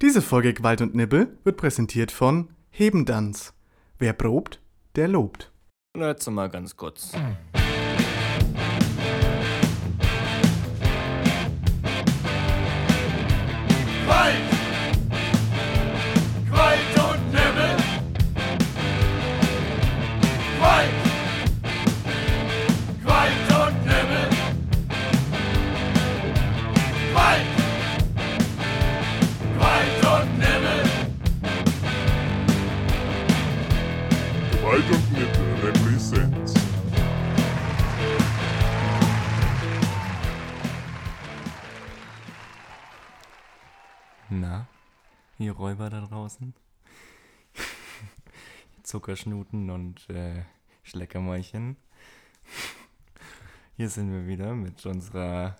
Diese Folge Gewalt und Nibbel wird präsentiert von Hebendanz. Wer probt, der lobt. Na, jetzt mal ganz kurz. Ihr Räuber da draußen? Zuckerschnuten und äh, Schleckermäulchen. Hier sind wir wieder mit unserer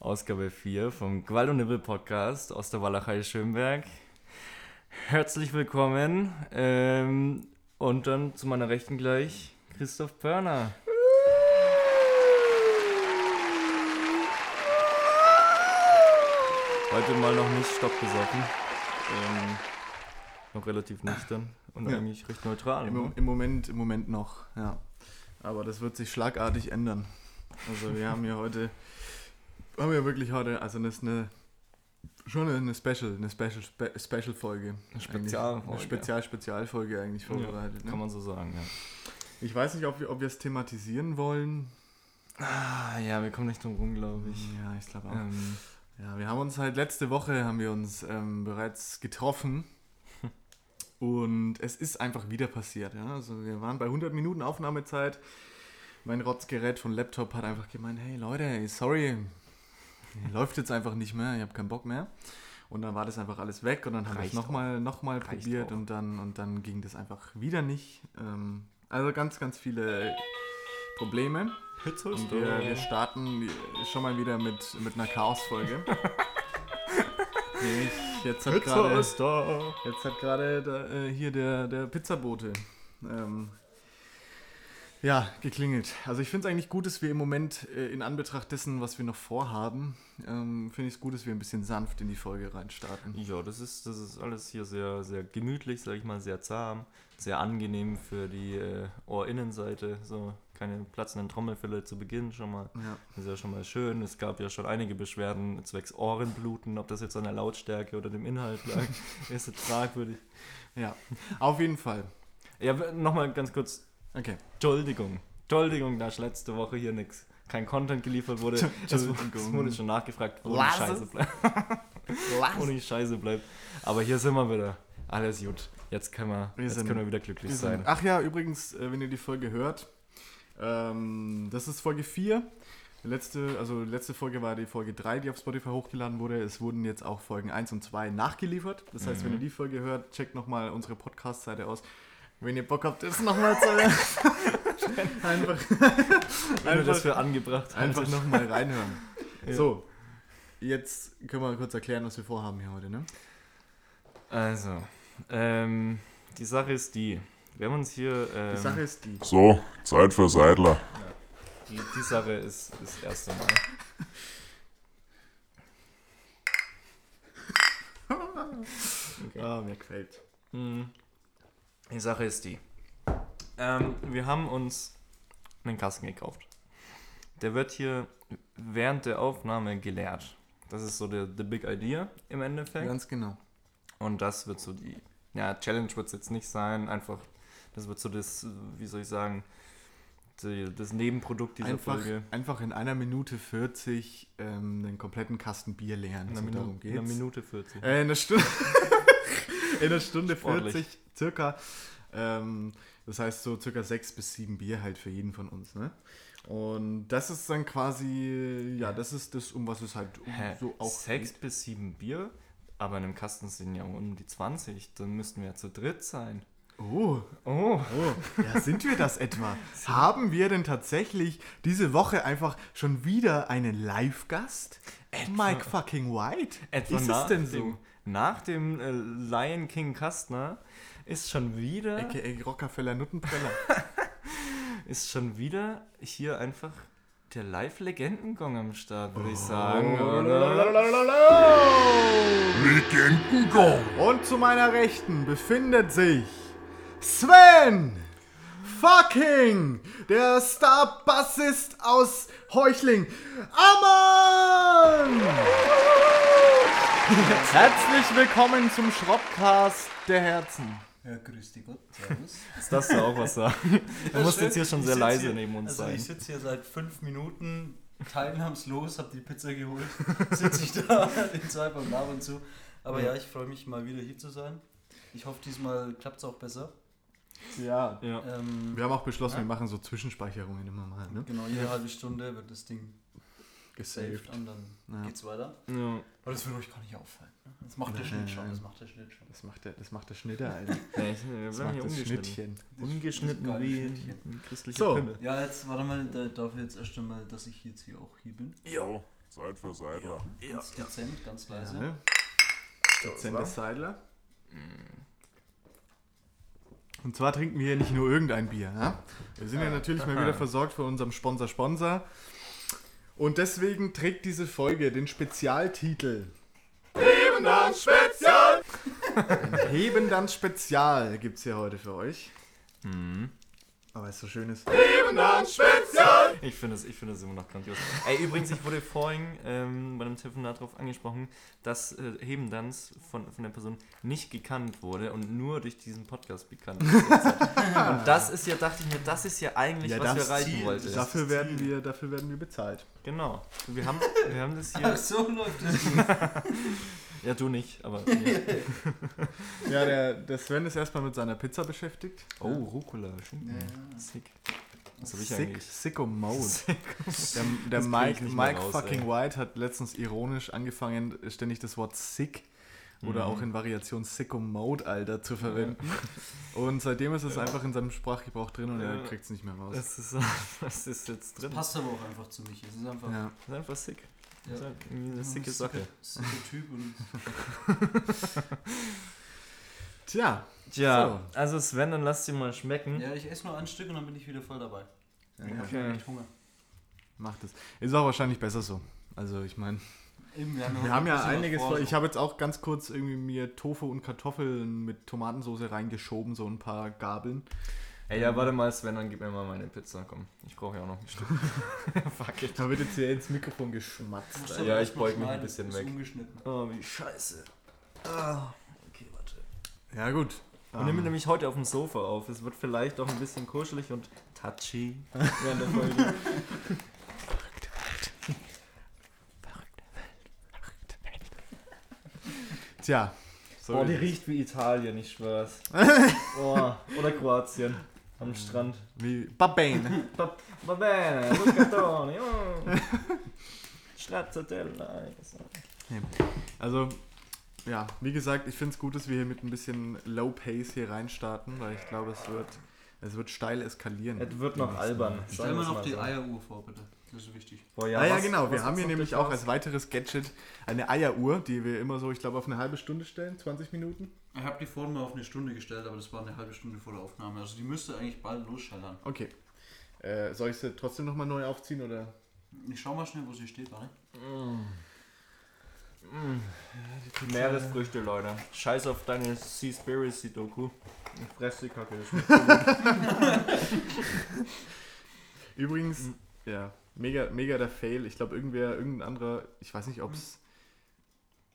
Ausgabe 4 vom Gewalt und Nibbel Podcast aus der Walachei Schönberg. Herzlich willkommen. Ähm, und dann zu meiner Rechten gleich Christoph Pörner. Heute mal noch nicht stoppgesoffen. Ähm, noch relativ nüchtern und Ja. eigentlich recht neutral. Im, ne? Im, Moment, Im Moment noch, ja. Aber das wird sich schlagartig ändern. Also wir haben ja heute, haben wir wirklich heute, also das ist eine, schon eine Special, eine Special, Spe Special Folge. Eine Spezialfolge. Eine Spezial-Spezialfolge eigentlich vorbereitet. Kann ne? man so sagen, ja. Ich weiß nicht, ob wir, ob wir es thematisieren wollen. Ah, ja, wir kommen nicht drum rum, glaube ich. Ja, ich glaube auch. Ähm, Ja, wir haben uns halt letzte Woche haben wir uns ähm, bereits getroffen und es ist einfach wieder passiert. Ja? Also wir waren bei 100 Minuten Aufnahmezeit. Mein Rotzgerät von Laptop hat einfach gemeint, hey Leute, sorry, läuft jetzt einfach nicht mehr, ich habe keinen Bock mehr. Und dann war das einfach alles weg und dann es Reicht nochmal noch mal probiert auch. und dann, und dann ging das einfach wieder nicht. Ähm, also ganz, ganz viele Probleme. Und wir, wir starten schon mal wieder mit, mit einer Chaos-Folge. Jetzt hat gerade jetzt hat gerade äh, hier der, der Pizzabote ähm, ja, geklingelt. Also ich finde es eigentlich gut, dass wir im Moment äh, in Anbetracht dessen, was wir noch vorhaben, ähm, finde ich es gut, dass wir ein bisschen sanft in die Folge reinstarten. Ja, das ist, das ist alles hier sehr, sehr gemütlich, sag ich mal, sehr zahm, sehr angenehm für die äh, Ohrinnenseite. So, keine platzenden Trommelfälle zu Beginn schon mal. Ja. Das ist ja schon mal schön. Es gab ja schon einige Beschwerden zwecks Ohrenbluten, ob das jetzt an der Lautstärke oder dem Inhalt lag, ist jetzt fragwürdig. ja, auf jeden Fall. Ja, nochmal ganz kurz, Okay. Entschuldigung. Entschuldigung, dass letzte Woche hier nichts, kein Content geliefert wurde. Es, wurde schon nachgefragt, wo Was? die Scheiße bleibt. wo die Scheiße bleibt. Aber hier sind wir wieder. Alles gut. Jetzt können wir, Wir jetzt sind- können wir wieder glücklich Wir sein. sind, ach ja, übrigens, äh, wenn ihr die Folge hört, ähm, das ist Folge 4. Die letzte, also letzte Folge war die Folge 3, die auf Spotify hochgeladen wurde. Es wurden jetzt auch Folgen 1 und 2 nachgeliefert. Das heißt, Mhm. wenn ihr die Folge hört, checkt nochmal unsere Podcast-Seite aus. Wenn ihr Bock habt, das nochmal zu hören. einfach wir das einfach, für angebracht einfach nochmal reinhören. Ja. So, jetzt können wir kurz erklären, was wir vorhaben hier heute. Ne? Also, ähm, die Sache ist die. Wir haben uns hier. Ähm, Die Sache ist die. So, Zeit für Seidler. die, die Sache ist ist das erste Mal. Ah, mir gefällt. Mhm. Die Sache ist die. Ähm, wir haben uns einen Kasten gekauft. Der wird hier während der Aufnahme geleert. Das ist so der the big idea im Endeffekt. Ganz genau. Und das wird so die, ja, Challenge wird es jetzt nicht sein, einfach, das wird so das, wie soll ich sagen, die, das Nebenprodukt dieser Einfach, Folge. einfach in einer Minute 40 ähm, einen kompletten Kasten Bier leeren. In So, einer, darum Minute, in einer geht's. Minute 40. Äh, in einer Stunde. in einer Stunde Sportlich. 40 circa. Ähm, das heißt so circa sechs bis sieben Bier halt für jeden von uns. Ne? Und das ist dann quasi, ja, das ist das, um was es halt um so auch Sechs geht. bis sieben Bier, aber in einem Kasten sind ja um die 20, dann müssten wir ja zu dritt sein. Oh, Oh, oh, ja, sind wir das etwa? Haben wir denn tatsächlich diese Woche einfach schon wieder einen Live-Gast? Mike fucking White? etwa ist nach es denn dem, so? nach dem äh, Lion King Kastner ist schon wieder, A.k.a. Rockefeller Nuttenpreller. ist schon wieder hier einfach der Live-Legendengong am Start, würde ich Oh. sagen. Oder? Legendengong. Und zu meiner Rechten befindet sich Sven fucking der Star-Bassist aus Heuchling, Ammann! Herzlich willkommen zum Schrottcast der Herzen. Ja, grüß dich Gott, servus. Jetzt darfst du auch was sagen. Du musst jetzt hier schon sehr leise hier- neben uns also sein. ich sitze hier seit fünf Minuten teilnahmslos, habe die Pizza geholt, sitze ich da den zwei beim Labern zu. Aber ja, ich freue mich mal wieder hier zu sein. Ich hoffe, diesmal klappt es auch besser. Ja. Ja. Ähm, Wir haben auch beschlossen, wir machen so Zwischenspeicherungen immer mal, ne? genau, jede halbe Stunde wird das Ding Gesaved. saved und dann Ja. geht's weiter. Ja. Aber das wird euch gar nicht auffallen. Ne? Das macht der Schnitt schon, das macht der Schnitt schon. Das macht der, das macht der Schnitter, Alter. Das macht das ungeschnitten. Schnittchen. Ungeschnitten Das wie Schnittchen. ein christlicher So. Pimmel. Ja, jetzt warte mal, da darf ich jetzt erst einmal, dass ich jetzt hier auch hier bin. So, Zeit für Seidler. Ganz dezent, ganz leise. Ja, ne? Dezenter Seidler. Und zwar trinken wir hier nicht nur irgendein Bier. Ja? Wir sind ja natürlich mal wieder versorgt von unserem Sponsor Sponsor. Und deswegen trägt diese Folge den Spezialtitel Eben dann Spezial. Heben dann Spezial gibt es hier heute für euch. Mhm. Aber es so schön ist. Dann Spezial. Ich finde es ich finde es immer noch grandios. Ey, übrigens, ich wurde vorhin ähm, bei einem Telefonat darauf angesprochen, dass äh, Hebendanz von, von der Person nicht gekannt wurde und nur durch diesen Podcast bekannt ist. und das ist ja, dachte ich mir, das ist ja eigentlich, Ja, was wir erreichen Ziel, wollten. Dafür werden, wir, dafür werden wir bezahlt. Genau. Wir haben, wir haben das Ach, hier. so läuft das. Ja, du nicht, aber. Ja. Ja, der, der Sven ist erstmal mit seiner Pizza beschäftigt. Oh, Rucola. Schinken. Ja. Sick. Was hab ich Sick, eigentlich? sicko Mode. Der, der Das Mike, Mike raus, fucking ey. White hat letztens ironisch angefangen, ständig das Wort sick oder Mhm. auch in Variation sicko Mode, Alter, zu verwenden. Und seitdem ist es einfach in seinem Sprachgebrauch drin und er Ja. kriegt es nicht mehr raus. Das ist, das ist jetzt drin. Passt aber auch einfach zu mich. Es ist einfach Ja. Das ist einfach sick. Ja. Das ist eine sicke Sache. Sicke Typ und Tja, Tja, also Sven, dann lass dir mal schmecken. ja, ich esse nur ein Stück und dann bin ich wieder voll dabei. Ich habe Okay. echt Hunger. macht es. Ist auch wahrscheinlich besser so. Also ich meine, wir haben ja einiges vor, so. Ich habe jetzt auch ganz kurz irgendwie mir Tofu und Kartoffeln mit Tomatensauce reingeschoben, so ein paar Gabeln. Ey, ja, warte mal, Sven, dann gib mir mal meine Pizza. Komm, ich brauche ja auch noch ein Stück. Fuck it. Da wird jetzt hier ins Mikrofon geschmatzt. Musst Ja, ich beug mich ein bisschen weg. Oh, wie scheiße. Ah, okay, warte. Ja gut. Wir nehmen Ähm, nämlich heute auf dem Sofa auf. Es wird vielleicht auch ein bisschen kuschelig und touchy während der Folge. Tja. So Oh, die riecht wie Italien, ich schwör's. Oh, oder Kroatien. Am Strand. Wie Babane. Va va bene, Lucatoni, oh. Stracciatella. Also, ja, wie gesagt, ich finde es gut, dass wir hier mit ein bisschen Low Pace hier reinstarten, weil ich glaube, es wird, es wird steil eskalieren. Es wird noch albern. Stell mal noch die Eieruhr vor, bitte. Das ist wichtig. Boah, ah ja, was- genau. was Wir haben hier nämlich auch als weiteres Gadget eine Eieruhr, die wir immer so, ich glaube, auf eine halbe Stunde stellen, 20 Minuten. Ich habe die vorhin mal auf eine Stunde gestellt, aber das war eine halbe Stunde vor der Aufnahme. Also die müsste eigentlich bald losschallern. Okay. Äh, soll ich sie trotzdem nochmal neu aufziehen oder? Ich schau mal schnell, wo sie steht, warte. Die Meeresfrüchte, Leute. Scheiß auf deine Seaspiracy-Doku. Ich fress die Kacke. Übrigens, ja, mega, mega der Fail. Ich glaube, irgendwer, irgendein anderer, ich weiß nicht, ob es.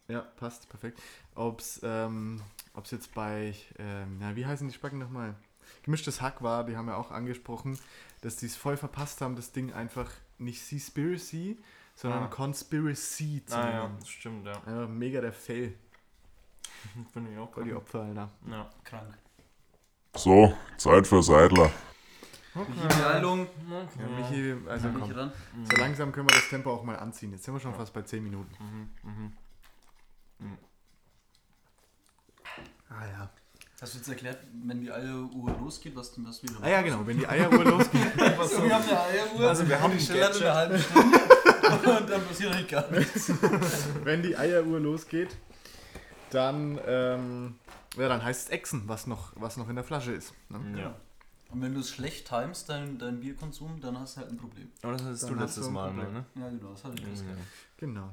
Ja, passt, perfekt. Ob es ähm, ob's jetzt bei, ähm, na, wie heißen die Spacken nochmal? Gemischtes Hack war, die haben ja auch angesprochen, dass die es voll verpasst haben, das Ding einfach nicht Seaspiracy, sondern Ah. Conspiracy zu Ah ja, nennen. das stimmt, ja. Einfach mega der Fail. Finde ich auch Voll die. Opfer, Alter. Ja. Krank. So, Zeit für Seidler. Die Heilung. Ja, Michi, also komm. ran? So langsam können wir das Tempo auch mal anziehen. Jetzt sind wir schon fast bei 10 Minuten. Mhm, mhm. Ah ja. Hast du jetzt erklärt, wenn die Eieruhr losgeht, was denn das wieder Ah ja, genau. Wenn die Eieruhr losgeht, So, wir haben eine Eieruhr, Also wir haben die ein schellert in Gadget. einer halben Stunde und dann passiert eigentlich gar nichts. wenn die Eieruhr losgeht, dann, ähm, ja, dann heißt es Echsen, was noch, was noch in der Flasche ist. Ne? Ja. Und wenn du es schlecht timest, dein, dein Bierkonsum, dann hast du halt ein Problem. Aber das hattest du letztes du Mal, ne? Ja, genau, das hatte ich das. Ja. Genau.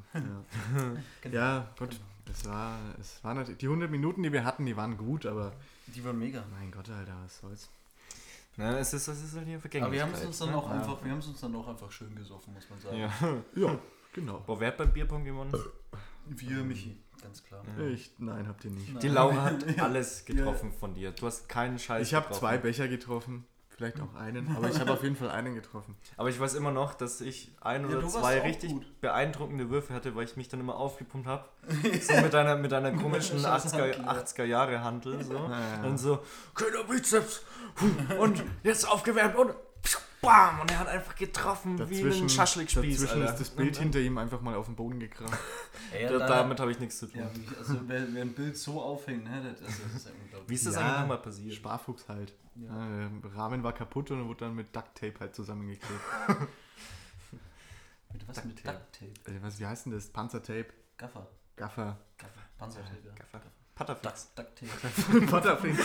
Ja, ja Gott, es war, es war natürlich, die 100 Minuten, die wir hatten, die waren gut, aber Die waren mega. mein Gott, Alter, was soll's. Na, es ist, es ist halt hier Vergänglichkeit. Aber wir haben es uns dann ne? auch Ja. einfach, wir haben es uns dann auch einfach schön gesoffen, muss man sagen. Ja. Ja, genau. Boah, wer hat beim Bierpong gewonnen? Wir, Michi, ganz klar. Ich, nein, habt ihr nicht. Die Laura hat alles getroffen von dir. Du hast keinen Scheiß Ich habe zwei Becher getroffen, vielleicht auch einen, aber ich habe auf jeden Fall einen getroffen. Aber ich weiß immer noch, dass ich ein Ja, oder warst zwei richtig gut. beeindruckende Würfe hatte, weil ich mich dann immer aufgepumpt habe. So mit einer, mit einer komischen Scheiß 80er, Hantel, ja. 80er Jahre Hantel. So. ja. Und so, Köder Bizeps. Und jetzt aufgewärmt und bam. Und er hat einfach getroffen wie Dazwischen, ein Schaschlikspieß. dazwischen Alter. ist das Bild hinter ihm einfach mal auf den Boden gekracht. Ey, Da, da- damit habe ich nichts zu tun. Ja, also wer, wer ein Bild so aufhängt, ne, das, das ist ja unglaublich. Wie ist das Ja, eigentlich nochmal passiert? Sparfuchs halt. Ja. Der Rahmen war kaputt und wurde dann mit Duct Tape halt zusammengeklebt. Mit was? Mit Ducktape. Ducktape. Äh, was, wie heißt denn das? Panzertape? Gaffer. Gaffer. Gaffer. Panzertape, ja. Gaffer. Patterfix. Duck, Ducktape. Patterfix.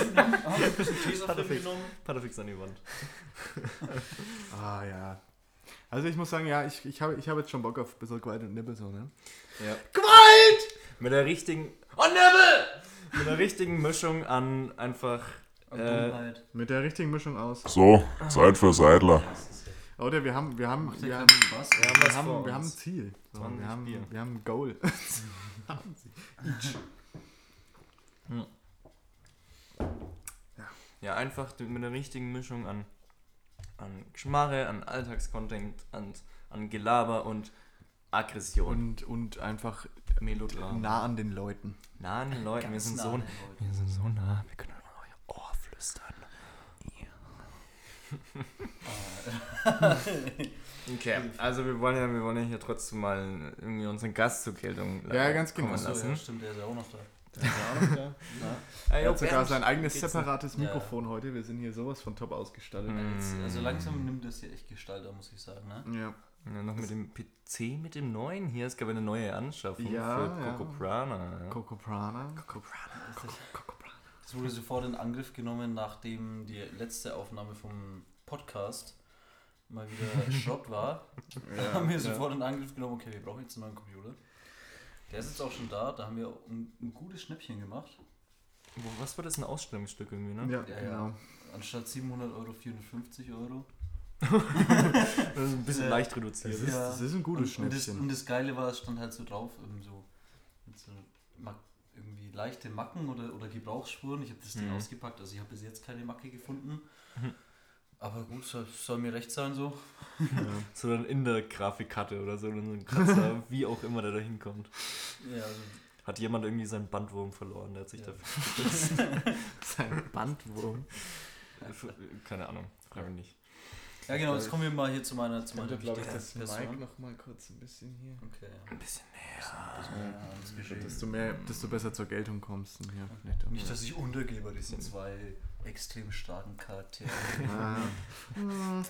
genommen? Patterfix an die Wand. Ah ja. Also ich muss sagen, ja, ich, ich habe ich hab jetzt schon Bock auf ein bisschen Gewalt und Nippel so, ne? Ja. Gewalt! Mit der richtigen. Oh, Nibbel! Mit der richtigen Mischung an einfach. Äh. Mit der richtigen Mischung aus. So, Zeit für Seidler. Oder wir haben, wir haben, wir haben, Spaß. wir haben wir haben, wir haben ein. Ziel. So, 20 wir, haben, Bier. wir haben ein Goal. Ja, einfach mit der richtigen Mischung an, an Geschmarre, an Alltagscontent, an, an Gelaber und Aggression. Und, und einfach Melodram. nah an den Leuten. nah an den Leuten. Wir sind, nah so, an den Leuten. wir sind so nah, wir können in euer Ohr flüstern. Okay, also wir wollen ja, wir wollen ja hier trotzdem mal irgendwie unseren Gast zur Geltung Ja, ganz genau. lassen. ja, stimmt, der ist ja auch noch da. Er hat sogar sein eigenes separates denn? Ja. Mikrofon heute. Wir sind hier sowas von top ausgestattet. Jetzt, Mm. also langsam nimmt das hier echt Gestalt an, muss ich sagen. Ne? Ja. Ja, noch mit dem PC, mit dem neuen hier. Es gab eine neue Anschaffung Ja, für ja. Coco Prana. Ja. Coco Prana. Das wurde sofort in Angriff genommen, nachdem die letzte Aufnahme vom Podcast mal wieder Schrott war. Da haben wir sofort in Angriff genommen, okay, wir brauchen jetzt einen neuen Computer. Der ist jetzt auch schon da, da haben wir ein, ein gutes Schnäppchen gemacht. Wo, was war das, ein Ausstellungsstück irgendwie, ne? Ja, Ja, genau. ja. Anstatt 700 Euro 450 Euro. Das ist ein bisschen Ja. leicht reduziert. Das ist, das ist ein gutes und, und, das, Schnäppchen. und das Geile war, es stand halt so drauf, ähm, so, mit so irgendwie leichte Macken oder, oder Gebrauchsspuren. Ich habe das Ding Mhm. ausgepackt, also ich habe bis jetzt keine Macke gefunden. Aber gut, soll, soll mir recht sein so. So dann in der Grafikkarte oder so, so ein Kratzer, wie auch immer der da hinkommt. Ja, also, Hat jemand irgendwie seinen Bandwurm verloren, der hat sich dafür. Sein Bandwurm. Keine Ahnung, frage mich nicht. ja genau, jetzt kommen wir mal hier zu meiner, zu meiner glaube ich, das Person. Mic noch mal kurz ein bisschen hier. Okay, ja. Ein bisschen näher. Ja, ans Geschehen. Desto, mehr, desto besser zur Geltung kommst. Ja, auch Nicht, dass ich untergehe bei diesen zwei extrem starken Charakteren. Ah,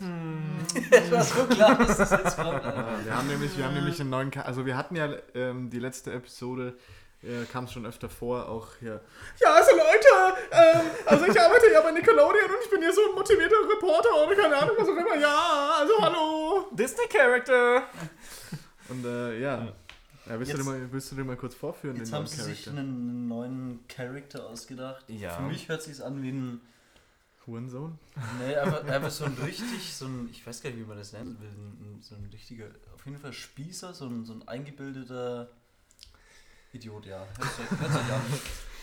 das war so klar, dass das jetzt kommt. Alter. wir haben nämlich, wir haben nämlich einen neuen. Ka also wir hatten ja ähm, die letzte Episode. Äh, kam es schon öfter vor, auch hier. Ja, also Leute, ähm, also ich arbeite ja bei Nickelodeon und ich bin hier so ein motivierter Reporter oder keine Ahnung, was auch immer. Ja, also hallo. Disney Character! Und äh, ja. ja willst, du Jetzt- dir mal, willst du dir mal kurz vorführen, Jetzt den haben sie sich einen neuen Charakter ausgedacht. Ja. Für mich hört sich an wie ein, Hurensohn? nee, einfach, einfach so ein richtig, so ein, ich weiß gar nicht, wie man das nennt, will, so ein richtiger, auf jeden Fall Spießer, so ein, so ein eingebildeter Idiot, ja. Hört sich, hört sich an.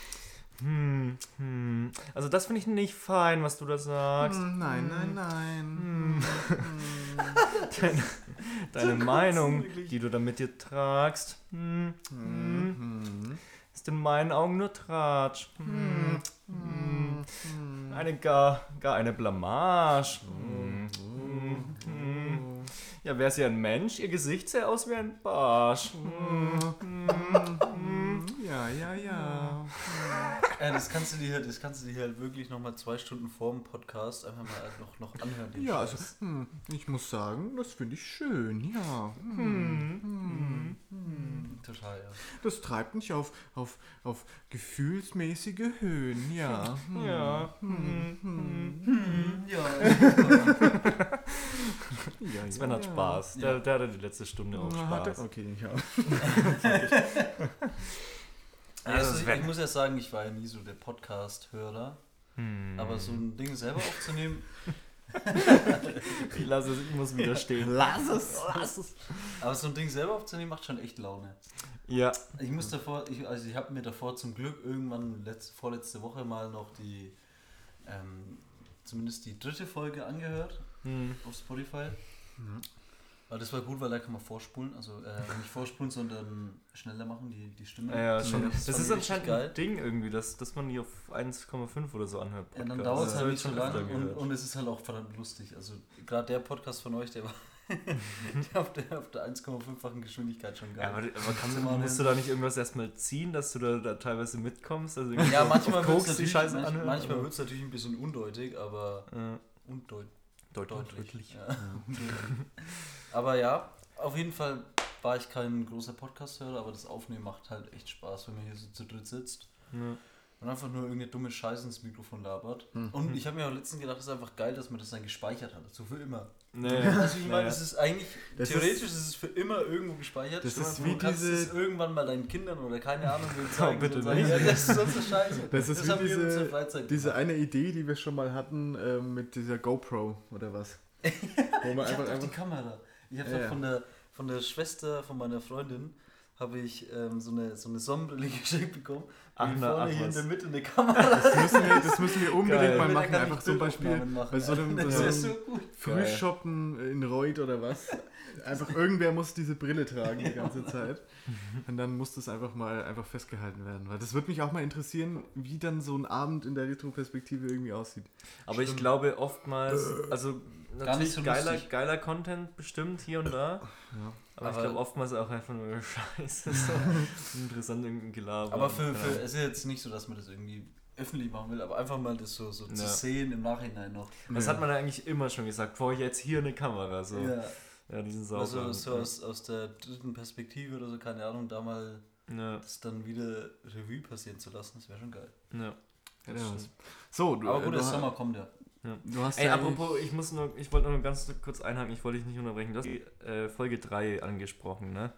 Hm, hm. Also das finde ich nicht fein, was du da sagst. Hm, Nein, nein, nein. Deine, deine kotzen, Meinung, die du da mit dir tragst, hm, hm, Hm. ist in meinen Augen nur Tratsch. Hm, hm. Eine gar, gar eine Blamage. Hm, hm, hm. Ja, wäre sie ein Mensch, ihr Gesicht sähe aus wie ein Barsch. Hm, hm, hm. Ja, ja, ja. Ja, das kannst du dir, das kannst du dir halt wirklich nochmal zwei Stunden vor dem Podcast einfach mal noch, noch anhören. den Ja, also, Scheiß. hm, ich muss sagen, das finde ich schön, ja. Hm, Hm. Du total, ja. Das treibt mich auf, auf, auf gefühlsmäßige Höhen, ja. Hm. Ja. Hm, hm. Hm, ja, ja Sven hat ja. Spaß. Der, der hatte die letzte Stunde auch er- Spaß. Okay, ich Also, das ich, muss ja sagen, ich war ja nie so der Podcast-Hörer, Hm. aber so ein Ding selber aufzunehmen, Ich lasse es, ich muss wieder stehen. Lass es. Lass es. aber so ein Ding selber aufzunehmen macht schon echt Laune. Ja. Ich muss davor, ich, also ich habe mir davor zum Glück irgendwann letzte, vorletzte Woche mal noch die, ähm, zumindest die dritte Folge angehört Hm. auf Spotify. Aber das war gut, weil da kann man vorspulen, also äh, nicht vorspulen, sondern schneller machen, die, die Stimme. Ja, ja. Das, Das, fand ist anscheinend ein Ding irgendwie, dass, dass man die auf 1,5 oder so anhört. Ja, dann Podcast. dauert es Das halt nicht ich so schon lange und, und es ist halt auch verdammt lustig. Also gerade der Podcast von euch, der war auf der, auf der 1,5-fachen Geschwindigkeit schon geil. Ja, aber, aber du musst du da nicht irgendwas erstmal ziehen, dass du da, da teilweise mitkommst? Also ja, manchmal wird es die natürlich, Scheiße manch, manchmal natürlich ein bisschen undeutig, aber Ja, undeut deut- deutlich. deutlich. Ja. aber ja, auf jeden Fall war ich kein großer Podcast-Hörer, aber das Aufnehmen macht halt echt Spaß, wenn man hier so zu dritt sitzt Ja. Und einfach nur irgendeine dumme Scheiße ins Mikrofon labert. Hm. Und ich habe mir auch letztens gedacht, es ist einfach geil, dass man das dann gespeichert hat. So für immer. Nee, Also ich meine, es ist eigentlich, Das theoretisch ist, es für immer irgendwo gespeichert. Das ist wie du kannst diese- es irgendwann mal deinen Kindern oder keine Ahnung wem zeigen. bitte und sagen, nicht. Ja, das ist unsere Scheiße. Das ist wie haben wir in unserer diese, Freizeit diese gemacht. eine Idee, die wir schon mal hatten ähm, mit dieser GoPro oder was. Wo man Ich habe einfach, doch die einfach Kamera. Ich habe ja. von der, von der Schwester von meiner Freundin habe ich ähm, so, eine, so eine Sonnenbrille geschenkt bekommen. Ach, na, vorne ach hier in was. der Mitte eine Kamera. das müssen wir, das müssen wir unbedingt Geil. mal machen. Einfach zum Beispiel machen. bei so einem, Das so. Frühshoppen in Reut oder was. Einfach irgendwer muss diese Brille tragen die ganze Zeit. Und dann muss das einfach mal einfach festgehalten werden. Weil das würde mich auch mal interessieren, wie dann so ein Abend in der Retroperspektive irgendwie aussieht. Aber ich glaube oftmals, also natürlich so geiler, geiler Content bestimmt hier und da. Aber, ich Aber- glaube oftmals auch einfach nur Scheiße. So interessant irgendwie Gelaber. Aber für, für, es ist jetzt nicht so, dass man das irgendwie öffentlich machen will, aber einfach mal das so, so zu Ja. sehen im Nachhinein noch. Das Ja. hat man ja eigentlich immer schon gesagt, vor jetzt hier eine Kamera. So. Ja, Ja. diesen sauber. Also so aus, aus der dritten Perspektive oder so, keine Ahnung, da mal ja, das dann wieder Revue passieren zu lassen, das wäre schon geil. ja. Ja, Das stimmt. So, du, Aber äh, gut, du, der Sommer kommt ja. Du hast Ey, ja apropos, ich muss nur, ich wollte nur ganz kurz einhaken, ich wollte dich nicht unterbrechen. Du hast die äh, Folge 3 angesprochen, ne?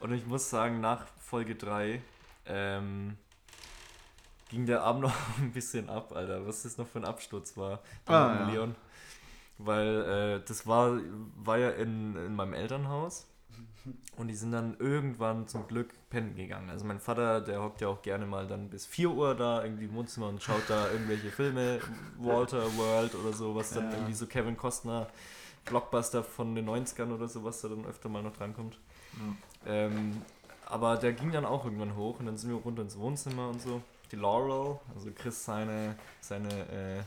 Und ich muss sagen, nach Folge 3 ähm, ging der Abend noch ein bisschen ab, Alter. Was das noch für ein Absturz war. Ah, ja. Leon. Weil äh, das war, war ja in, in meinem Elternhaus. Und die sind dann irgendwann zum Glück pennen gegangen. Also mein Vater, der hockt ja auch gerne mal dann bis 4 Uhr da irgendwie im Wohnzimmer und schaut da irgendwelche Filme, Walter World oder so, was dann Ja. irgendwie so Kevin Costner Blockbuster von den 90ern oder so, was da dann öfter mal noch drankommt. Ähm, aber der ging dann auch irgendwann hoch und dann sind wir runter ins Wohnzimmer und so. Die Laurel, also Chris seine, seine äh,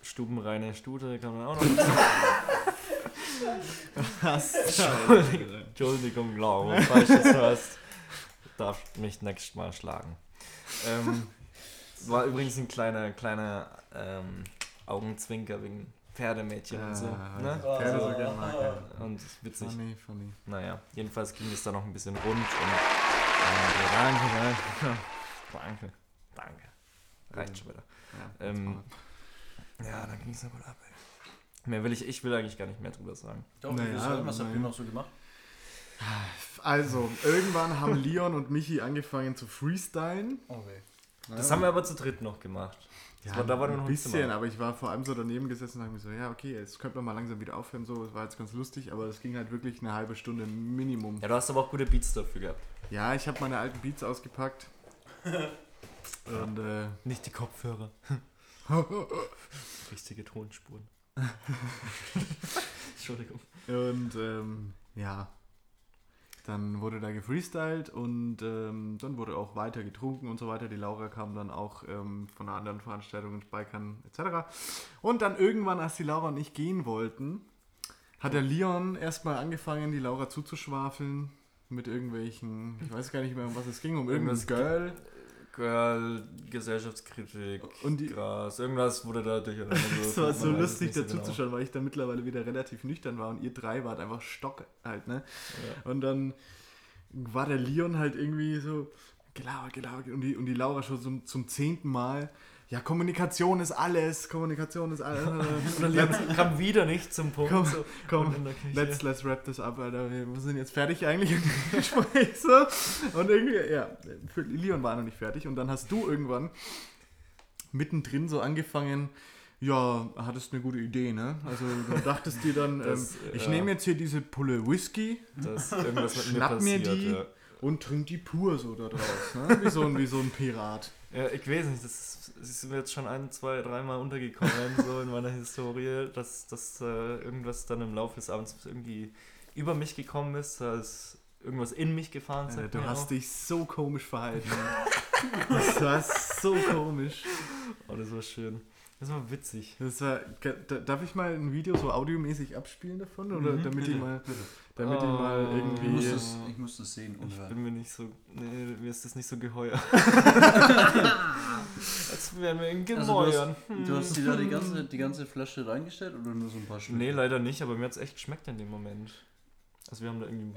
stubenreine Stute kann man auch noch Entschuldigung, Entschuldigung, Laura, falls du es hörst, darfst mich nächstes Mal schlagen. Ähm, war übrigens ein kleiner, kleiner ähm, Augenzwinker wegen Pferdemädchen und so. Ne? Pferde So. gerne mag, ja. Und witzig. Funny, funny. Naja, jedenfalls ging es da noch ein bisschen rund und äh, danke, danke, danke, danke. Reicht schon wieder. Ja, Ähm, ja, da ging es aber ab. Ey. Mehr will ich, ich will eigentlich gar nicht mehr drüber sagen. Doch, Naja, naja, was habt ihr noch so gemacht? Also, irgendwann haben Leon und Michi angefangen zu freestylen. Okay. Das haben wir aber zu dritt noch gemacht. Das war, da war ein noch bisschen, aber ich war vor allem so daneben gesessen und habe mir so, ja, okay, jetzt könnte man mal langsam wieder aufhören. So, es war jetzt ganz lustig, aber es ging halt wirklich eine halbe Stunde Minimum. Ja, du hast aber auch gute Beats dafür gehabt. Ja, ich habe meine alten Beats ausgepackt. und äh, Nicht die Kopfhörer. Richtige Tonspuren. Entschuldigung. Und ähm, ja, dann wurde da gefreestylt und ähm, dann wurde auch weiter getrunken und so weiter. Die Laura kam dann auch ähm, von einer anderen Veranstaltung Balkan etc. Und dann irgendwann, als die Laura und ich gehen wollten, hat der Leon erstmal angefangen, die Laura zuzuschwafeln mit irgendwelchen, ich weiß gar nicht mehr, um was es ging, um Irgendwas Girl. Girl, Gesellschaftskritik, Und die- Gras, irgendwas wurde da durcheinander Es war so lustig dazu genau. zu schauen, weil ich da mittlerweile wieder relativ nüchtern war und ihr drei wart einfach stock halt, ne? Ja. Und dann war der Leon halt irgendwie so gelabert, gelabert und die, und die Laura schon zum, zum zehnten Mal. Ja, Kommunikation ist alles, Kommunikation ist alles. Leon kam wieder nicht zum Punkt. Komm, so. komm, let's, let's wrap this up, Alter. Wir sind jetzt fertig eigentlich im Gespräch. So. Und irgendwie, ja, für Leon war noch nicht fertig. Und dann hast du irgendwann mittendrin so angefangen, ja, hattest eine gute Idee, ne? Also du dachtest dir dann, Das, ähm, ich ja. nehme jetzt hier diese Pulle Whisky mir Schnapp mir passiert. die. Ja. und trink die pur so da draus, ne? Wie so ein, wie so ein Pirat. Ja, ich weiß nicht, das ist mir jetzt schon ein, zwei, dreimal untergekommen, so in meiner Historie, dass, dass äh, irgendwas dann im Laufe des Abends irgendwie über mich gekommen ist, da ist irgendwas in mich gefahren. Alter, sagt du hast auch. dich so komisch verhalten. das war so komisch. Oh, das war schön. Das war witzig. Das war, da- darf ich mal ein Video so audiomäßig abspielen davon? Oder Mhm, damit ich mal, Bitte. damit ich mal Oh. Ich muss, irgendwie. das, ich muss das sehen und Ich hören. bin mir nicht so. Nee, mir ist das nicht so geheuer. Als wären wir in Also du, Gemäuern. hast, du hast dir da die ganze, die ganze Flasche reingestellt oder nur so ein paar Stück? Nee, leider nicht, aber mir hat es echt geschmeckt in dem Moment. Also wir haben da irgendwie.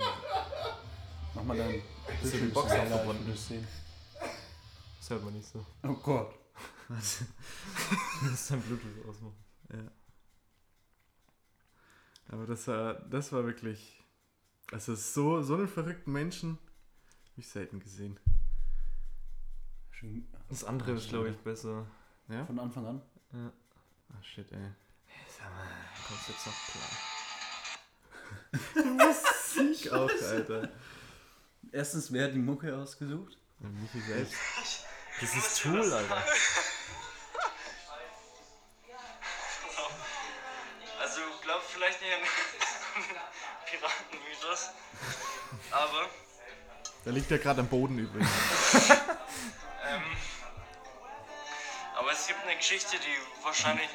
Mach mal deinen Ist ja die Box verbunden. ich will das sehen. Das hört man nicht so. Oh Gott. Du musst dein Bluetooth ausmachen. Aber das war, das war wirklich. Also so, so einen verrückten Menschen habe ich selten gesehen. Das andere ist, glaube ich, besser. Ja? Von Anfang an. Ah, shit, ey. Kommst jetzt noch klar. Musik auch, Alter. Erstens, wer hat die Mucke ausgesucht? Ja, Michi selbst. Das ist Tool, Alter. Piratenmythos, aber Da liegt er gerade am Boden übrigens. ähm, aber es gibt eine Geschichte, die wahrscheinlich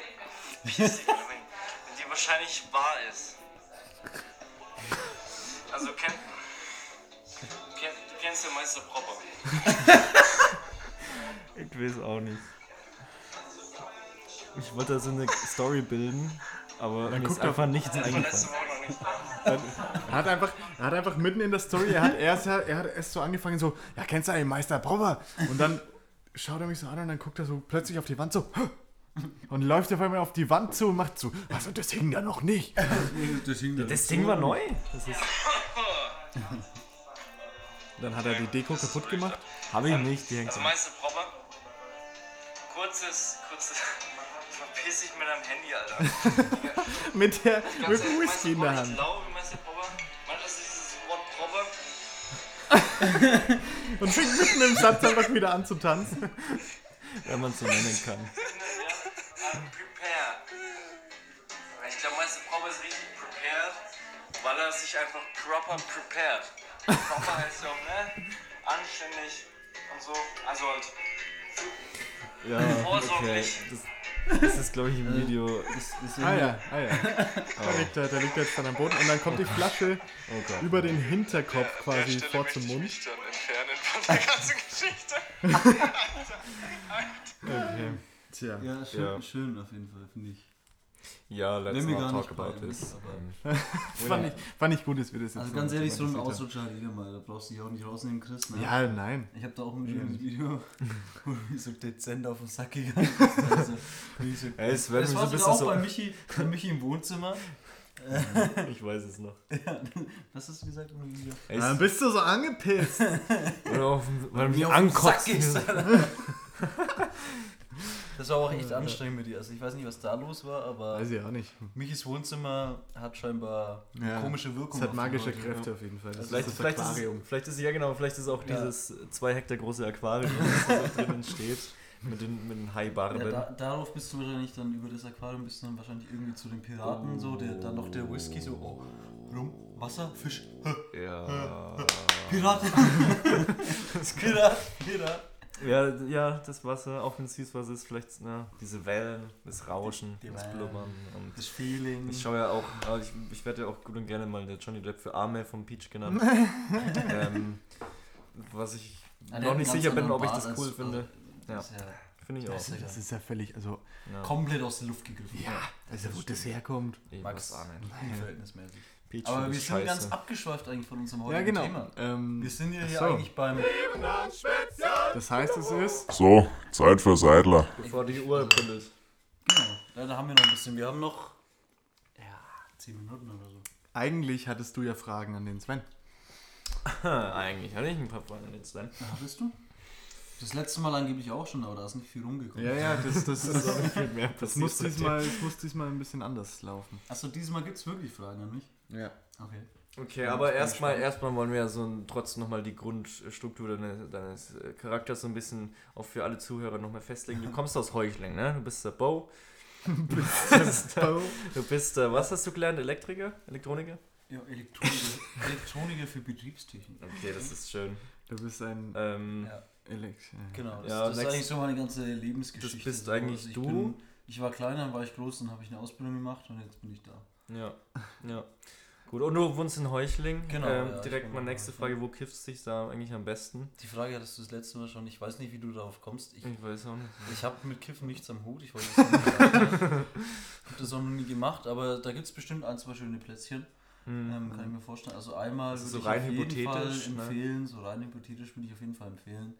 die wahrscheinlich wahr ist. Also kenn, kenn, du kennst ja Meister Propper. Ich weiß auch nicht. Ich wollte da so eine Story bilden, aber ist guckt einfach nichts eingefallen. Er hat einfach, er hat einfach mitten in der Story, er hat erst, er hat erst so angefangen so, ja, kennst du einen Meister Brauer? Und dann schaut er mich so an und dann guckt er so plötzlich auf die Wand so und läuft auf einmal auf die Wand zu und macht so, was und das hing da noch nicht. Das, hing da Das Ding war neu. Das ist, Dann hat er die Deko kaputt gemacht. habe ich nicht, die hängt Also so. Meister Propper. Kurzes, kurzes. Verpiss dich mit deinem Handy, Alter. Mit, der, mit dem Whisky in der Hand. Ich glaube, Meister Propper, manchmal ist dieses Wort Propper Und fängt mitten im Satz einfach wieder an zu tanzen. Wenn man es so nennen kann. Ich glaube, Meister Propper ist richtig prepared, weil er sich einfach proper prepared. Proper heißt ja auch, ne? Anständig und so. Also halt. Ja, okay. Vorsorglich. Das, das ist, glaube ich, im Video. Das, das Ah ja, ah ja. Da liegt er, da liegt er jetzt dann am Boden und dann kommt die Flasche Oh Gott. über den Hinterkopf quasi vor zum Mund. dann entfernen von der ganzen Geschichte. Okay. Tja. Ja, schön, Ja. schön auf jeden Fall, finde ich. Ja, wir not gar talk nicht about this. aber- Ähm, Fand ich, fand ich gut, dass wir das jetzt Also so ganz ehrlich, so ein Ausrutscher hat jeder mal. Da brauchst du dich auch nicht rausnehmen, Chris. Ne? Ja, nein. Ich habe da auch ein schönes Video, wo du so dezent auf den Sack gegangen bist. Also, so, Ey, es wird das war so ein sogar bisschen auch so. bei Michi, bei Michi im Wohnzimmer. Ich weiß es noch. Was hast du gesagt im Video? Ey, Dann bist du so angepisst. oder auf, weil Wie mich ankotzt. Das war auch echt anstrengend mit dir. Also ich weiß nicht, was da los war, aber Weiß ich auch nicht. Michis Wohnzimmer hat scheinbar Ja. komische Wirkung. Es hat magische Leute. Kräfte auf jeden Fall. Das Vielleicht, ist das vielleicht, ist Aquarium. es, vielleicht ist ja genau, vielleicht ist auch Ja. dieses zwei Hektar große Aquarium, das da drinnen steht, mit den, mit den Haibarben. Ja, da, darauf bist du wahrscheinlich dann über das Aquarium bist du dann wahrscheinlich irgendwie zu den Piraten so, der, dann noch der Whisky so, oh, rum, Wasser, Fisch, ja. Pirat, Pirat, Pirat. Ja, ja, das Wasser, auch wenn es Süßwasser ist, vielleicht na, diese Wellen, das Rauschen, Die das Wellen. Blubbern. Und Das Feeling. ich schaue ja auch, aber ich, ich werde ja auch gut und gerne mal der Johnny Depp für Arme von Peach genannt. ähm, was ich Ah, der noch nicht sicher bin, ob ich das cool als- finde. also, Ja, das ist ja finde ich auch. das ist Das ist ja völlig, also, Ja. komplett aus der Luft gegriffen. ja, also wo das herkommt. Ich Max, nicht. unverhältnismäßig. Peach Aber ist wir sind scheiße. ganz abgeschweift eigentlich von unserem heutigen Ja, genau. Thema. Ähm, Wir sind ja hier so. eigentlich beim. Das heißt, es ist. So, Zeit für Seidler. Bevor die Uhr brüllt. Genau, da, da haben wir noch ein bisschen. Wir haben noch. Ja, 10 Minuten oder so. Eigentlich hattest du ja Fragen an den Sven. Eigentlich hatte ich ein paar Freunde jetzt dann. Ja, hattest du? Das letzte Mal angeblich auch schon, aber da ist nicht viel rumgekommen. Ja, ja, das, das, das, viel mehr das, muss, diesmal, das muss diesmal ein bisschen anders laufen. Achso, diesmal gibt es wirklich Fragen an mich. Ja. Okay. Okay, aber erstmal erstmal wollen wir ja so ein, trotzdem nochmal die Grundstruktur deines, deines äh, Charakters so ein bisschen auch für alle Zuhörer nochmal festlegen. Du kommst aus Heuchling, ne? Du bist der Bo. Du bist, äh, was hast du gelernt? Elektriker? Elektroniker? Ja, Elektroniker, Elektroniker für Betriebstechnik. Okay, das ist schön. Du bist ein Ähm, Ja, Elekt. genau. Das, Ja, das ist eigentlich so meine ganze Lebensgeschichte. Das bist so. eigentlich ich du? Bin, ich war kleiner, dann war ich groß, dann habe ich eine Ausbildung gemacht und jetzt bin ich da. Ja, ja. Gut, und du wohnst in Heuchling. Genau, Ähm, ja, direkt in nächste. Frage, wo kiffst du dich da eigentlich am besten? Die Frage hattest du das letzte Mal schon. Ich weiß nicht, wie du darauf kommst. Ich, Ich weiß auch nicht. ich habe mit Kiffen nichts am Hut. Ich wollte nicht habe das auch noch nie gemacht, aber da gibt es bestimmt ein, zwei schöne Plätzchen. Hm. Ähm, kann ich mir vorstellen. Also einmal ist würde so ich rein auf jeden Fall hypothetisch, ne? empfehlen, so rein hypothetisch würde ich auf jeden Fall empfehlen,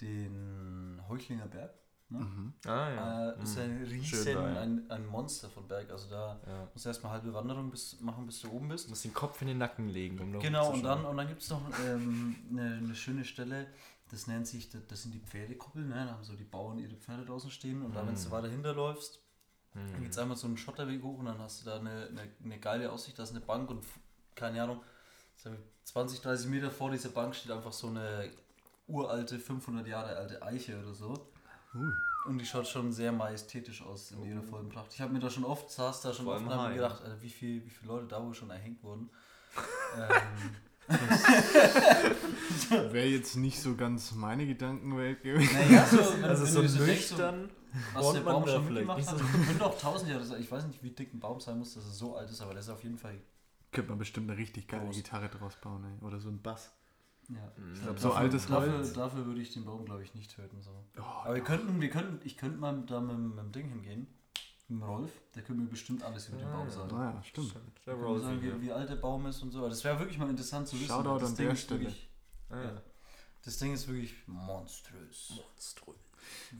den Heuchlinger Berg. Mhm. Ah ja. Äh, ist Hm. ein riesen, ein, ein Monster von Berg. Also da ja. musst du erstmal halbe Wanderung bis, machen, bis du oben bist. Du musst den Kopf in den Nacken legen, um da Genau, und dann, und dann gibt es noch ähm, eine, eine schöne Stelle, das nennt sich, das, sind die Pferdekuppeln, ne? da haben so die Bauern ihre Pferde draußen stehen und da, wenn Mhm. du weiter hinterläufst, Hm. dann geht es einmal so einen Schotterweg hoch und dann hast du da eine, eine, eine geile Aussicht, da ist eine Bank und keine Ahnung, sagen wir, 20, 30 Meter vor dieser Bank steht einfach so eine uralte, 500 Jahre alte Eiche oder so. Und die schaut schon sehr majestätisch aus in ihrer vollen Pracht. Ich habe mir da schon oft, saß da schon Vor oft und gedacht, Alter, wie, viel, wie viele Leute da wohl schon erhängt wurden. ähm, Wäre jetzt nicht so ganz meine Gedankenwelt gewesen. naja, so, wenn, Also wenn so du so nüchtern. was der Baum schon mitgemacht hat. so. Könnte auch tausend Jahre sein. Ich weiß nicht, wie dick ein Baum sein muss, dass er so alt ist, aber der ist auf jeden Fall. Könnte man bestimmt eine richtig geile Groß. Gitarre draus bauen, ey. Oder so ein Bass. Ja. Ich glaub, so Dafür- altes dafür, Holz. Dafür würde ich den Baum, glaube ich, nicht töten. So. Oh, Aber wir könnten, wir könnten, ich könnte mal da mit, mit dem Ding hingehen. Mit dem Rolf. Der könnte mir bestimmt alles über den Ah, Baum ja. sagen. naja, stimmt. Der Kann man sagen, wie, wie alt der Baum ist und so. Das wäre wirklich mal interessant zu wissen. Shoutout Das an Ding der ist Stelle. Wirklich, Ah, ja. das Ding ist wirklich monströs.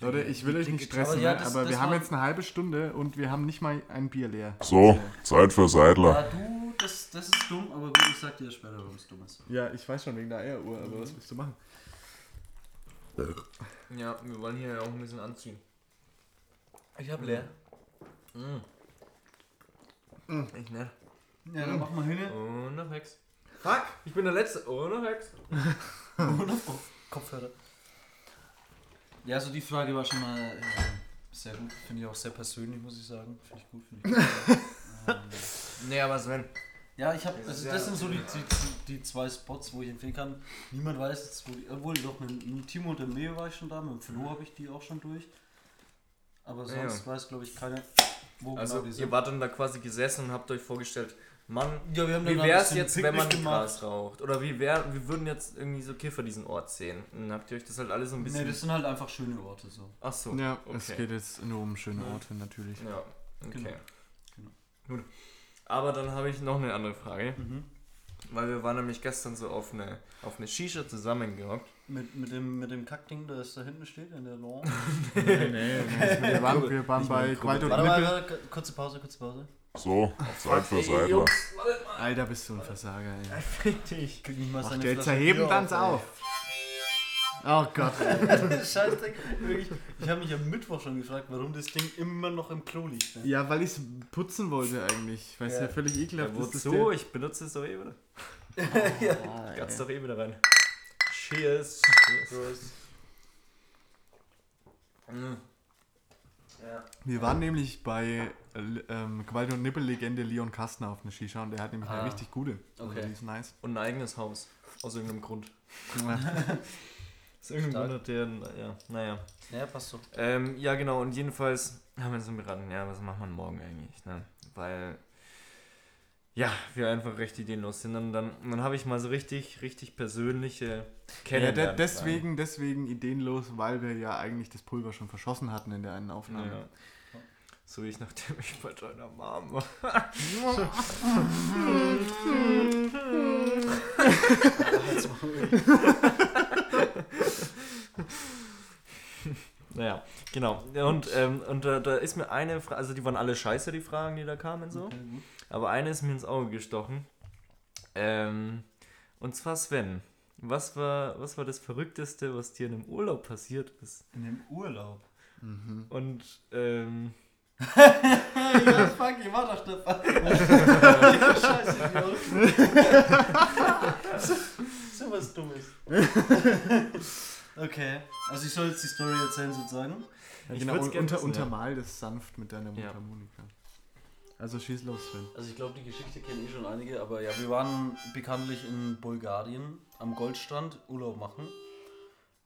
Leute, ich will euch nicht stressen, Aber ja, ne? das- aber das wir haben jetzt eine halbe Stunde und wir haben nicht mal ein Bier leer. So, Zeit für Seidler. Ja, du, das, das ist dumm, aber gut, ich sag dir später, warum es dumm ist. Ja, ich weiß schon wegen der Eieruhr, aber was willst du machen? ja, wir wollen hier ja auch ein bisschen anziehen. Ich hab leer. Mhm. Ich ne? Ja, dann mach mal hin. Und noch Hex. Fuck, ich bin der Letzte. Oh, noch Hex. Und Kopf- Kopfhörer. Ja, also die Frage war schon mal äh, sehr gut. Finde ich auch sehr persönlich, muss ich sagen. Finde ich gut, finde ich gut. ähm, Nee, aber Sven. ja, ich habe, also das ja- sind so die, die, die zwei Spots, wo ich empfehlen kann. Niemand weiß jetzt, wo die, obwohl doch mit, mit Timo und dem Leo war ich schon da, mit dem Flo habe ich die auch schon durch. Aber Ja. sonst weiß, glaube ich, keiner, wo Also, genau die ihr sind. wart dann da quasi gesessen und habt euch vorgestellt, Mann, Ja, wir haben wie wäre es jetzt, wenn man Gras raucht? Oder wie wär, wie würden jetzt irgendwie so Kiffer diesen Ort sehen? Dann habt ihr euch das halt alles so ein Nee, bisschen. das sind halt einfach schöne Orte so. Ach so. Ja, es okay. geht jetzt nur um schöne Orte natürlich. Ja, okay. Genau. Genau. Gut. Aber dann habe ich noch eine andere Frage. Mhm. Weil wir waren nämlich gestern so auf eine, auf eine Shisha zusammengehockt. Mit, mit, dem, mit dem Kackding, das da hinten steht, in der Lawn. Nee, nee, nee. Wir waren, wir waren bei Qualt und Warte mal, kurze Pause, kurze Pause. So, Zeit für Seidler. Alter, bist du ein Versager, ey. Fick dich. Krieg nicht mal Ach, seine der Flasche zerheben Bier ey. auf. Oh Gott. Scheißdreck. Wirklich, ich habe mich am Mittwoch schon gefragt, warum das Ding immer noch im Klo liegt. Ne? Ja, weil ich es putzen wollte eigentlich. Weil es ja. Ja. völlig Ja, ekelhaft ist. dass wozu? Ich benutze es doch eh wieder. ja. der- Ganz doch eh wieder rein. Cheers. Cheers. Mm. Ja. Wir waren nämlich bei äh, ähm, Qualt und Nippel-Legende Leon Kastner auf einer Shisha und der hat nämlich Ah. eine richtig gute. Also Okay. die ist nice. Und ein eigenes Haus. Aus irgendeinem Grund. Ja. Aus irgendeinem. Grund hat der, ja, naja. ja, passt so. Ähm, ja, genau, und jedenfalls haben wir uns dann beraten, ja, was macht man morgen eigentlich, ne? Weil, ja, wir einfach recht ideenlos sind. Und dann, dann habe ich mal so richtig, richtig persönliche Ja, Kennenlernen. deswegen, deswegen ideenlos, weil wir ja eigentlich das Pulver schon verschossen hatten in der einen Aufnahme. Ja. So wie ich, nachdem ich bei deiner Mom war. Naja, genau. Ja, Und, ähm, und da, da ist mir eine Frage, also die waren alle scheiße, die Fragen, die da kamen so. Aber eine ist mir ins Auge gestochen. Ähm, und zwar Sven. Was war, was war das Verrückteste, was dir in einem Urlaub passiert ist? In dem Urlaub. Und ähm, ja, fuck, ich war doch dabei. ja, scheiße, so, so was Dummes. okay, also ich soll jetzt die Story erzählen sozusagen. Ja, Ich genau, würd's un gern unter, wissen, ja. untermal das sanft mit deiner Ja. Also schieß los, Sven. Also ich glaube, die Geschichte kennen eh schon einige, aber ja, wir waren bekanntlich in Bulgarien am Goldstrand Urlaub machen.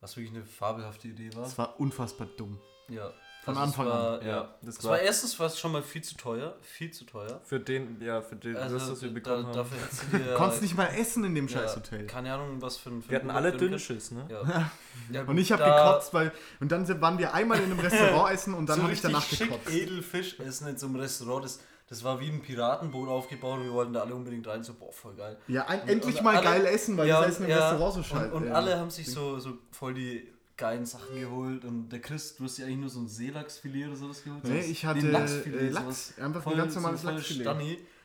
Was wirklich eine fabelhafte Idee war. Das war unfassbar dumm. Ja. Von Also es Anfang war, an. Ja, das das war- war erstens was schon mal viel zu teuer. Viel zu teuer. für den, ja, für den, Also das, was wir da, bekommen haben. dafür du dir. Konntest nicht mal essen in dem ja, scheiß Hotel. Keine Ahnung, was für ein. Für Wir ein hatten alle können. Dünnschiss, ne? Ja. ja Und ich habe da gekotzt, weil. Und dann waren wir einmal in einem Restaurant essen und dann so habe ich richtig danach schick gekotzt. Edelfisch essen in so einem Restaurant. Das, das war wie ein Piratenboot aufgebaut und wir wollten da alle unbedingt rein. So, boah, voll geil. Ja, ein, Und- endlich und mal alle- geil essen, weil Ja, das Essen im ja, Restaurant so scheiße Und, und alle haben sich so, so voll die geilen Sachen geholt. Und der Chris, du hast ja eigentlich nur so ein Seelachsfilet oder sowas geholt. Nee, ich hatte ein Lachsfilet, äh, sowas Lachs. Einfach voll, ein ganz normales so Lachsfilet.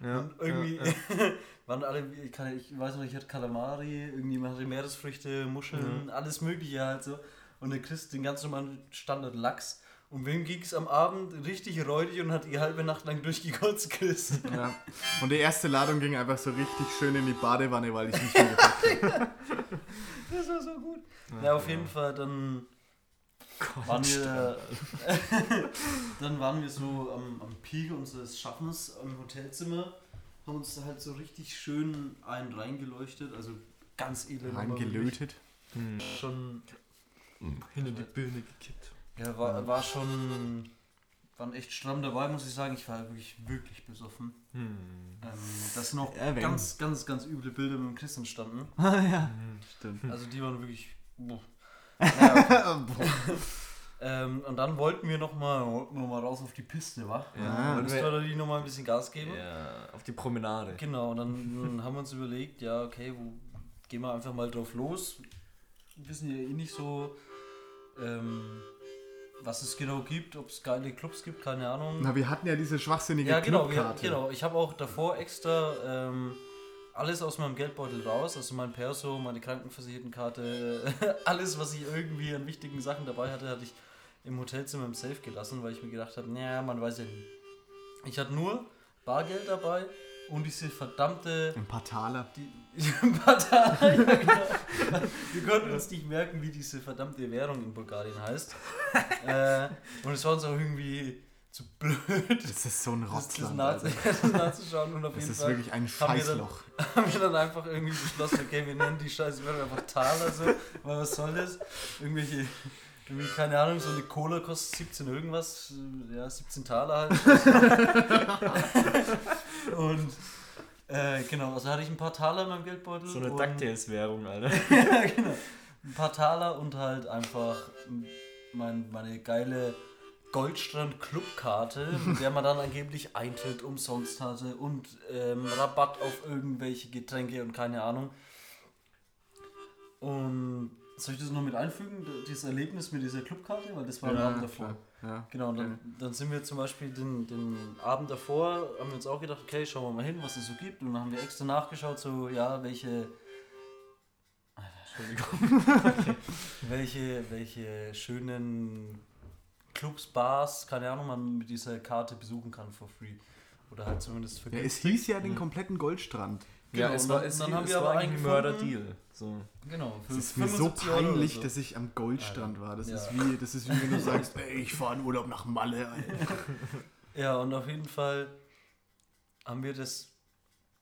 Ja, Und irgendwie ja, waren alle, ich, kann, ich weiß noch, ich hatte Kalamari, irgendjemand hatte Meeresfrüchte, Muscheln, alles Mögliche halt so. Und der Chris den ganz normalen Standard Lachs. Und wem ging es am Abend richtig räudig und hat die halbe Nacht lang durchgekotzt, Chris? Ja. Und die erste Ladung ging einfach so richtig schön in die Badewanne, weil ich nicht mehr gepackt habe. Das war so gut. Ja, auf jeden Fall, dann waren wir, dann waren wir so am, am Peak unseres Schaffens am Hotelzimmer, haben uns da halt so richtig schön einen reingeleuchtet, also ganz edel. Reingelötet. Hm. Schon, Hinter die Birne gekippt. Ja, war, war schon, waren echt stramm dabei, muss ich sagen. Ich war wirklich, wirklich besoffen. Hm. Ähm, da sind noch Ja, wenn- ganz, ganz, ganz üble Bilder mit dem Chris entstanden. Ah ja, stimmt. Also die waren wirklich. boah. Naja, ähm, und dann wollten wir nochmal noch mal raus auf die Piste, wa? Ja, wir- wir da die nochmal ein bisschen Gas geben. ja, auf die Promenade. Genau, und dann haben wir uns überlegt, ja, okay, wo gehen wir einfach mal drauf los. Wir wissen ja eh nicht so, ähm, was es genau gibt, ob es geile Clubs gibt, keine Ahnung. Na, wir hatten ja diese schwachsinnige Ja, genau, Clubkarte. genau. Ich habe auch davor extra ähm, alles aus meinem Geldbeutel raus, also mein Perso, meine Krankenversichertenkarte, alles, was ich irgendwie an wichtigen Sachen dabei hatte, hatte ich im Hotelzimmer im Safe gelassen, weil ich mir gedacht habe, naja, man weiß ja nie. Ich hatte nur Bargeld dabei und diese verdammte Ein paar Taler. die Partei, ja, genau. Wir konnten uns nicht merken, wie diese verdammte Währung in Bulgarien heißt. äh, und es war uns auch irgendwie zu blöd, Das ist so ein das, das, Rotzland. Alter. das nachzuschauen. Und auf Das jeden ist Fall wirklich ein haben wir dann- Scheißloch. haben wir dann einfach irgendwie beschlossen, okay, wir nennen die scheiße Währung einfach Taler so, weil was soll das? Irgendwelche, irgendwie, keine Ahnung, so eine Cola kostet 17 irgendwas, ja, 17 Taler halt. und äh, genau, also hatte ich ein paar Taler in meinem Geldbeutel. So eine DuckTales-Währung, Alter. ja, genau. Ein paar Taler und halt einfach mein, meine geile Goldstrand-Clubkarte, mit der man dann angeblich Eintritt umsonst hatte und ähm, Rabatt auf irgendwelche Getränke und keine Ahnung. Und soll ich das noch mit einfügen, dieses Erlebnis mit dieser Clubkarte? Weil das war am Abend davor. Ja. Genau, und dann, dann sind wir zum Beispiel den, den Abend davor, haben wir uns auch gedacht, okay, schauen wir mal hin, was es so gibt. Und dann haben wir extra nachgeschaut, so, ja, welche. Alter, Entschuldigung. welche, welche schönen Clubs, Bars, keine Ahnung, man mit dieser Karte besuchen kann for free. Oder halt zumindest für Ja, es hieß ja den kompletten Goldstrand. Genau, ja, es und war, dann- es, dann haben es wir war aber eigentlich ein. Mörder-Deal. So. Genau, für Es ist mir so 75 Euro oder peinlich, so. dass ich am Goldstrand war. Das, Ja. ist wie, das ist wie wenn du sagst, ey, ich fahre in Urlaub nach Malle. Alter. Ja, und auf jeden Fall haben wir das,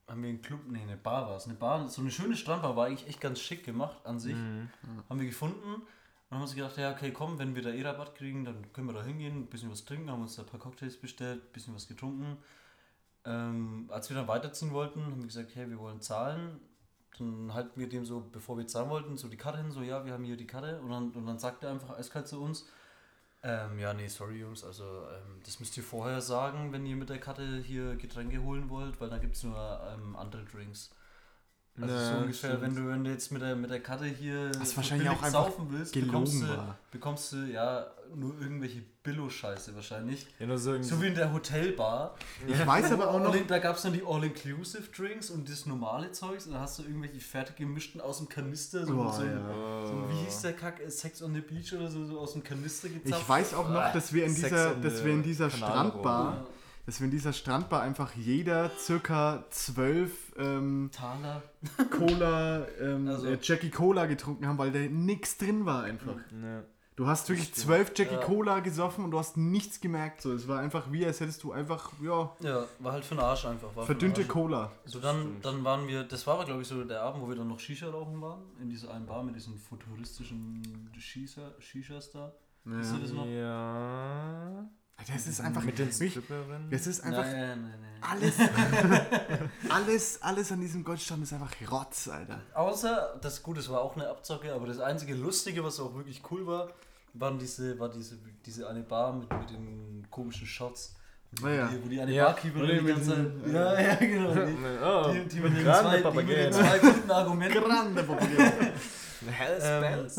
haben wir einen Club, nee, eine Bar war es, eine Bar, so eine schöne Strandbar, war eigentlich echt ganz schick gemacht an sich. Haben wir gefunden und haben uns gedacht, ja, okay, komm, wenn wir da eh Rabatt kriegen, dann können wir da hingehen, ein bisschen was trinken, haben uns da ein paar Cocktails bestellt, ein bisschen was getrunken. Ähm, als wir dann weiterziehen wollten, haben wir gesagt, hey, wir wollen zahlen. Dann halten wir dem so, bevor wir zahlen wollten, so die Karte hin, so, ja, wir haben hier die Karte. Und dann, und dann sagt er einfach eiskalt zu uns, Ähm, ja, nee, sorry Jungs, also ähm, das müsst ihr vorher sagen, wenn ihr mit der Karte hier Getränke holen wollt, weil da gibt es nur ähm, andere Drinks. Also Ja, so ungefähr, stimmt. wenn du, wenn du jetzt mit der, mit der Karte hier Das so wahrscheinlich auch einfach saufen willst, bekommst du, bekommst du ja nur irgendwelche Billo-Scheiße wahrscheinlich. Ja, nur so. So wie in der Hotelbar. Ich weiß aber auch noch, Da gab es dann die All-Inclusive-Drinks und das normale Zeugs und dann hast du irgendwelche fertig gemischten aus dem Kanister, so, Boah, so, ja. so wie hieß der Kack, äh, Sex on the Beach oder so, so aus dem Kanister gezapft. ich weiß auch noch, dass wir in dieser, dass wir in dieser Strandbar, dass wir in dieser Strandbar einfach jeder circa zwölf ähm, Taler. Cola, ähm, Also- äh, Jackie Cola getrunken haben, weil da nichts drin war einfach. Ja. Du hast wirklich zwölf Jackie Ja. Cola gesoffen und du hast nichts gemerkt. So, es war einfach wie, als hättest du einfach, ja, Ja, war halt für den Arsch einfach. Verdünnte Arsch. Cola. So, dann, dann waren wir, das war aber glaube ich so der Abend, wo wir dann noch Shisha rauchen waren, in dieser einen Bar mit diesen futuristischen Shisha, Shishas da. Noch? ja. Das ist einfach, Mit den Stripperinnen. es ist einfach Nein, nein, nein. alles, alles, alles an diesem Goldstand ist einfach Rotz, Alter. Außer, das gut, es war auch eine Abzocke, aber das einzige Lustige, was auch wirklich cool war, waren diese, war diese, diese eine Bar mit, mit den komischen Shots. Wo die, Ah, ja. wo die eine Ja. Barkeeperin die ganze Zeit. den- Ja, ja, genau. Die, Oh, die, die, mit den zwei, die mit den zwei guten Argumenten. Grande Papageno. Hells Ähm, bells.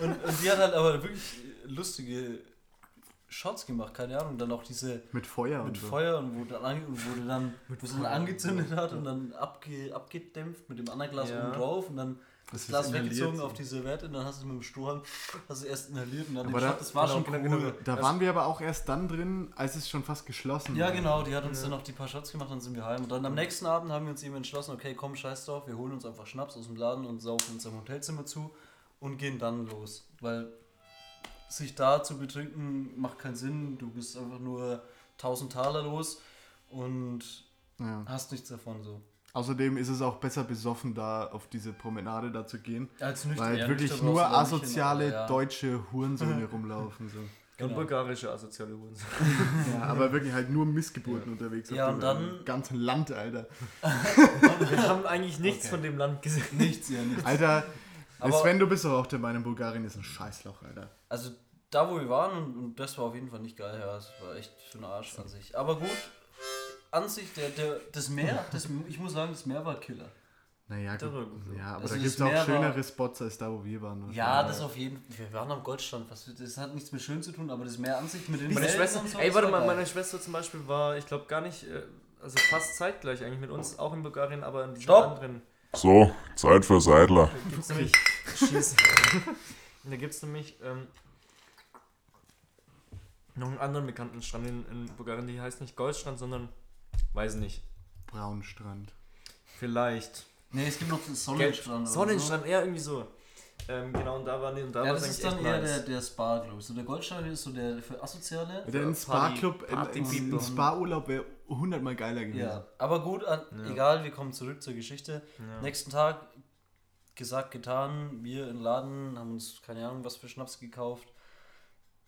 Und, und die hat halt aber wirklich lustige Shots gemacht, keine Ahnung. Dann auch diese Mit Feuer mit und so. Feuer und wo dann, ange, und wo die dann, sie dann angezündet hat und dann abge, abgedämpft mit dem anderen Glas Ja. oben drauf und dann das, Glas weggezogen so. auf die Serviette und dann hast du es mit dem Strohhalm hast du erst inhaliert und dann Aber den da- Shot. Das war genau, schon genau, cool. genau. Da waren wir aber auch erst dann drin, als es schon fast geschlossen Ja, war. genau, die hat uns dann noch die paar Shots gemacht, dann sind wir heim. Und dann am nächsten Abend haben wir uns eben entschlossen, okay, komm, scheiß drauf, wir holen uns einfach Schnaps aus dem Laden und saufen uns im Hotelzimmer zu und gehen dann los. Weil sich da zu betrinken macht keinen Sinn, du bist einfach nur 1000 Taler los und Ja. hast nichts davon so. Außerdem ist es auch besser besoffen, da auf diese Promenade da zu gehen, Als nüchtern, weil ja, wirklich nur hin, asoziale aber ja. deutsche Hurensöhne rumlaufen. So. Und genau. bulgarische asoziale Huren. Ja, aber wirklich halt nur Missgeburten unterwegs. Ja, auf und dem dann- ganzen Land, Alter. Wir haben eigentlich nichts Okay. von dem Land gesehen. Nichts, ja, nichts. Alter, Aber- Sven, du bist doch auch der Meinung, Bulgarien ist ein Scheißloch, Alter. Also da, wo wir waren, und, das war auf jeden Fall nicht geil, ja, es war echt für den Arsch an sich. Aber gut, an sich, der, der, das Meer, das, ich muss sagen, das Meer war Killer. Naja, gut. ja aber Also da gibt es auch war- schönere Spots als da, wo wir waren. Ja, das auf jeden Fall. Wir waren am Goldstrand, was, das hat nichts mit schön zu tun, aber das Meer an sich mit den Meine Wellen Schwester, und so, ey, warte war mal, meine Schwester zum Beispiel war, ich glaube gar nicht, äh, also fast zeitgleich eigentlich mit uns, auch in Bulgarien, aber in diesem Stopp! anderen. So, Zeit für Seidler. Da gibt's nämlich, Schieß. da nämlich ähm, noch einen anderen bekannten Strand in, in Bulgarien, die heißt nicht Goldstrand, sondern, weiß nicht, Braunstrand. vielleicht. Nee, es gibt noch den Sonnenstrand. oder Sonnenstrand, eher irgendwie so. Ähm, genau, und da war die, und da So. Ja, war das ist dann eher nice. der, der Spa, glaube ich. So der Goldstrand ist so der für Asoziale. Der Spa-Club, ein Spa-Urlaub wäre hundertmal geiler gewesen. Ja, aber gut, an, egal, wir kommen zurück zur Geschichte. Ja. Nächsten Tag, gesagt, getan, wir im Laden haben uns keine Ahnung was für Schnaps gekauft.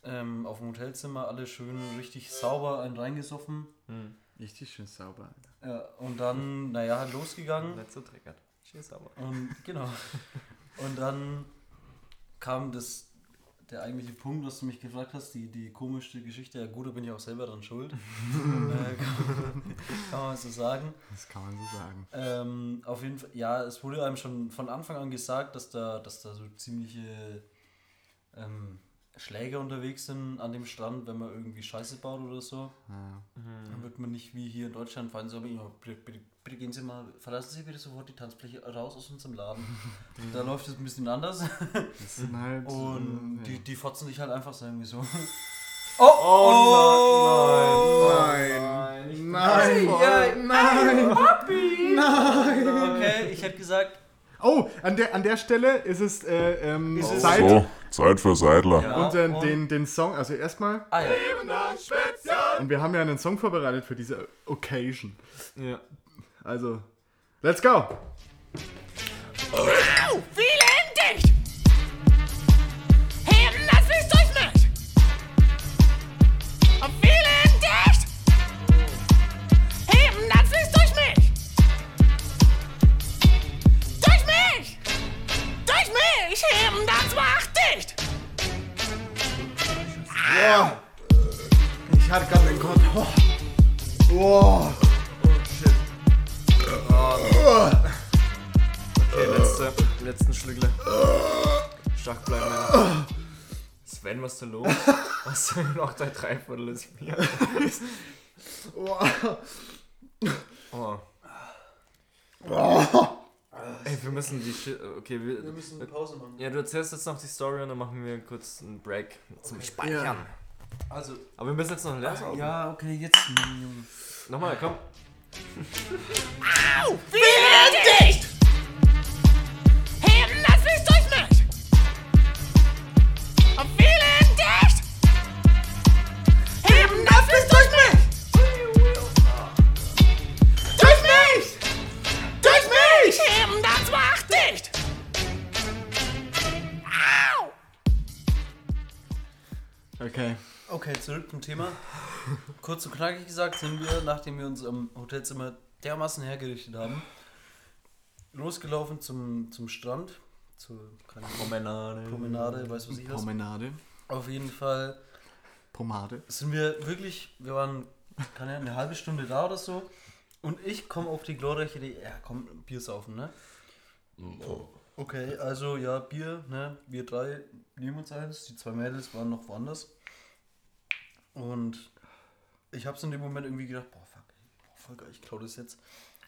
Ähm, auf dem Hotelzimmer, alle schön richtig sauber einen reingesoffen. Hm. Richtig schön sauber, Alter. Ja, und dann, naja, halt losgegangen. Nicht so dreckert. Cheers aber. Und genau. Und dann kam das, der eigentliche Punkt, was du mich gefragt hast, die, die komische Geschichte. Ja, gut, da bin ich auch selber dran schuld. äh, kann, kann man so sagen. Das kann man so sagen. Ähm, auf jeden Fall, ja, es wurde einem schon von Anfang an gesagt, dass da, dass da so ziemliche ähm, Schläger unterwegs sind an dem Strand, wenn man irgendwie Scheiße baut oder so. Ja. Dann wird man nicht wie hier in Deutschland fallen, so, bitte, bitte, bitte gehen Sie mal, verlassen Sie bitte sofort die Tanzfläche raus aus unserem Laden. da läuft es ein bisschen anders. Das sind halt. Und äh, die, die fotzen dich halt einfach so irgendwie so. Oh, Nein! Nein! Nein! Nein! Okay, ich hätte gesagt, Oh, an der, an der Stelle ist es äh, ähm, Ist es- Zeit, So, Zeit für Seidler. Ja, und- den, den Song, also erstmal, ah ja, und wir haben ja einen Song vorbereitet für diese Occasion. Ja. Also, let's go! Vielen dicht! Wow. Ich hatte gerade den Kopf. Oh. wow. Oh shit. Okay, letzte, letzten Schlückle. Stark bleiben, Männer. Sven, was ist da los? Was ist noch dein Dreiviertel ist mir? Wow. Oh. Oh. Ey, wir müssen die Shit. Okay, wir, wir müssen eine Pause machen. Ja, du erzählst jetzt noch die Story und dann machen wir kurz einen Break zum okay. Speichern. Ja. Also, Aber wir müssen jetzt noch ein Leer saugen. ja, okay, jetzt. Nochmal, komm. Wie dicht! Heben, das fließt durch mich! Und dicht! Heben, das fließt durch mich! Durch mich! Durch mich! Heben, das macht dicht! Au! Okay. Okay, zurück zum Thema. Kurz und knackig gesagt sind wir, nachdem wir uns am Hotelzimmer dermaßen hergerichtet haben, losgelaufen zum, zum Strand, zur Promenade. Promenade, weiß was ich was. Promenade. Auf jeden Fall Pomade. sind wir wirklich, wir waren keine Ahnung, eine halbe Stunde da oder so und ich komme auf die glorreiche Idee, ja komm, Bier saufen, ne? Okay, also ja, Bier, ne? Wir drei nehmen uns eins, die zwei Mädels waren noch woanders. Und ich hab's in dem Moment irgendwie gedacht, boah, fuck, boah, voll ich klau das jetzt.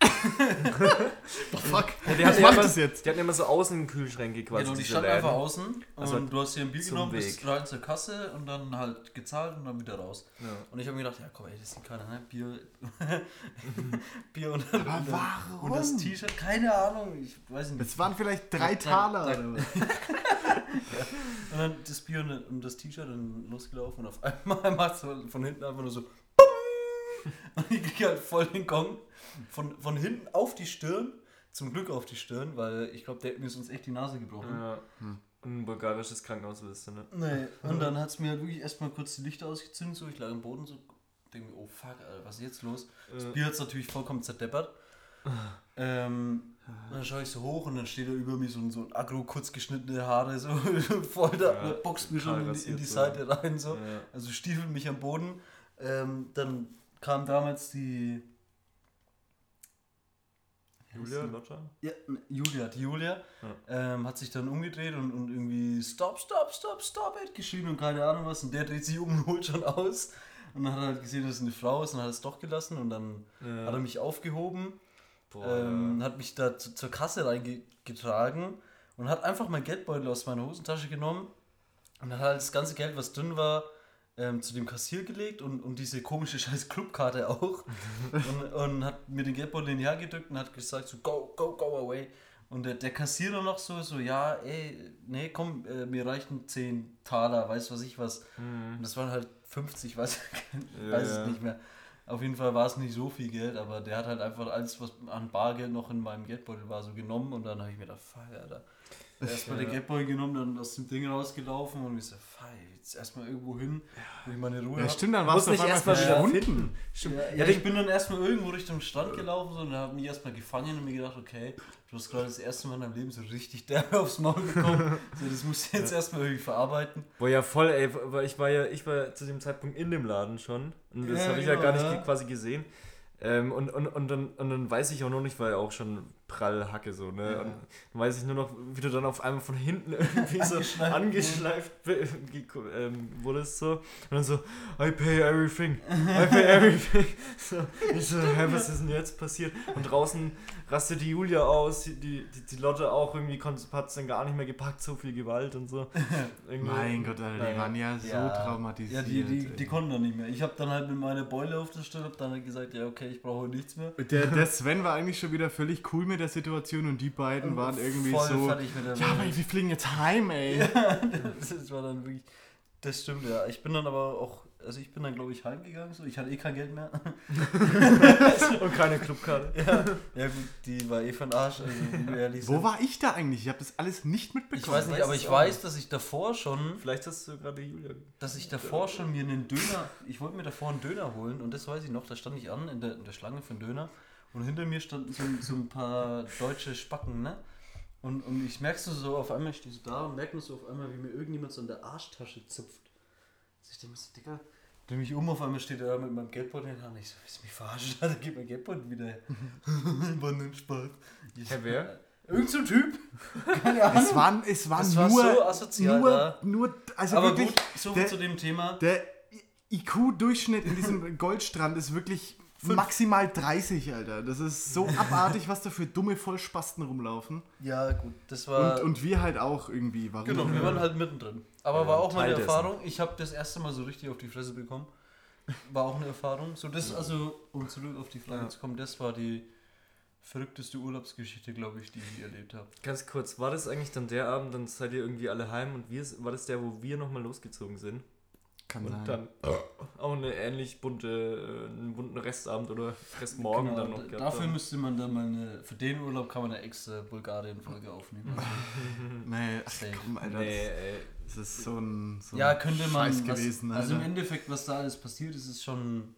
Fuck. Ja, die Was hatten macht immer, das jetzt? Die hatten immer so Außenkühlschränke quasi. Genau, die standen Läden. einfach außen und Also du hast dir ein Bier genommen, Weg. bist rein zur Kasse und dann halt gezahlt und dann wieder raus. Ja. Und ich habe mir gedacht, ja komm ey, das sieht keiner, ne? Bier, Bier und, dann, und, dann, warum? und das T-Shirt, keine Ahnung, ich weiß nicht. Das waren vielleicht drei Taler. oder was? Und dann das Bier und, und das T-Shirt dann losgelaufen und auf einmal macht es von hinten einfach nur so und ich kriege halt voll den Gong von, von hinten auf die Stirn, zum Glück auf die Stirn, weil ich glaube, der hätte mir sonst echt die Nase gebrochen. Ja. Ein bulgarisches Krankenhaus willst du, ne? Nee, und dann hat es mir halt wirklich erstmal kurz die Lichter ausgezündet, so ich lag am Boden so, denke mir, oh fuck, Alter, was ist jetzt los? Das Bier hat natürlich vollkommen zerdeppert. Ähm, und dann schaue ich so hoch und dann steht da über mir so ein, so ein aggro kurz geschnittene Haare, so voll da, Ja, boxt mir schon in, die- in die kahl Seite rein, so. Ja. Also stiefelt mich am Boden. Ähm, dann kam damals die. Julia, Lotta? Ja, ne, Julia, die Julia ähm, hat sich dann umgedreht und, und irgendwie Stop, Stop, Stop, Stop it geschrien und keine Ahnung was. Und der dreht sich um und holt schon aus. Und dann hat er halt gesehen, dass es eine Frau ist und hat es doch gelassen. Und dann Ja. hat er mich aufgehoben, Boah, ähm, hat mich da zu, zur Kasse reingetragen und hat einfach mein Geldbeutel aus meiner Hosentasche genommen und hat halt das ganze Geld, was drin war, ähm, zu dem Kassier gelegt und, und diese komische scheiß Clubkarte auch. und, und hat mir den Geldbeutel in die Hand gedrückt und hat gesagt, so go, go, go away. Und der, der Kassierer noch so, so, ja, ey, nee, komm, äh, mir reichen 10 Taler, weiß was ich was. Und das waren halt 50, weiß, Ja, weiß ja. es nicht mehr. Auf jeden Fall war es nicht so viel Geld, aber der hat halt einfach alles, was an Bargeld noch in meinem Geldbeutel war, so genommen und dann habe ich mir gedacht, fuck, Alter. Erstmal den Geldbeutel genommen, dann aus dem Ding rausgelaufen und ich so, fuck, jetzt erstmal irgendwo hin, wo ich meine Ruhe Ja, stimmt, dann warst du nicht erstmal wieder verschwunden. Stimmt. Ja, ja, ich bin dann erstmal irgendwo Richtung Strand gelaufen so, und habe mich erstmal gefangen und mir gedacht, okay, du hast gerade das erste Mal in deinem Leben so richtig derbe aufs Maul bekommen. so, das musst du jetzt erstmal irgendwie verarbeiten. Boah, ja voll, ey, weil ich war ja, ich war zu dem Zeitpunkt in dem Laden schon und das Ja, habe ich ja genau, gar nicht ja. ge- quasi gesehen. Ähm, und, und, und, dann, und dann weiß ich auch noch nicht, weil auch schon prall Hacke so, ne? Ja. Und dann weiß ich nur noch, wie du dann auf einmal von hinten irgendwie so Angeschleift ähm, wurdest so. Und dann so, I pay everything, I pay everything. So, ich so, hä, was ist denn jetzt passiert? Und draußen rastet die Julia aus, die, die, die Lotte auch irgendwie hat es dann gar nicht mehr gepackt, so viel Gewalt und so. Irgendwie- Mein Gott, Alter, die waren ja so Ja. traumatisiert. Ja, die, die, die konnten dann nicht mehr. Ich habe dann halt mit meiner Beule auf der Stirn hab dann halt gesagt, ja okay, ich brauche nichts mehr. der, der Sven war eigentlich schon wieder völlig cool mit der Situation und die beiden waren irgendwie Voll so. fertig mit der Ja, aber wir fliegen jetzt heim, ey. das war dann wirklich. Das stimmt, ja. Ich bin dann aber auch, also ich bin dann glaube ich heimgegangen, so. Ich hatte eh kein Geld mehr. Und keine Clubkarte. ja, ja gut, die war eh von Arsch, also ehrlich Wo sind. war ich da eigentlich? Ich habe das alles nicht mitbekommen. Ich weiß nicht, aber ich weiß, dass ich davor schon, Vielleicht hast du gerade Julia. dass ich davor schon mir einen Döner, ich wollte mir davor einen Döner holen und das weiß ich noch, da stand ich an in der, in der Schlange für einen Döner und hinter mir standen so, so ein paar deutsche Spacken, ne? Und, und ich merkst du so, auf einmal stehe ich so da und merke nur so auf einmal, wie mir irgendjemand so in der Arschtasche zupft. Also ich denke mir so, Digga, drehe mich um, auf einmal steht er da mit meinem Geldbeutel in der Hand. Ich so, willst du mich verarschen? Alter, gib mein Geldbeutel wieder her. War nur ein Spaß. Ich, Herr wer? Irgend so ein Typ. Keine Ahnung. Es waren, es waren Es war nur, so asozial nur, da. nur, also Aber wirklich, gut, so der- zu dem Thema. der IQ-Durchschnitt in diesem Goldstrand ist wirklich maximal 30, Alter. Das ist so abartig, was da für dumme Vollspasten rumlaufen. Ja, gut, das war. Und, und wir halt auch irgendwie. Warum? genau, wir waren halt mittendrin. Aber war auch mal eine dessen. Erfahrung. Ich habe das erste Mal so richtig auf die Fresse bekommen. War auch eine Erfahrung. So, das, also, um zurück auf die Frage zu kommen, das war die verrückteste Urlaubsgeschichte, glaube ich, die ich erlebt habe. Ganz kurz, war das eigentlich dann der Abend, dann seid ihr irgendwie alle heim und wir, war das der, wo wir nochmal losgezogen sind? Kann Und sein. dann auch eine ähnlich bunte, äh, einen bunten Restabend oder Restmorgen Genau, dann noch gehabt Dafür haben. müsste man dann mal eine, für den Urlaub kann man eine extra Bulgarien-Folge aufnehmen. Also, Nee, ach, komm, Alter. Nee, ey. Das ist so ein, so ja, ein könnte man. Scheiß was, gewesen. also im. Endeffekt, was da alles passiert ist, ist schon.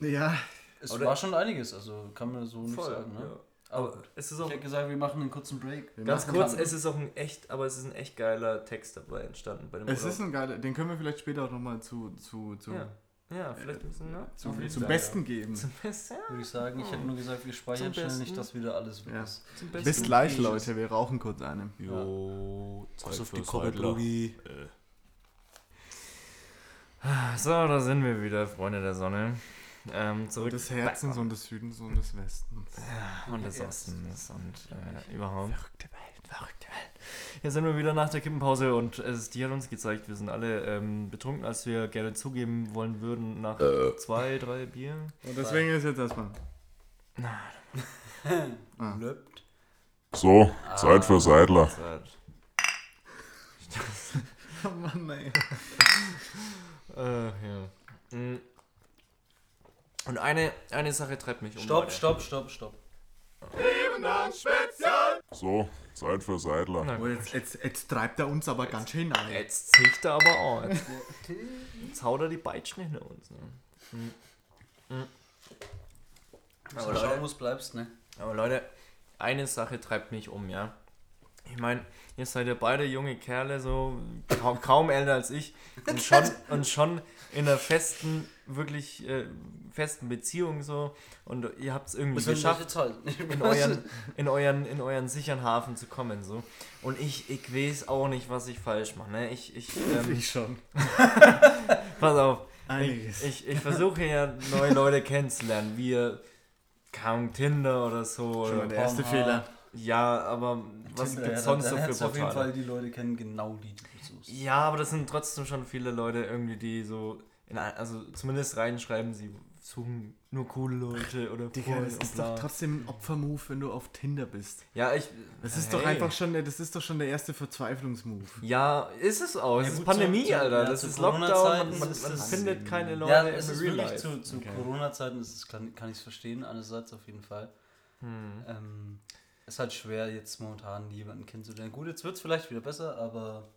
ja, Es Oder- war schon einiges, also kann man so nicht Voll, sagen. Ne? ja. Aber es ist Ich auch hätte gesagt, wir machen einen kurzen Break. wir ganz kurz, es ist auch ein echt, aber es ist ein echt geiler Text dabei entstanden bei dem Es Urlaub. ist ein geiler, den können wir vielleicht später auch nochmal zu, zu, zu, ja. ja, vielleicht müssen wir zu, Auf jeden zum Fall, Besten geben. zum Besten. Ja, Würde ich sagen, ich hätte nur gesagt, wir speichern Zum schnell Besten. nicht, dass wieder alles weg Ja. ist. zum Bis gleich, Leute, wir rauchen kurz eine. Jo, Zeit auf die Seidler. Brudi. So, da sind wir wieder, Freunde der Sonne. Ähm, zurück Des Herzens und des Südens und des Westens. und des Ostens und äh, überhaupt. Verrückte Welt, verrückte Welt. Hier sind wir wieder nach der Kippenpause und es, die hat uns gezeigt, wir sind alle ähm, betrunken, als wir gerne zugeben wollen würden nach zwei, drei Bier. Und deswegen ist jetzt erstmal. Löppt. So, Zeit für Seidler. Zeit. Oh Mann, ey. Äh, ja. Mm. Und eine, eine Sache treibt mich um. Stopp, Leute. stopp, stopp, stopp. So, Zeit für Seidler. Na, Oh, jetzt, jetzt, jetzt treibt er uns aber ganz schön ein. Jetzt zieht er aber an. Jetzt, jetzt haut er die Beitschen hinter uns. Ne? Mm. Mm. Aber Mal schauen, Leute, wo es bleibst, ne? aber Leute, eine Sache treibt mich um, ja. Ich meine, ihr seid ja beide junge Kerle, so kaum, kaum älter als ich und schon, und schon in einer festen, wirklich äh, festen Beziehung so und ihr habt es irgendwie will geschafft. in euren, in euren, in euren sicheren Hafen zu kommen. So. Und ich, ich weiß auch nicht, was ich falsch mache. Ne? Ich, ich, ähm, schon. pass auf, Einiges. ich, ich versuche ja neue Leute kennenzulernen. Wir kaum Tinder oder so. Schon Oder, der erste. Fehler. ja, aber was gibt ja, es sonst so für du auf jeden Fall Portale? die Leute kennen, genau die, suchst. Ja, aber das sind trotzdem schon viele Leute irgendwie, die so, in, also zumindest reinschreiben, sie suchen nur coole Leute oder Digga, cool das ist bla. doch trotzdem ein Opfermove, wenn du auf Tinder bist. Ja, ich. Das ist hey. doch einfach schon, der- das ist doch schon der erste Verzweiflungsmove. Ja, ist es auch. Es Ja, ist gut, Pandemie, zu- Alter. ja, das ist Lockdown. Man, man, ist man das- findet keine Leute Ja, im es ist Real wirklich Life. zu, zu Okay. Corona-Zeiten, ist es- kann, kann ich es verstehen, einerseits auf jeden Fall. Hm. Ähm, ist halt schwer, jetzt momentan jemanden kennenzulernen. Gut, jetzt wird es vielleicht wieder besser, aber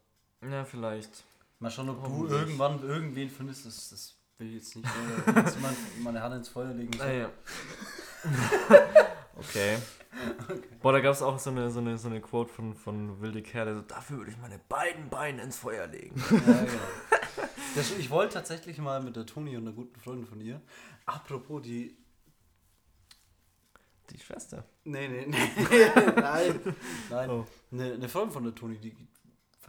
Ja, vielleicht. mal schauen, ob du Hoffentlich. irgendwann irgendwen findest, das, das will ich jetzt nicht äh, jemand meine Hand ins Feuer legen. So. Ah, ja. okay. Boah, da gab es auch so eine, so, eine, so eine Quote von, von Wilde Kerle. So, dafür würde ich meine beiden Beine ins Feuer legen. Ja, genau. Das, ich wollte tatsächlich mal mit der Toni und einer guten Freundin von ihr, apropos die Die Schwester. Nee, nee, nee. nein. Nein. Oh. Eine, eine Freundin von der Toni, die.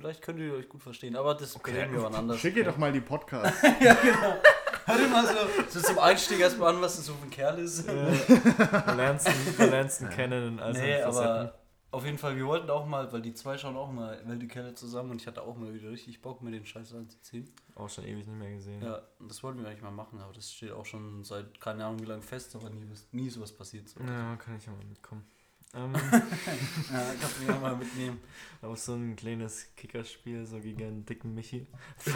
Vielleicht könnt ihr euch gut verstehen, aber das bereden wir wann anders. Schick ihr doch mal die Podcasts. Hör dir mal so, so zum Einstieg erstmal an, was das so für ein Kerl ist. Du lernst ihn, kennen in all nee, aber auf jeden Fall, wir wollten auch mal, weil die zwei schauen auch mal wilde Kerle zusammen und ich hatte auch mal wieder richtig Bock, mir den Scheiß anzuziehen. Auch schon ewig nicht mehr gesehen. Ja, das wollten wir eigentlich mal machen, aber das steht auch schon seit keine Ahnung wie lange fest, aber nie, was- nie sowas passiert. So. Ja, kann ich ja mal mitkommen. Ähm, Ja, kannst du mich auch mal mitnehmen. auf so ein kleines Kickerspiel, so gegen einen dicken Michi.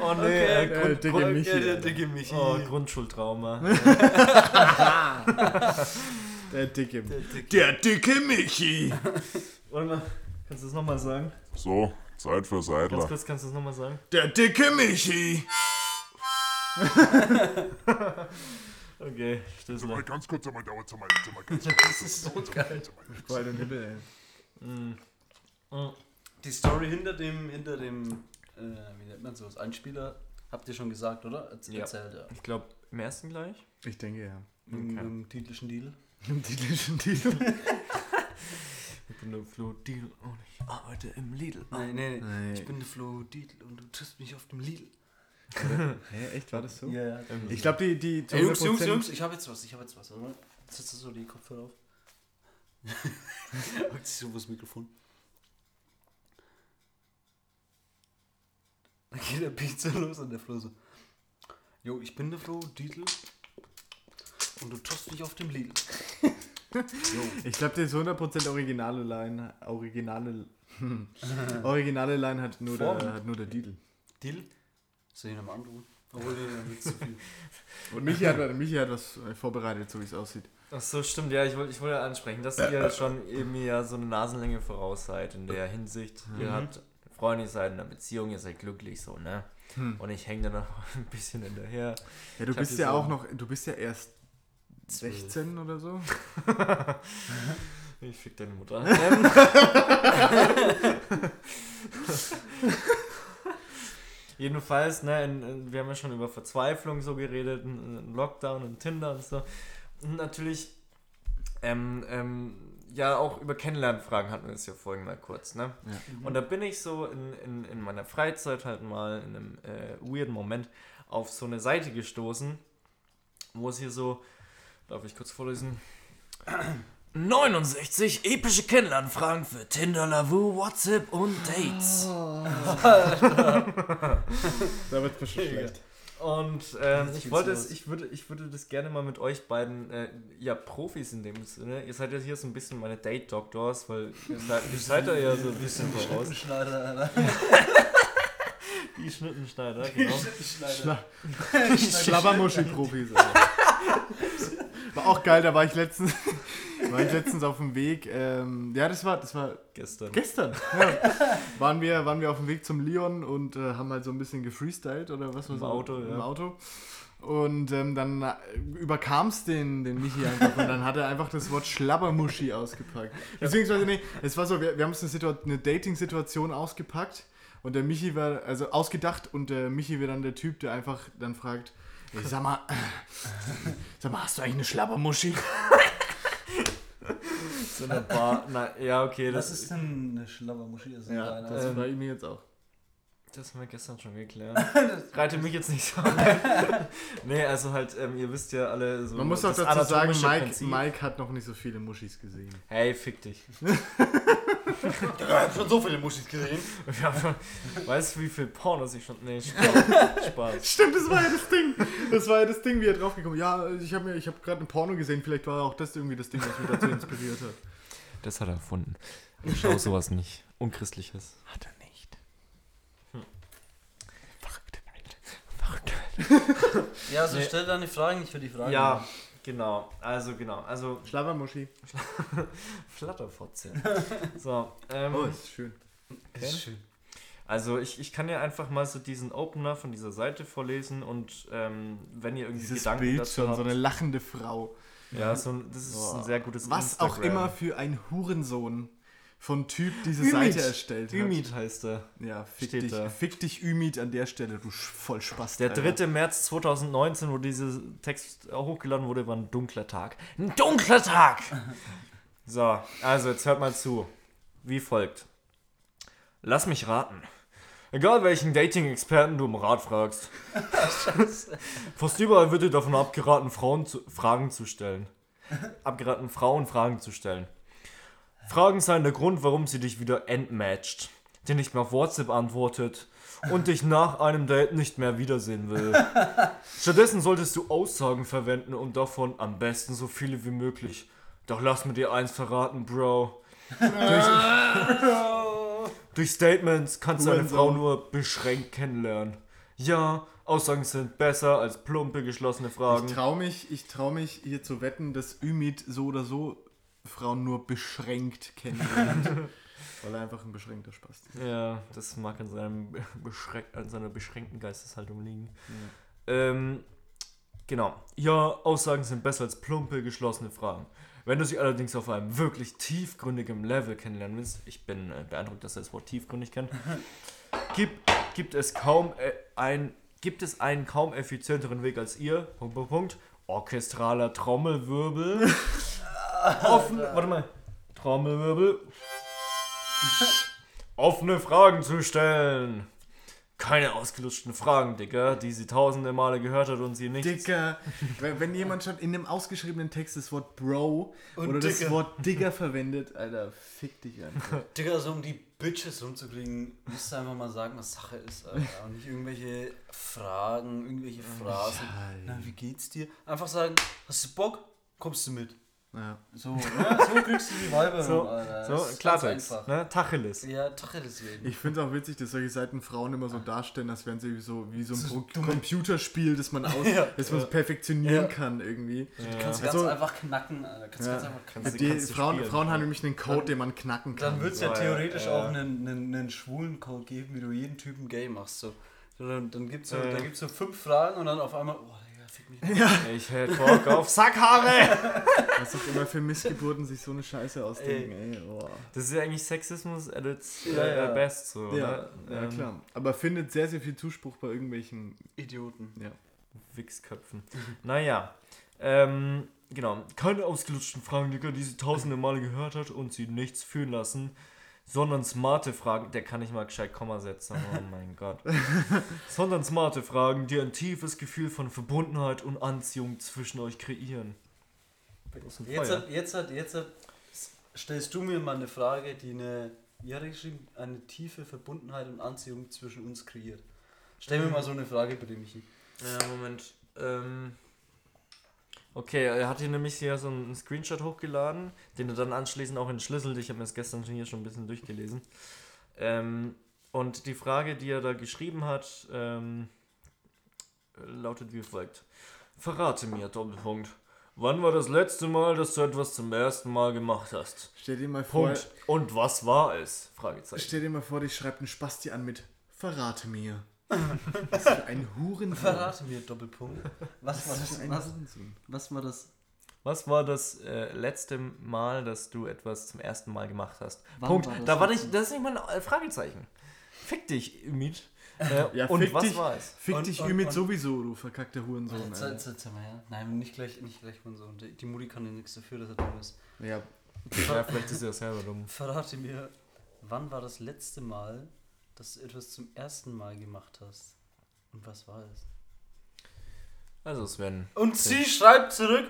oh nee, Okay. äh, Grund, Äh, dicke Grund, Michi, Alter. dicke Michi. Oh, Grundschultrauma. Der dicke. Der dicke. Der dicke Michi. Warte mal, kannst du das nochmal sagen? So, Zeit für Ganz Seidler. kurz, kannst du das nochmal sagen? Der dicke Michi. Okay, Stößler. Ganz kurz einmal dauert es mal. Ganz Das ist so geil. Boah, der Nippel, ey. Mm. Mm. Die Story hinter dem, hinter dem, äh, wie nennt man sowas, Einspieler, habt ihr schon gesagt, oder? Erz Ja. Erzählt, ja. Ich glaube, im ersten gleich. Ich denke ja. Im, Okay. im titelischen Deal. Ist ein Titel. Ich bin der Flo Deal und ich arbeite im Lidl. Nein, nein, nein. Nee. Ich bin der Flo Dietl und du triffst mich auf dem Lidl. Hä, echt, war das so? Ja, ja. Ich glaube, die, die Ey, Jungs, Jungs, 100% Jungs, ich habe jetzt was, ich habe jetzt was. Mal. Setzt du so die Kopfhörer auf? Holt sich so das Mikrofon. Dann geht der Pizza los und der Flo so. Jo, ich bin der Flo Dietl und du triffst mich auf dem Lidl. Ich glaube, die ist 100% originale Line. Originale. originale Line hat nur, Form. der, hat nur der Titel. Deal? Soll ich ihn nochmal anrufen? Obwohl, nee, dann wird's zu viel. Und Michi hat, Michi hat was vorbereitet, so wie es aussieht. Ach so, stimmt, ja, ich wollte ich wollte ja ansprechen, dass ihr schon eben ja so eine Nasenlänge voraus seid in der Hinsicht. Ihr habt Freunde, ihr seid in einer Beziehung, ihr seid glücklich so, ne? Und ich hänge da noch ein bisschen hinterher. Ja, du Ich bist ja so- auch noch, du bist ja erst 16 oder so. Ich fick deine Mutter. Jedenfalls, ne, in, in, wir haben ja schon über Verzweiflung so geredet, in, Lockdown und Tinder und so. Und natürlich, ähm, ähm, ja, auch über Kennenlernfragen hatten wir es ja vorhin mal kurz, ne? Und da bin ich so in, in, in meiner Freizeit halt mal in einem äh, weirden Moment auf so eine Seite gestoßen, wo es hier so, darf ich kurz vorlesen? 69 epische Kennenlernfragen für Tinder, Lavu, WhatsApp und Dates. Da wird es schon schlecht. Und ähm, ich wollte es, ich würde, ich würde das gerne mal mit euch beiden, äh, ja, Profis in dem Sinne. Ihr seid ja hier so ein bisschen meine Date-Doctors, weil ihr seid, ihr seid da ja so ein bisschen voraus. Schneider, Alter. Die Schnittenschneider, genau. Schneider. Schlabbermuschi-Profis. Alter. War auch geil, da war ich letztens, war ich letztens auf dem Weg. Ähm, ja, das war, das war Gestern. gestern. Ja. Waren, wir, waren wir auf dem Weg zum Leon und äh, haben halt so ein bisschen gefreestylt oder was war Im so? Auto, Im ja. Auto. Und ähm, dann äh, überkam es den, den Michi einfach und dann hat er einfach das Wort Schlabbermuschi ausgepackt. Beziehungsweise, nee, es war so, wir, wir haben uns eine, eine Dating-Situation ausgepackt und der Michi war, also ausgedacht und der Michi wäre dann der Typ, der einfach dann fragt, "Ey, sag mal, sag mal, hast du eigentlich eine Schlabbermuschi? So eine Bar. Na, ja, okay, das, Was ist denn eine Schlabbermuschi? Also Ja, eine- das Ähm, war ihm jetzt auch. Das haben wir gestern schon geklärt. Reite mich jetzt nicht so. nee, also halt, ähm, ihr wisst ja alle so. Man muss auch dazu sagen, Mike. Mike hat noch nicht so viele Muschis gesehen. Hey, fick dich. Ich hab schon so viele Muschis gesehen. Schon, weißt du, wie viel Pornos ich schon. Nee, Spaß. Spaß. Stimmt, das war ja das Ding. Das war ja das Ding, wie er draufgekommen Ja, ich habe ich hab gerade ein Porno gesehen. Vielleicht war auch das irgendwie das Ding, was mich dazu inspiriert hat. Das hat er erfunden. Ich schau sowas nicht. Unchristliches. Hat er nicht. Ja, also Nee. stell deine Fragen, ich will die Fragen. Ja, genau. Also, genau. Also, Schlabbermuschi. Flatterfotze. So, ähm. Oh, ist schön. Ist schön. Also ich, ich kann ja einfach mal so diesen Opener von dieser Seite vorlesen und ähm, wenn ihr irgendwie Dieses Gedanken Bild dazu schon, habt, so eine lachende Frau. ja, so ein, das ist ein sehr gutes Was auch Instagram. immer für ein Hurensohn von Typ diese Ümit. Seite erstellt hat. Ümit heißt er. Ja, fick Steht dich, da. fick dich Ümit an der Stelle, du Sch- Vollspast. Der Alter. 3. März 2019, wo dieser Text hochgeladen wurde, war ein dunkler Tag. Ein dunkler Tag! So, also jetzt hört mal zu. Wie folgt. Lass mich raten. Egal welchen Dating-Experten du um Rat fragst. Fast überall wird dir davon abgeraten, Frauen zu, Fragen zu stellen. Abgeraten, Frauen Fragen zu stellen. Fragen seien der Grund, warum sie dich wieder entmatcht, dir nicht mehr auf WhatsApp antwortet und dich nach einem Date nicht mehr wiedersehen will. Stattdessen solltest du Aussagen verwenden und davon am besten so viele wie möglich. Doch lass mir dir eins verraten, Bro. Durch, durch Statements kannst du eine. Frau nur beschränkt kennenlernen. Ja, Aussagen sind besser als plumpe, geschlossene Fragen. Ich trau mich, ich trau mich hier zu wetten, dass Ümit so oder so Frauen nur beschränkt kennenlernt. weil er einfach ein beschränkter Spast ist. Ja, das mag an, seinem beschränk an seiner beschränkten Geisteshaltung liegen. Ähm, genau. Ja, Aussagen sind besser als plumpe, geschlossene Fragen. Wenn du sie allerdings auf einem wirklich tiefgründigen Level kennenlernen willst, ich bin äh, beeindruckt, dass er das Wort tiefgründig kennt, gibt, gibt es kaum äh, ein, gibt es einen kaum effizienteren Weg als ihr, Punkt, Punkt, Punkt, orchestraler Trommelwirbel, offene, warte mal, Trommelwirbel, offene Fragen zu stellen. Keine ausgelutschten Fragen, Digga, die sie tausende Male gehört hat und sie nicht. Dicker. wenn, wenn jemand schon in einem ausgeschriebenen Text das Wort Bro Und oder das Dicker. Wort Digger verwendet, Alter, fick dich einfach. Digga, so um die Bitches rumzukriegen, musst du einfach mal sagen, was Sache ist, Alter. Und nicht irgendwelche Fragen, irgendwelche Phrasen. Na, wie geht's dir? Einfach sagen, hast du Bock? Kommst du mit? Ja. So, ne? so kriegst du die Weiber So, so Das ist ganz Klartext, einfach. ne? Tacheles. Ja, Tacheles reden. Ich finde es auch witzig, dass solche Seiten Frauen immer so darstellen, als wären sie wie so, wie so ein So Computerspiel, das man, aus, Ja. das man perfektionieren Ja. kann irgendwie. Du kannst Also- ganz einfach knacken, Alter. Kannst Ja. ganz einfach knacken. Kannst du- Die kannst du Frauen, spielen. Frauen haben nämlich einen Code, den man knacken kann. Dann wird es ja Ja, theoretisch ja. auch einen, einen, einen schwulen Code geben, wie du jeden Typen gay machst. So. Dann, dann gibt es so, Ja. da gibt's so fünf Fragen und dann auf einmal, oh Mich. Ich hätte Bock auf Sackhaare! Was auch immer für Missgeburten sich so eine Scheiße ausdenken, ey. oh. Das ist ja eigentlich Sexismus at its Ja, äh, ja. best, so, Ja, oder? ja, Ähm, klar. Aber findet sehr, sehr viel Zuspruch bei irgendwelchen. Idioten. Ja. Wichsköpfen. naja. Ähm, genau. Keine ausgelutschten Fragen, Digga, die sie tausende Male gehört hat und sie nichts fühlen lassen, sondern smarte Fragen. Der kann nicht mal gescheit Komma setzen. Oh mein Gott. sondern smarte Fragen, die ein tiefes Gefühl von Verbundenheit und Anziehung zwischen euch kreieren. Jetzt hat, jetzt hat, jetzt hat, stellst du mir mal eine Frage, die eine, geschrieben, eine tiefe Verbundenheit und Anziehung zwischen uns kreiert. Stell mir mal so eine Frage bitte, Michi. Ja, Moment. Ähm, okay, er hat hier nämlich hier so einen Screenshot hochgeladen, den er dann anschließend auch entschlüsselt. Ich habe mir das gestern schon hier schon ein bisschen durchgelesen. Ähm, und die Frage, die er da geschrieben hat, ähm, lautet wie folgt. Verrate mir, Doppelpunkt. Wann war das letzte Mal, dass du etwas zum ersten Mal gemacht hast? Stell dir mal vor, Punkt. Und was war es? Fragezeichen. stell dir mal vor, dich schreibt ein Spasti an mit Verrate mir. Was für ein Hurensohn. Verrate mir, Doppelpunkt. Was war Was das? für ein Was, Hurensohn. was war das? Was war das äh, letzte Mal, dass du etwas zum ersten Mal gemacht hast? Wann Punkt. war das da war nicht, das ist nicht mal ein äh, Fragezeichen. Fick dich, Ümit. Äh, Ja, und fick was dich, war es? Fick Und- dich und- Ümit und- sowieso, du verkackter Hurensohn. Jetzt, jetzt, jetzt, mal her. Nein, nicht gleich, nicht gleich so. Die, die Mutti kann ja nichts dafür, dass er dumm ist. Ja, Ja, vielleicht ist er selber dumm. Verrate mir, wann war das letzte Mal, dass du etwas zum ersten Mal gemacht hast? Und was war es? Also Sven. Und sie schreibt zurück.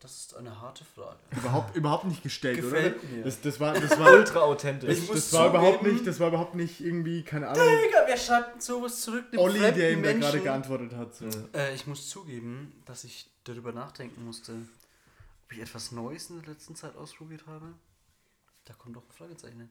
Das ist eine harte Frage. überhaupt, überhaupt nicht gestellt, Gefällt oder? mir. Das, das war, das war, Ultra authentisch. das, das war überhaupt nicht, das war überhaupt nicht irgendwie, keine Ahnung, Digga, wer schreibt sowas zurück? Dem Olli, der ihm da Menschen? gerade geantwortet hat. So. Äh, ich muss zugeben, dass ich darüber nachdenken musste, ob ich etwas Neues in der letzten Zeit ausprobiert habe. Da kommt doch ein Fragezeichen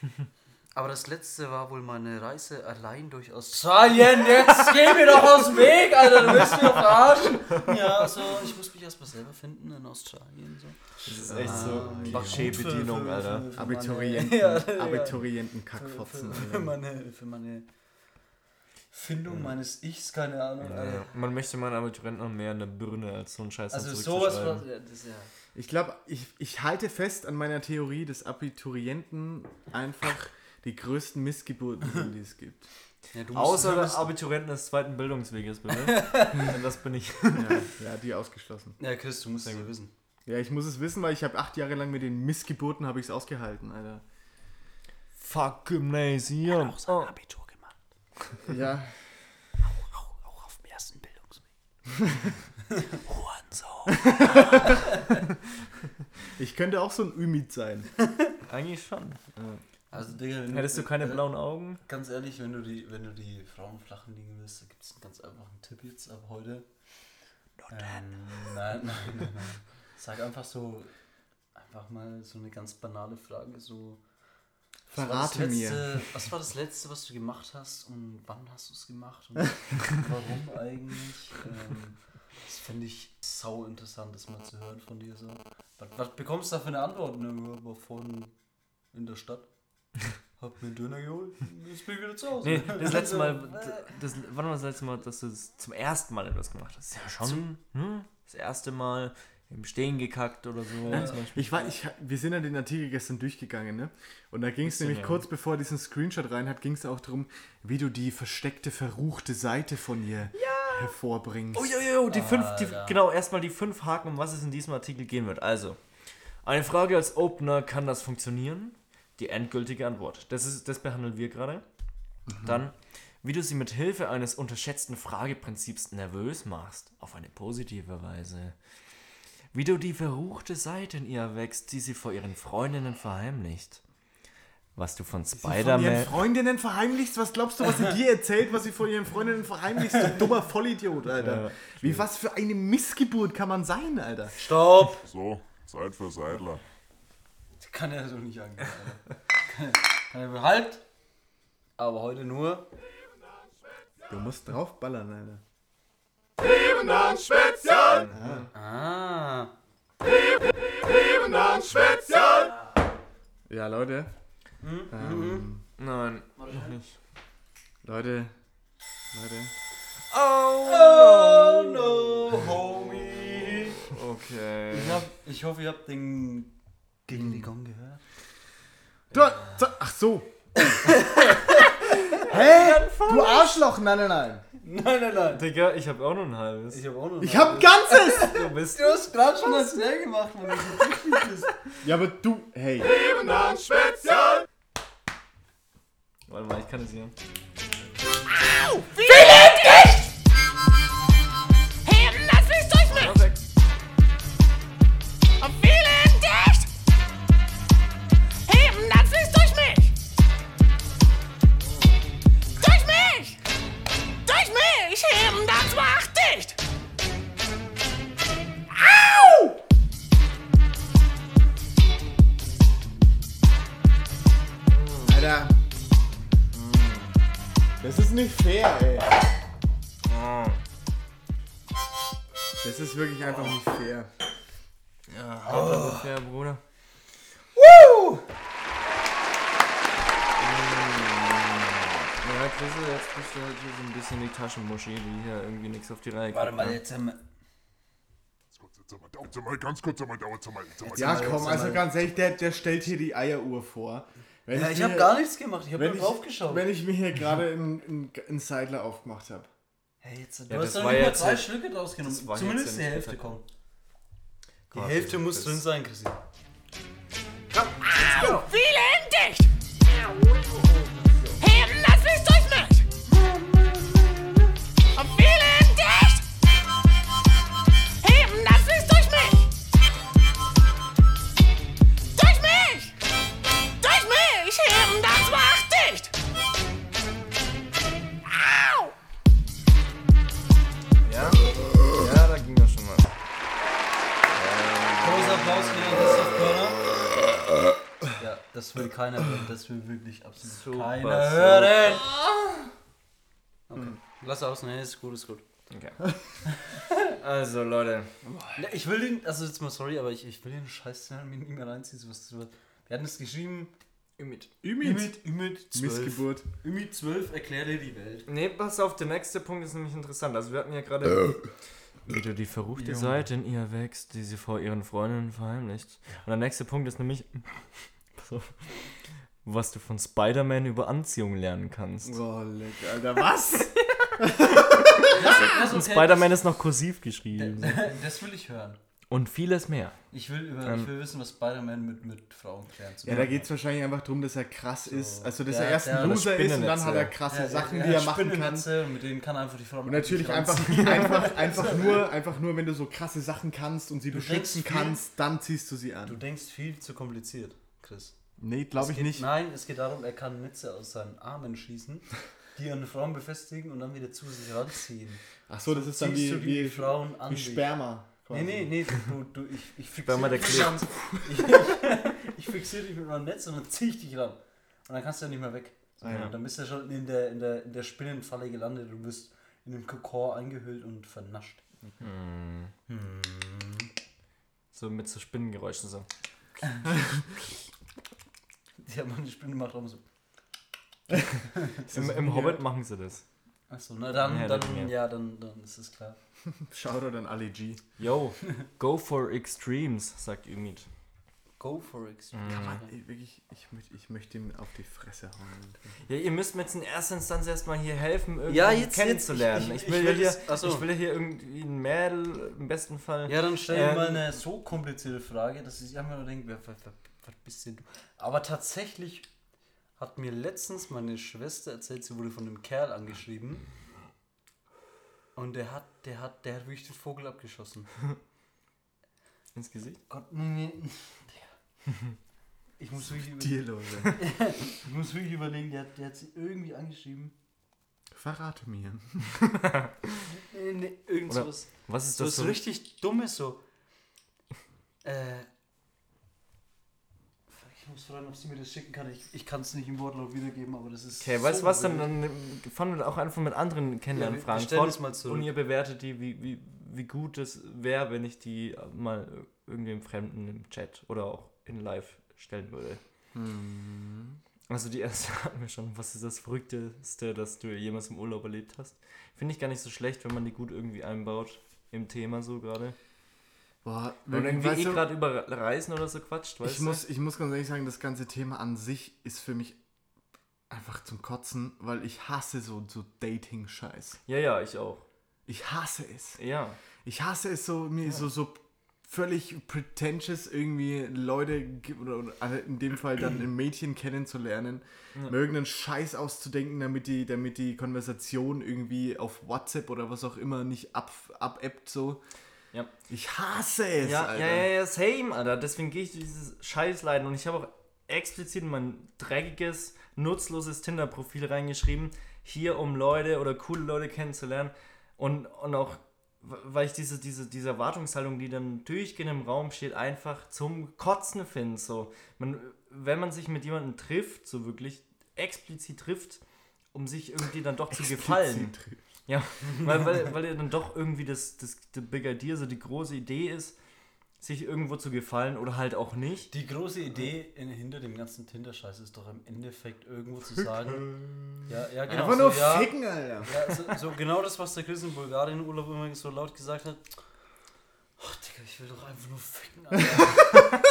hin. Aber das letzte war wohl meine Reise allein durch Australien. Jetzt geh mir doch aus dem Weg, Alter. Du willst mich verarschen. Ja, also ich muss mich erstmal selber finden in Australien. So. Das ist echt so gut Klischee-Bedienung, Alter. für- für Abiturienten, meine- Ja, ja. Abiturienten Für, Kackfotzen. für, meine, für meine Findung meines Ichs, keine Ahnung. Alter. Ja. Man möchte meinen Abiturienten noch mehr in der Birne als so einen Scheiß Also sowas war, ja, das ist ja. Ich glaube, ich, ich halte fest an meiner Theorie des Abiturienten einfach die größten Missgeburten, sind, die es gibt. ja Außer du der Abiturienten des zweiten Bildungsweges, bitte. Das bin ich. Ja, ja, die ausgeschlossen. Ja, Chris, du musst es ja wissen. Ja, ich muss es wissen, weil ich habe acht Jahre lang mit den Missgeburten habe ich es ausgehalten, Alter. Fuck Gymnasium. Oh. Abitur gemacht. Ja, Auch, auch auf dem ersten Bildungsweg. Hurensohn. ich könnte auch so ein Ümit sein. Eigentlich schon. Also, Digga, wenn Hättest du keine äh, blauen Augen? Ganz ehrlich, wenn du die, wenn du die Frauen flachen liegen willst, da gibt es einen ganz einfachen Tipp jetzt ab heute. Ähm, nein, nein, nein, nein. Sag einfach so, einfach mal so eine ganz banale Frage, so. Verrate mir. letzte, Was war das letzte, was du gemacht hast und wann hast du es gemacht und warum eigentlich? Ähm, das fände ich sau interessant, das mal zu hören von dir so. Was, was bekommst du da für eine Antwort? Ne, vorhin in der Stadt. Hab mir einen Döner geholt, jetzt bin ich wieder zu Hause. Nee, das letzte Mal, Also, äh, das, wann war das letzte Mal, dass du das zum ersten Mal etwas gemacht hast? Ja, schon, hm? Das erste Mal im Stehen gekackt oder so. zum Beispiel. Ich war, ich, wir sind ja den Artikel gestern durchgegangen, ne? Und da ging es nämlich ja. kurz bevor er diesen Screenshot rein hat, ging es auch darum, wie du die versteckte, verruchte Seite von ihr hervorbringst. Oh, jo, jo, die fünf, die, genau, erstmal die fünf Haken, um was es in diesem Artikel gehen wird. Also, eine Frage als Opener, kann das funktionieren? Die endgültige Antwort. Das, ist, das behandeln wir gerade. Dann, wie du sie mit Hilfe eines unterschätzten Frageprinzips nervös machst, auf eine positive Weise. Wie du die verruchte Seite in ihr erwächst, die sie vor ihren Freundinnen verheimlicht. Was du von Von ihren Spider-Man. Freundinnen verheimlichst? Was glaubst du, was sie dir erzählt, was sie vor ihren Freundinnen verheimlicht? Du dummer Vollidiot, Alter. Wie was für eine Missgeburt kann man sein, Alter? Stopp! So, Zeit für Seidler. Kann er so nicht angehen. Kann, kann er halt. Aber heute nur. Du musst draufballern, Alter. Ah. Ja, Leute. Ähm, Nein, noch nicht. Leute. Leute. Oh no, homie. Okay. Ich, hab, ich hoffe, ihr habt den gegen die Gong gehört. Du, ach so. Hä? Du Arschloch, nein, nein, nein. Nein, nein, nein. Digga, ich hab auch noch ein halbes. Ich habe auch noch. Ich hab ein ganzes! Du bist. Du hast gerade schon das leer gemacht, so wichtig bist. Ja, aber du, hey. Warte mal, ich kann es hier. Heben nicht fair, ey. Das ist wirklich einfach nicht fair. Ja, fair, Bruder. Ja, Chris, jetzt bist du halt hier so ein bisschen die Taschenmuschi, die hier irgendwie nichts auf die Reihe Warte kriegt, mal, ne? jetzt haben wir. Jetzt kurz, jetzt mal, jetzt mal, ganz kurz einmal, dauert mal, jetzt mal. Ja, komm, also ganz ehrlich, der, der stellt hier die Eieruhr vor. Wenn Ja, ich mir habe gar nichts gemacht, ich habe nur ich, drauf geschaut. wenn ich mir hier gerade einen einen Seidler aufgemacht habe. Hey, jetzt, du Ja, hast doch nicht mal drei halt- Schlücke draus genommen. Zumindest die Hälfte kommt. Die Hälfte muss drin sein, Chrissy. Au! Vielen dicht! Das will keiner hören. Das will wirklich absolut Super, keiner super. hören. Okay. Lass aus, ne, ist gut, ist gut. Okay. Also, Leute. Ne, Ich will den, also jetzt mal sorry, aber ich, ich will den Scheiß mir nicht mehr reinziehen. So was, so was. Wir hatten es geschrieben. Ümit. Ümit, Ümit 12. Missgeburt. Ümit 12 erklärt dir die Welt. Nee, pass auf, der nächste Punkt ist nämlich interessant. Also wir hatten ja gerade, wie du die verruchte Seite in ihr wächst, die sie vor ihren Freundinnen verheimlicht. Und der nächste Punkt ist nämlich, pass auf, was du von Spider-Man über Anziehung lernen kannst. Oh, leck, Alter, was? Und Spider-Man ist noch kursiv geschrieben. das will ich hören. Und vieles mehr. Ich will, über, Ähm. ich will wissen, was Spider-Man mit, mit Frauen klären zu Ja, da geht es wahrscheinlich einfach darum, dass er krass ist. Also, dass Ja, er erst ein Loser ist und dann hat er krasse Ja, Sachen, die er machen kann. Und mit denen kann er einfach die Frauen Und natürlich einfach, einfach, einfach, nur, einfach nur, wenn du so krasse Sachen kannst und sie Du beschützen denkst viel- kannst, dann ziehst du sie Du an. denkst viel zu kompliziert, Chris. Nee, glaube ich geht, nicht. Nein, es geht darum, er kann Netze aus seinen Armen schießen, die an Frauen befestigen und dann wieder zu sich ranziehen. Ach so, das ist dann wie, du die wie, Frauen an wie dich. Sperma. Nee, nee, nee, du, du, ich, ich fixiere dich, klebt. mit meinem- ich, ich fixiere dich mit meinem Netz und dann ziehe ich dich ran. Und dann kannst du ja nicht mehr weg. Ah, ja. Und dann bist du schon in der, in, der, in der Spinnenfalle gelandet und bist in den Kokon eingehüllt und vernascht. So mit so Spinnengeräuschen so. Ja, meine Spinne macht auch so. Im, Im Hobbit machen sie das. Achso, na dann, Ja, dann, dann, ja, dann, dann ist es klar. Shoutout an Ali G. Yo, go for extremes, sagt Ümit. Go for extreme. Mhm. Kann man, ey, wirklich, ich, möcht, ich möchte ihm auf die Fresse hauen. Ja, ihr müsst mir jetzt in erster Instanz erstmal hier helfen, irgendwie Ja, jetzt- kennenzulernen. jetzt- ich, ich- will ich will hier, das- ach so. ich will hier irgendwie ein Mädel im besten Fall. Ja, dann stell Ähm, dir mal eine so komplizierte Frage, dass ich einfach nur denke, wer, wer, wer, was bist denn du? Aber tatsächlich hat mir letztens meine Schwester erzählt, sie wurde von einem Kerl angeschrieben. Und der hat, der hat, der hat wirklich den Vogel abgeschossen. Ins Gesicht. Gott, nee, nee. Ich muss wirklich, über, ich muss wirklich überlegen, der, hat- der hat sie irgendwie angeschrieben. Verrate mir. Nee, nee, irgend Oder sowas. Was ist So das was so? richtig Dummes so. Äh. Muss fragen, ob sie mir das schicken kann. Ich, ich kann es nicht im Wortlaut wiedergeben, aber das ist. Okay, so weißt du was, dann, dann fangen wir auch einfach mit anderen Ja, wir- Kennenlernfragen wir mal zurück. Und ihr bewertet die, wie, wie, wie gut es wäre, wenn ich die mal irgendwem Fremden im Chat oder auch in Live stellen würde. Hm. Also die erste hatten wir schon. Was ist das Verrückteste, das du jemals im Urlaub erlebt hast? Finde ich gar nicht so schlecht, wenn man die gut irgendwie einbaut im Thema so gerade. Boah, Und wirklich, irgendwie eh du, gerade über Reisen oder so quatscht, weißt ich, muss, ich muss ganz ehrlich sagen, das ganze Thema an sich ist für mich einfach zum Kotzen, weil ich hasse so, so Dating-Scheiß. du? Ja, ja, ich auch. Ich hasse es. Ja. Ich hasse es so, mir so, so völlig pretentious irgendwie Leute, oder, also in dem Fall dann ein Mädchen kennenzulernen, mir irgendeinen Scheiß auszudenken, damit die, damit die Konversation irgendwie auf WhatsApp oder was auch immer nicht ab, abebbt so. Ja. Ich hasse es, Ja, Alter. ja, ja, ja, same, Alter. Deswegen gehe ich durch dieses Scheißleiden und ich habe auch explizit in mein dreckiges, nutzloses Tinder-Profil reingeschrieben, hier um Leute oder coole Leute kennenzulernen und, und auch, weil ich diese, diese, diese Erwartungshaltung, die dann durchgehend im Raum steht, einfach zum Kotzen finde. So. Man, wenn man sich mit jemandem trifft, so wirklich explizit trifft, um sich irgendwie dann doch zu gefallen. Explizit. Ja, weil, weil, weil ja dann doch irgendwie das, das, the big idea, so die große Idee ist, sich irgendwo zu gefallen oder halt auch nicht. Die große Idee in, hinter dem ganzen Tinder-Scheiß ist doch im Endeffekt irgendwo zu sagen. Ja, ja, genau. Einfach so, nur ja, ficken, Alter. Ja, so, so genau das, was der Chris in Bulgarien im Urlaub immer so laut gesagt hat. Ich will doch einfach nur ficken, Alter.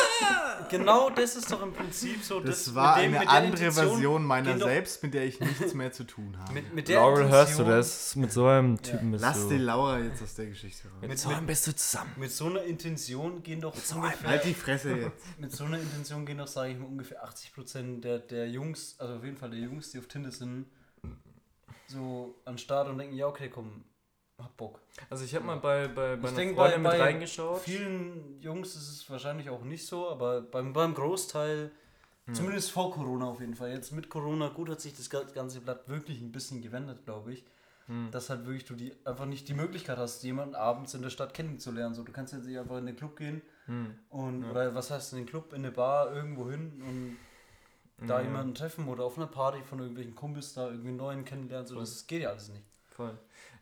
genau das ist doch im Prinzip so. Das mit war dem- eine andere Intention Version meiner selbst, mit der ich nichts mehr zu tun habe. Mit, mit der Intention, Mit so einem Typen bist Lass die Laura jetzt aus der Geschichte raus. Mit, so einem bist du zusammen. mit so einer Intention gehen doch ungefähr, Halt die Fresse jetzt. mit so einer Intention gehen doch, sage ich mal, ungefähr 80% der, der Jungs, also auf jeden Fall der Jungs, die auf Tinder sind, so an den Start und denken, ja okay, komm, hab Bock. Also ich habe mal bei, bei, bei Ich einer Freundin bei, mit reingeschaut. vielen Jungs ist es wahrscheinlich auch nicht so, aber beim, beim Großteil, zumindest vor Corona auf jeden Fall, jetzt mit Corona, gut hat sich das ga- ganze Blatt wirklich ein bisschen gewendet, glaube ich. Dass halt wirklich du die einfach nicht die Möglichkeit hast, jemanden abends in der Stadt kennenzulernen. So, du kannst jetzt nicht einfach in den Club gehen und oder was heißt in den Club, in eine Bar, irgendwo hin und da jemanden treffen oder auf einer Party von irgendwelchen Kumpels da irgendwie neuen kennenlernen. So, das geht ja alles nicht. Voll.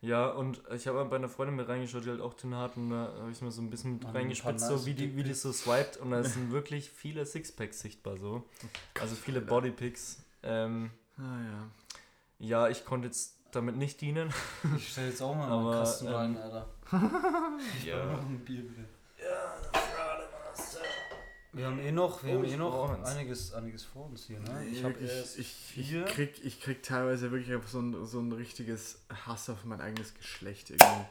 Ja, und ich habe bei einer Freundin mit reingeschaut, die halt auch Tinder hat und da habe ich mir so ein bisschen mit Ein reingespitzt, so wie die, wie die so swiped und da sind wirklich viele Sixpacks sichtbar so. Also viele Bodypics. Ähm, Ah ja. ja, ich konnte jetzt damit nicht dienen. Ich stelle jetzt auch mal Aber, meinen Kasten ähm, rein, Alter. Ich Ja. noch ein Bier, bitte. Wir haben eh noch, wir Oh, haben ich eh noch einiges, einiges vor uns hier, ne? Ich, Ich erst ich, vier. ich, krieg, ich krieg teilweise wirklich einfach so ein, so ein richtiges Hass auf mein eigenes Geschlecht irgendwie.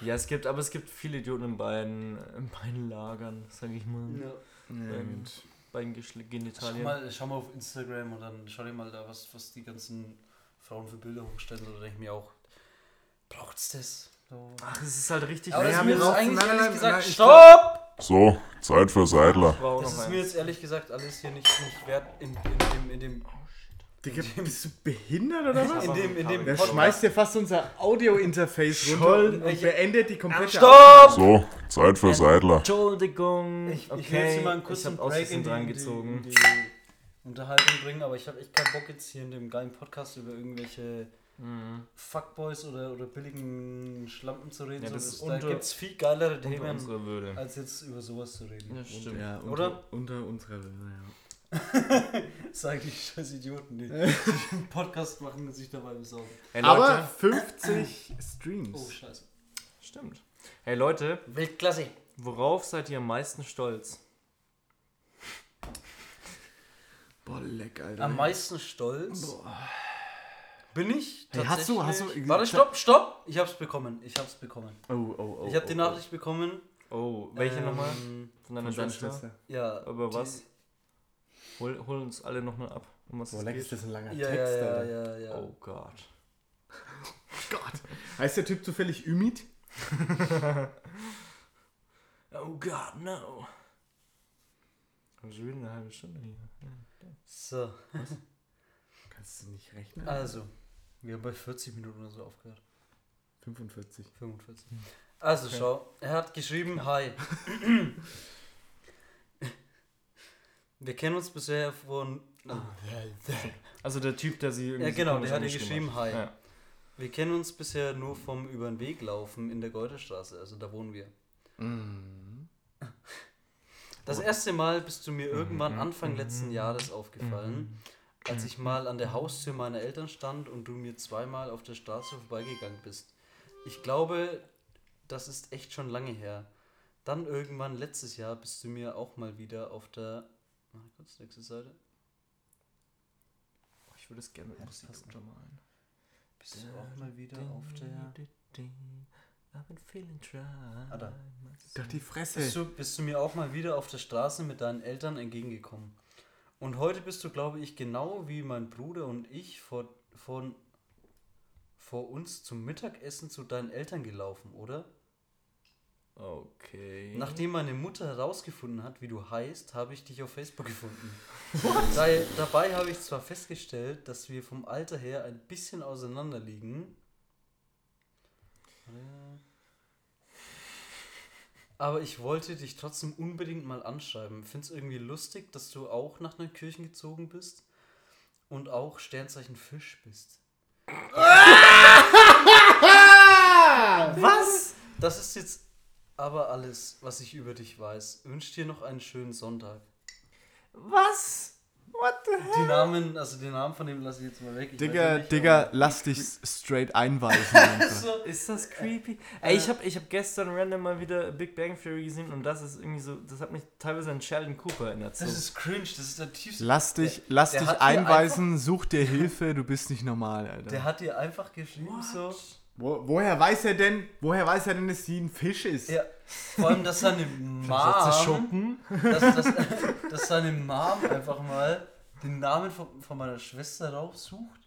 Ja, es gibt, aber es gibt viele Idioten in beiden, in beiden Lagern, sag ich mal. Ja. Ja, Ähm, gut. Beiden Geschle Schau Genitalien. mal, schau mal auf Instagram und dann schau dir mal da, was, was die ganzen Frauen für Bilder hochstellen. Da denke ich mir auch, braucht's das? So. Ach, es ist halt richtig. Aber ja, mir wir brauchen- eigentlich nein, nein, nein, gesagt, ich stopp! So, Zeit für Seidler. Das ist mir jetzt ehrlich gesagt alles hier nicht, nicht wert in, in, dem, in dem, Digga, bist du behindert oder was? in dem, in dem Podcast. schmeißt dir fast unser Audio-Interface runter und, beendet die komplette Stopp! So, Zeit für Seidler. Entschuldigung. Ich, ich will okay, jetzt mal einen ich kurzen Break in die, dran in die, gezogen. in die Unterhaltung bringen, aber ich habe echt keinen Bock jetzt hier in dem geilen Podcast über irgendwelche Mhm. Fuckboys oder, oder billigen Schlampen zu reden. Ja, so, das das ist da unter- gibt es viel geilere Unter Themen, unserer Würde. als jetzt über sowas zu reden. Ja, stimmt. Ja, unter, Oder? Unter unserer Würde, ja. Sag die scheiß Idioten, die einen Podcast machen und sich dabei besaugen. Hey Leute, Aber 50 Streams. Oh, scheiße. stimmt. Hey Leute, Weltklasse. worauf seid ihr am meisten stolz? Boah, leck, Alter. am meisten stolz bin ich Hey, hast du- tatsächlich... hast du- Warte, stopp, stopp! Ich hab's bekommen, ich hab's bekommen. oh, oh, oh. ich habe die oh, Nachricht bekommen. Oh, welche ähm, nochmal? Von deiner Schwester? Schwester. Ja. Aber was? Hol, hol uns alle nochmal ab. Um was Boah, es ist das ein langer Ja, Text, ja, ja, Alter. ja, ja. Oh Gott. Gott. Heißt der Typ zufällig Ümit? Oh Gott, no. Aber schon wieder eine halbe Stunde hier. So, Kannst du nicht rechnen? also, wir haben bei 40 Minuten oder so aufgehört. 45. 45. Also schau, er hat geschrieben, hi. Wir kennen uns bisher von... Also der Typ, der sie irgendwie. Ja genau, der hat angeschrieben geschrieben, hi. Ja. Wir kennen uns bisher nur vom über den Weg laufen in der Geuterstraße, also da wohnen wir. Das erste Mal bist du mir irgendwann Anfang letzten Jahres aufgefallen, als ich mal an der Haustür meiner Eltern stand und du mir zweimal auf der Straße vorbeigegangen bist. Ich glaube, das ist echt schon lange her. Dann irgendwann letztes Jahr bist du mir auch mal wieder auf der. Mal kurz, nächste Seite. Ich würde es gerne mit Musik untermalen. Bist du auch mal wieder auf der. I've been feeling dry. Ah, da. Doch die Fresse. Bist du, bist du mir auch mal wieder auf der Straße mit deinen Eltern entgegengekommen. Und heute bist du, glaube ich, genau wie mein Bruder und ich vor, von, vor uns zum Mittagessen zu deinen Eltern gelaufen, oder? Okay. Nachdem meine Mutter herausgefunden hat, wie du heißt, habe ich dich auf Facebook gefunden. Da, dabei habe ich zwar festgestellt, dass wir vom Alter her ein bisschen auseinander liegen. Aber ich wollte dich trotzdem unbedingt mal anschreiben. Find's irgendwie lustig, dass du auch nach Neukirchen gezogen bist und auch Sternzeichen Fisch bist. Was? Das ist jetzt aber alles, was ich über dich weiß. Wünsch dir noch einen schönen Sonntag. Was? What the hell? Die Namen, also den Namen von dem lasse ich jetzt mal weg. Ich Digga, nicht, Digga, lass dich straight einweisen. einfach. So, Ist das creepy? Ey, ich habe ich hab gestern random mal wieder Big Bang Theory gesehen und das ist irgendwie so, das hat mich teilweise an Sheldon Cooper erinnert. So. das ist cringe, das ist der tiefste. Lass dich, Der- lass der dich einweisen, such dir Hilfe, du bist nicht normal, Alter. Der hat dir einfach geschrieben so. Wo, woher weiß er denn, woher weiß er denn, dass sie ein Fisch ist? Ja, vor allem, dass seine Mom, dass, dass, dass seine Mom einfach mal den Namen von, von meiner Schwester raussucht.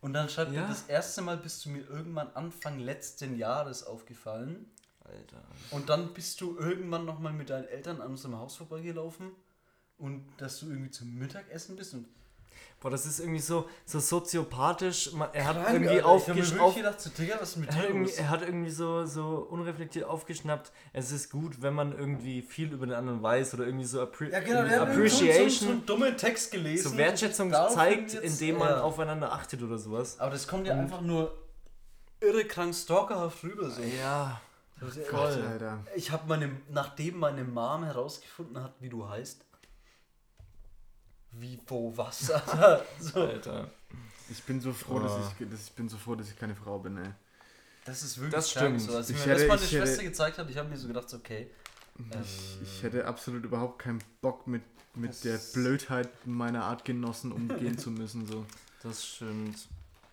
Und dann schreibt Ja. er, das erste Mal bist du mir irgendwann Anfang letzten Jahres aufgefallen. Alter. Und dann bist du irgendwann nochmal mit deinen Eltern an unserem Haus vorbeigelaufen. Und dass du irgendwie zum Mittagessen bist. Und Boah, das ist irgendwie so, so soziopathisch. Er hat Krank, irgendwie Alter. Ich hab mir aufgesch wirklich auf, gedacht, so, Digga, was ist mit er irgendwie, er hat irgendwie so, so unreflektiert aufgeschnappt. Es ist gut, wenn man irgendwie viel über den anderen weiß oder irgendwie so appre Ja, genau, der irgend so, so, so Appreciation, einen dummen Text gelesen. so Wertschätzung und zeigt, jetzt- indem man ja. aufeinander achtet oder sowas. Aber das kommt ja einfach nur irre krank stalkerhaft rüber. So. Ja, Das ist- Gott, Alter. Ich habe meine, nachdem meine Mom herausgefunden hat, wie du heißt. Wie, wo, was, Alter. So. Alter. Ich bin so froh, dass Ah. ich, dass ich bin so froh, dass ich keine Frau bin, ey. Das ist wirklich Das stimmt. So. Als Ich mir hätte- das meine ich Schwester hätte- gezeigt hat, ich habe mir so gedacht, so, okay. Ähm, Ich hätte absolut überhaupt keinen Bock mit, mit Das der Blödheit meiner Artgenossen umgehen zu müssen. So. Das stimmt.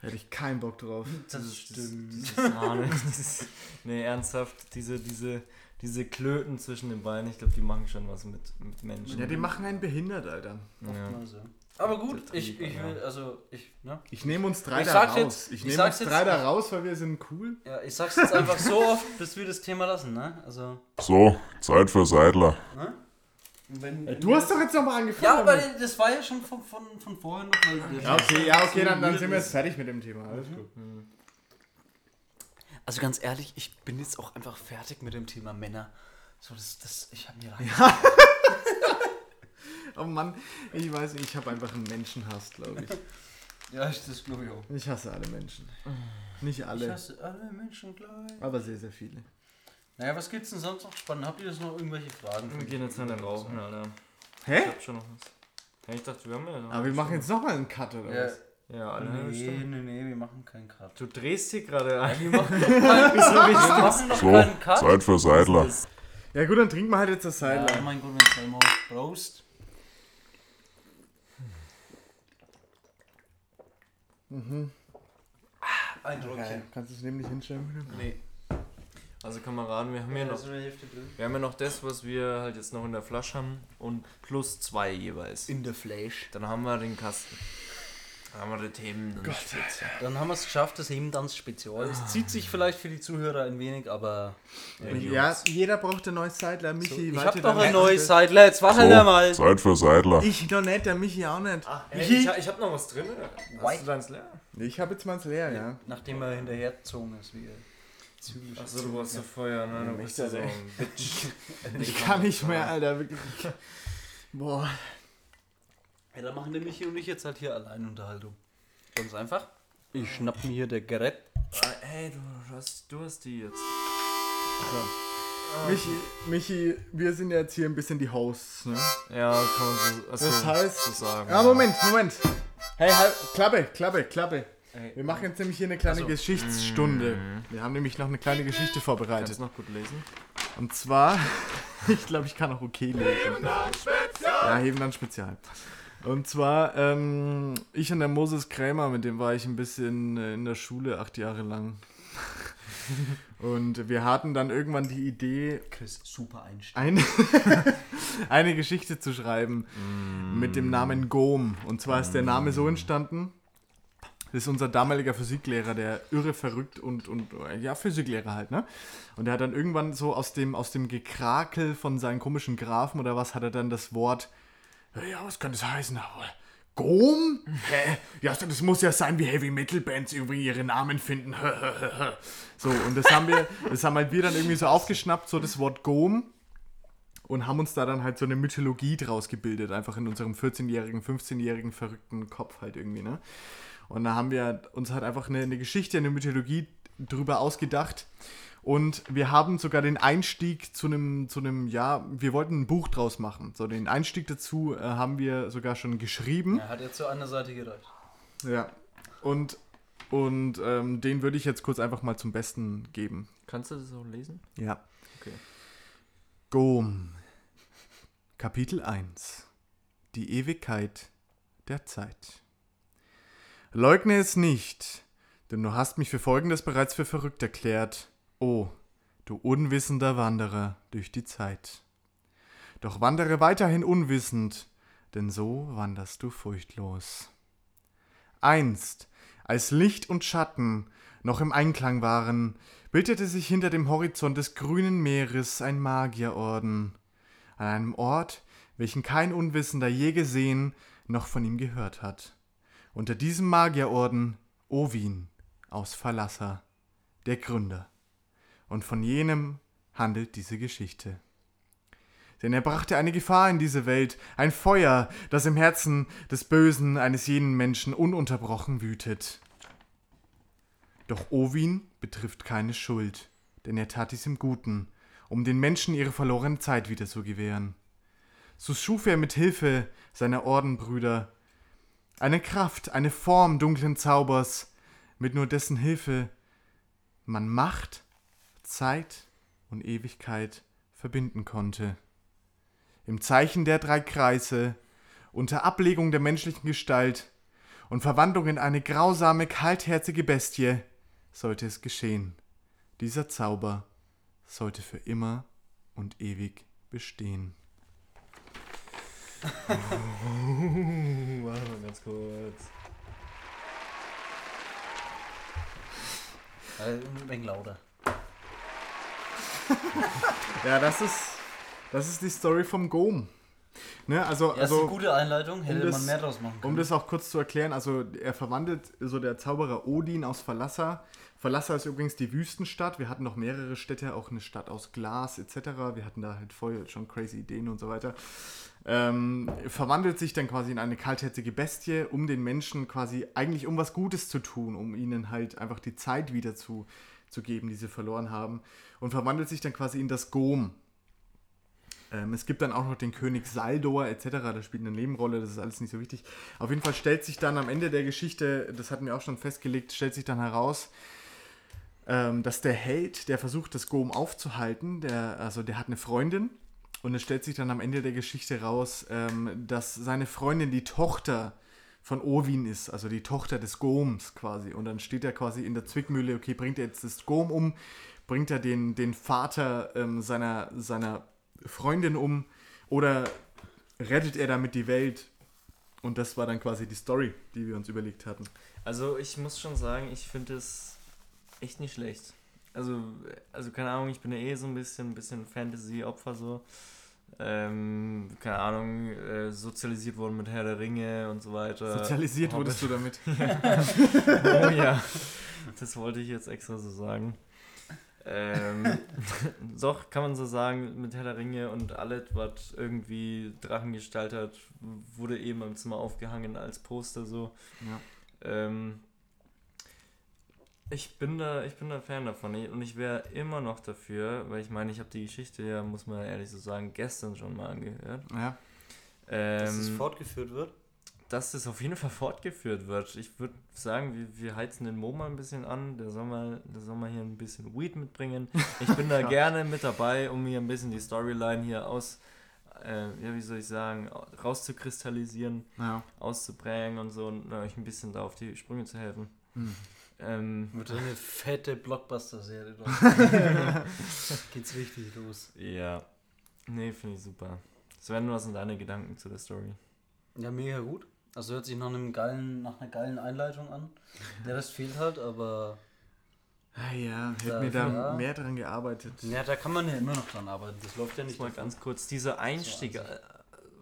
Hätte ich keinen Bock drauf. das stimmt. Dieses Hahn, dieses, nee, ernsthaft, diese, diese, diese Klöten zwischen den Beinen, ich glaube, die machen schon was mit, mit Menschen. Ja, die machen einen behindert, Alter. Ja. Mal so. Aber gut, ich, ich will, also, ich, ne? Ich nehme uns drei Ich da raus. jetzt- ich ich nehme uns jetzt- drei da raus, weil wir sind cool. Ja, ich sag's jetzt einfach so oft, bis wir das Thema lassen, ne? Also, So, Zeit für Seidler. ne? Wenn, Du hast doch jetzt nochmal angefangen. Ja, aber damit. das war ja schon von, von, von vorher noch. Ja, okay, ja, okay, dann, dann sind wir jetzt fertig mit dem Thema. Alles gut. Also ganz ehrlich, ich bin jetzt auch einfach fertig mit dem Thema Männer. So, das, das, ich habe mir rein. Oh Mann, ich weiß nicht, ich habe einfach einen Menschenhass, glaube ich. Ja, ich, das glaube ich auch. Ich hasse alle Menschen. Nicht Ich alle, hasse alle Menschen gleich. aber sehr, sehr viele. Naja, was gibt's denn sonst noch spannend? Habt ihr jetzt noch irgendwelche Fragen? Wir gehen jetzt an den Rauchen, Alter. Ich Hä? hab schon noch was. Ja, ich dachte, wir haben ja noch. Aber wir machen jetzt nochmal einen Cut, oder Ja, was? Ja, alle nee, Stunde. nee, nee, wir machen keinen Cut. Du drehst hier gerade ein. Wir machen, wir machen noch So, keinen Cut. Zeit für Seidler. Ja gut, dann trinken wir halt jetzt das Seil. Ja, mein Gott, wenn Selmo. Prost. Ein Drückchen. Kannst du es nämlich hinstellen? Nee. Also Kameraden, wir haben ja Da noch, wir haben ja noch das, was wir halt jetzt noch in der Flasche haben und plus zwei jeweils. In der Flash. Dann haben wir den Kasten. Dann haben wir die Themen. Gott. Dann haben wir es geschafft, das Hemdanz-Spezial. Es zieht sich vielleicht für die Zuhörer ein wenig, aber. Ja, jeder braucht ein neues Seidler. Michi, ich warte hab doch ein neues Seidler, jetzt warte so. mal. Zeit für Seidler. Ich noch nicht, der Michi auch nicht. Hey, ich, ich hab noch was drin. Hast du deins leer? Ich habe jetzt mal leer, ja. Nachdem er hinterhergezogen ist, wie er zügig Achso, du brauchst ja Feuer, ne? Du bist ja so ein Bitch. Ich kann nicht mehr, Alter, wirklich. Boah. Ja, dann machen der Michi und ich jetzt halt hier Alleinunterhaltung. Ganz einfach. Ich schnapp mir hier der Gerät. Ah, Hey, du, du, hast, du hast die jetzt. Michi, Michi, wir sind jetzt hier ein bisschen die Hosts, ne? Ja, kann man so, also, Das heißt- so sagen. Ja, Moment, Moment. Hey, halt, Klappe, Klappe, Klappe. Wir machen jetzt nämlich hier eine kleine Geschichtsstunde. Wir haben nämlich noch eine kleine Geschichte Kannst du vorbereitet. noch gut lesen? Und zwar, ich glaube, ich kann auch okay lesen. Ja, heben dann Spezial. Und zwar, ähm, ich und der Moses Krämer, mit dem war ich ein bisschen äh, in der Schule acht Jahre lang. Und wir hatten dann irgendwann die Idee, Chris, super Einstieg. eine, eine Geschichte zu schreiben mit dem Namen Gom. Und zwar ist der Name so entstanden. Das ist unser damaliger Physiklehrer, der irre verrückt und, und äh, ja, Physiklehrer halt, ne? Und der hat dann irgendwann so aus dem, aus dem Gekrakel von seinen komischen Grafen oder was, hat er dann das Wort, ja, was kann das heißen? Gom? Hä? Ja, das muss ja sein, wie Heavy Metal Bands irgendwie ihre Namen finden. so, und das haben wir, das haben halt wir dann irgendwie so aufgeschnappt, so das Wort Gom und haben uns da dann halt so eine Mythologie draus gebildet, einfach in unserem 14-jährigen, 15-jährigen verrückten Kopf halt irgendwie, ne? Und da haben wir uns halt einfach eine, eine Geschichte, eine Mythologie drüber ausgedacht. Und wir haben sogar den Einstieg zu einem, zu einem, ja, wir wollten ein Buch draus machen. So, den Einstieg dazu äh, haben wir sogar schon geschrieben. Er hat jetzt zur anderen Seite gereicht. Ja. Und, und ähm, den würde ich jetzt kurz einfach mal zum Besten geben. Kannst du das auch lesen? Ja. Okay. Gom. Kapitel 1. Die Ewigkeit der Zeit. Leugne es nicht, denn du hast mich für Folgendes bereits für verrückt erklärt. O, du unwissender Wanderer durch die Zeit. Doch wandere weiterhin unwissend, denn so wanderst du furchtlos. Einst, als Licht und Schatten noch im Einklang waren, bildete sich hinter dem Horizont des grünen Meeres ein Magierorden, an einem Ort, welchen kein Unwissender je gesehen noch von ihm gehört hat. Unter diesem Magierorden Ovin aus Falassa, der Gründer. Und von jenem handelt diese Geschichte. Denn er brachte eine Gefahr in diese Welt, ein Feuer, das im Herzen des Bösen eines jeden Menschen ununterbrochen wütet. Doch Ovin betrifft keine Schuld, denn er tat dies im Guten, um den Menschen ihre verlorene Zeit wieder zu gewähren. So schuf er mit Hilfe seiner Ordenbrüder eine Kraft, eine Form dunklen Zaubers, mit nur dessen Hilfe man Macht, Zeit und Ewigkeit verbinden konnte. Im Zeichen der drei Kreise, unter Ablegung der menschlichen Gestalt und Verwandlung in eine grausame, kaltherzige Bestie, sollte es geschehen. Dieser Zauber sollte für immer und ewig bestehen. Warte mal ganz kurz. Äh, ein wenig lauter. Ja, das ist, das ist die Story vom Gom. Ne, also, Ja, ist eine also gute Einleitung, hätte das- man mehr draus machen können. um das auch kurz zu erklären, also er verwandelt so der Zauberer Odin aus Verlasser. Verlasser ist übrigens die Wüstenstadt. Wir hatten noch mehrere Städte, auch eine Stadt aus Glas etc. Wir hatten da halt voll schon crazy Ideen und so weiter. Ähm, verwandelt sich dann quasi in eine kaltherzige Bestie, um den Menschen quasi eigentlich um was Gutes zu tun, um ihnen halt einfach die Zeit wieder zu, zu geben, die sie verloren haben. Und verwandelt sich dann quasi in das Gom. Ähm, es gibt dann auch noch den König Saldor etc., der spielt eine Nebenrolle, das ist alles nicht so wichtig. Auf jeden Fall stellt sich dann am Ende der Geschichte, das hatten wir auch schon festgelegt, stellt sich dann heraus, ähm, dass der Held, der versucht, das Gom aufzuhalten, der, also der hat eine Freundin und es stellt sich dann am Ende der Geschichte raus, ähm, dass seine Freundin die Tochter von Orwin ist, also die Tochter des Goms quasi. Und dann steht er quasi in der Zwickmühle, okay, bringt er jetzt das Gom um, bringt er den, den Vater ähm, seiner, seiner Freundin um oder rettet er damit die Welt? Und das war dann quasi die Story, die wir uns überlegt hatten. Also ich muss schon sagen, ich finde es echt nicht schlecht. Also, also keine Ahnung, ich bin ja eh so ein bisschen, bisschen Fantasy-Opfer so. Ähm, keine Ahnung, äh, sozialisiert worden mit Herr der Ringe und so weiter. Sozialisiert wurdest du damit. Oh ja, das wollte ich jetzt extra so sagen. Ähm, doch, kann man so sagen, mit Herr der Ringe und alles, was irgendwie Drachengestalt hat, wurde eben im Zimmer aufgehangen als Poster so. Ja. Ähm, ich bin da, ich bin da Fan davon und ich wäre immer noch dafür, weil ich meine, ich habe die Geschichte ja, muss man ehrlich so sagen, gestern schon mal angehört. Ja. Dass es Ähm, fortgeführt wird. dass das auf jeden Fall fortgeführt wird. Ich würde sagen, wir, wir heizen den Mo mal ein bisschen an. Der soll mal, der soll mal hier ein bisschen Weed mitbringen. Ich bin da gerne mit dabei, um mir ein bisschen die Storyline hier aus, äh, ja, wie soll ich sagen, rauszukristallisieren, ja. auszuprägen und so und euch ein bisschen da auf die Sprünge zu helfen. Hm. Ähm, Wird eine fette Blockbuster-Serie. doch. Geht's richtig los. ja. Nee, finde ich super. Sven, was sind deine Gedanken zu der Story? Ja, mega gut. Also hört sich nach einem geilen, nach einer geilen Einleitung an. Der Rest fehlt halt, aber Ah ja, hätte mir da ja. mehr dran gearbeitet. ja, da kann man ja immer noch dran arbeiten. Das läuft ja nicht Mal davon. ganz kurz, dieser Einstieg, äh,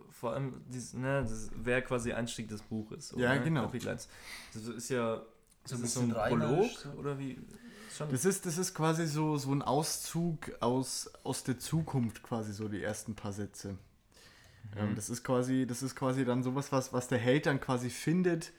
vor allem, dies, ne, das wäre quasi Einstieg des Buches. Ja, ne? genau. Kapitel 1. Das ist ja das ein ist so ein Prolog, so. oder wie? Das ist, das ist quasi so, so ein Auszug aus, aus der Zukunft, quasi so die ersten paar Sätze. Ähm, das ist quasi, das ist quasi dann sowas, was, was der Held dann quasi findet.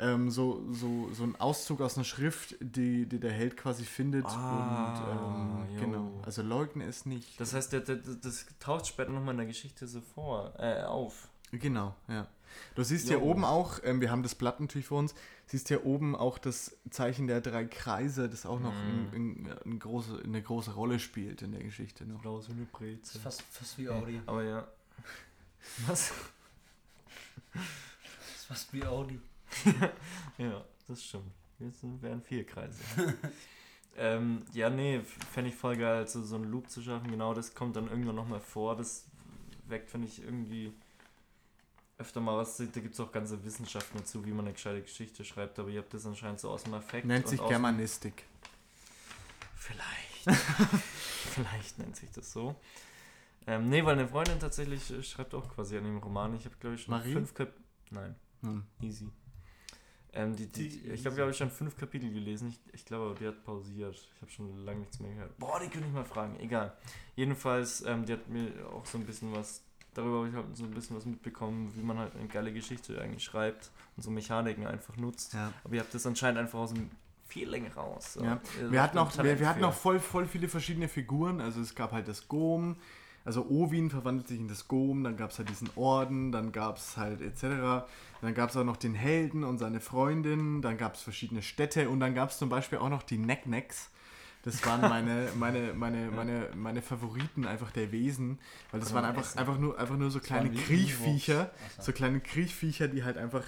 Ähm, so, so, so ein Auszug aus einer Schrift, die, die der Held quasi findet. Ah, und ähm, genau. Also leugne es nicht. das heißt, der, der, der- das taucht später nochmal in der Geschichte so vor, äh, auf. Genau, ja. Du siehst Jo. hier oben auch, ähm, wir haben das Blatt natürlich vor uns, siehst hier oben auch das Zeichen der drei Kreise, das auch noch ein, ein, ein große, eine große Rolle spielt in der Geschichte. Noch. Raus wie eine Das Brezel. fast, fast wie Audi. Aber ja. Was? Das ist fast wie Audi. Ja, das stimmt. Jetzt sind- wären vier Kreise. ähm, ja, nee, fände ich voll geil, so, so einen Loop zu schaffen. Genau, das kommt dann irgendwann nochmal vor. Das weckt, finde ich, irgendwie öfter mal was. Da gibt es auch ganze Wissenschaften dazu, wie man eine gescheite Geschichte schreibt. Aber ihr habt das anscheinend so aus dem Affekt. Nennt und sich Germanistik. Vielleicht. Vielleicht nennt sich das so. Ähm, nee, weil eine Freundin tatsächlich äh, schreibt auch quasi an dem Roman. Ich habe, glaube ich, schon Marie? fünf Kap Nein, Hm. easy. Ähm, die, die, Die ich habe, glaube ich, schon fünf Kapitel gelesen. Ich, ich glaube, die hat pausiert. Ich habe schon lange nichts mehr gehört. Boah, die könnte ich mal fragen. Egal. Jedenfalls, ähm, die hat mir auch so ein bisschen was, darüber habe ich halt so ein bisschen was mitbekommen, wie man halt eine geile Geschichte eigentlich schreibt und so Mechaniken einfach nutzt. Ja. Aber ihr habt das anscheinend einfach aus dem Feeling raus. so. Ja. Wir hatten auch, wir, wir hatten auch voll, voll viele verschiedene Figuren. Also es gab halt das Gom, also Owin verwandelt sich in das Gom, dann gab es halt diesen Orden, dann gab es halt etc. Dann gab es auch noch den Helden und seine Freundin, dann gab es verschiedene Städte und dann gab es zum Beispiel auch noch die Necknecks. Das waren meine, meine, meine, meine, meine Favoriten einfach der Wesen, weil das Kann waren man einfach, essen. einfach, nur, einfach nur so kleine waren Kriechviecher, so. so kleine Kriechviecher, die halt einfach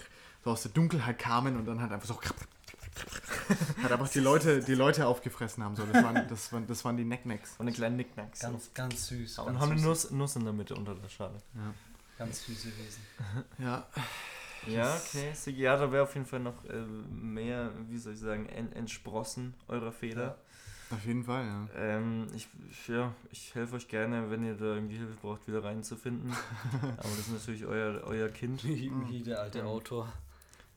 so aus der Dunkelheit kamen und dann halt einfach so hat einfach die Leute, die Leute aufgefressen haben. So, das, waren, das, waren, das waren die Necknecks. Und eine kleine Nicknacks. Ganz, ganz süß. und ganz haben eine. Nuss, Nuss in der Mitte unter der Schale. Ganz süße Wesen. Ja, Ja, okay. Sigi, ja, da wäre auf jeden Fall noch äh, mehr, wie soll ich sagen, en entsprossen eurer Fehler. Auf jeden Fall, ja. Ähm, ich, ja, ich helfe euch gerne, wenn ihr da irgendwie Hilfe braucht, wieder reinzufinden. Aber das ist natürlich euer, euer Kind. Michi, Michi, der alte Autor.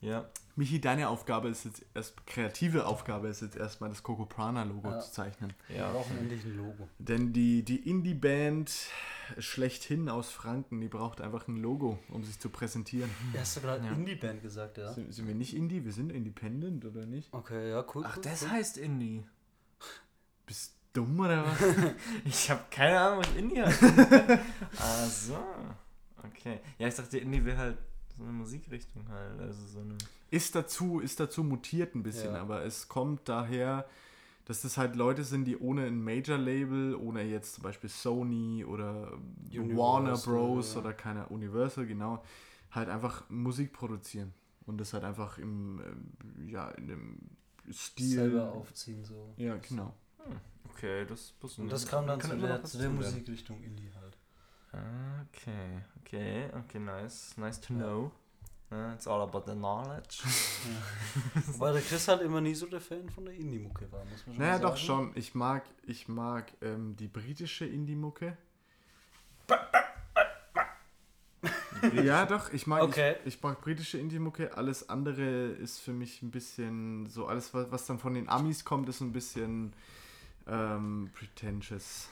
Ja, Michi, deine Aufgabe ist jetzt erst, kreative Aufgabe ist jetzt erstmal das Coco Prana Logo Ja. zu zeichnen. Wir ja. brauchen endlich ein Logo. Denn die, die Indie-Band schlechthin aus Franken, die braucht einfach ein Logo, um sich zu präsentieren. Ja, hast du gerade Ja. Indie-Band gesagt, ja? Sind, sind wir nicht Indie? Wir sind Independent, oder nicht? Okay, ja, cool. Ach, cool, das cool. heißt Indie. Bist du dumm oder was? Ich habe keine Ahnung, was Indie heißt. Ach so. Okay. Ja, ich dachte, Indie wäre halt so eine Musikrichtung halt. Also so eine. ist dazu, ist dazu mutiert ein bisschen, Ja. aber es kommt daher, dass das halt Leute sind, die ohne ein Major-Label, ohne jetzt zum Beispiel Sony oder Universal, Warner Bros. ja. oder keine Universal, genau, halt einfach Musik produzieren. Und das halt einfach im, ähm, ja, in dem Stil. Selber aufziehen so. Ja, genau. Okay, das muss Und das kam dann zu der, zu der. Musikrichtung Indie halt. Okay, okay, okay, nice. Nice to know. It's all about the knowledge. Wobei der Chris halt immer nie so der Fan von der Indie-Mucke war, muss man schon Naja, mal doch sagen. schon. Ich mag, ich mag ähm, die britische Indie-Mucke. ja, doch, ich mag, Okay. ich, ich mag britische Indie-Mucke. Alles andere ist für mich ein bisschen so, alles, was, was dann von den Amis kommt, ist ein bisschen ähm, pretentious.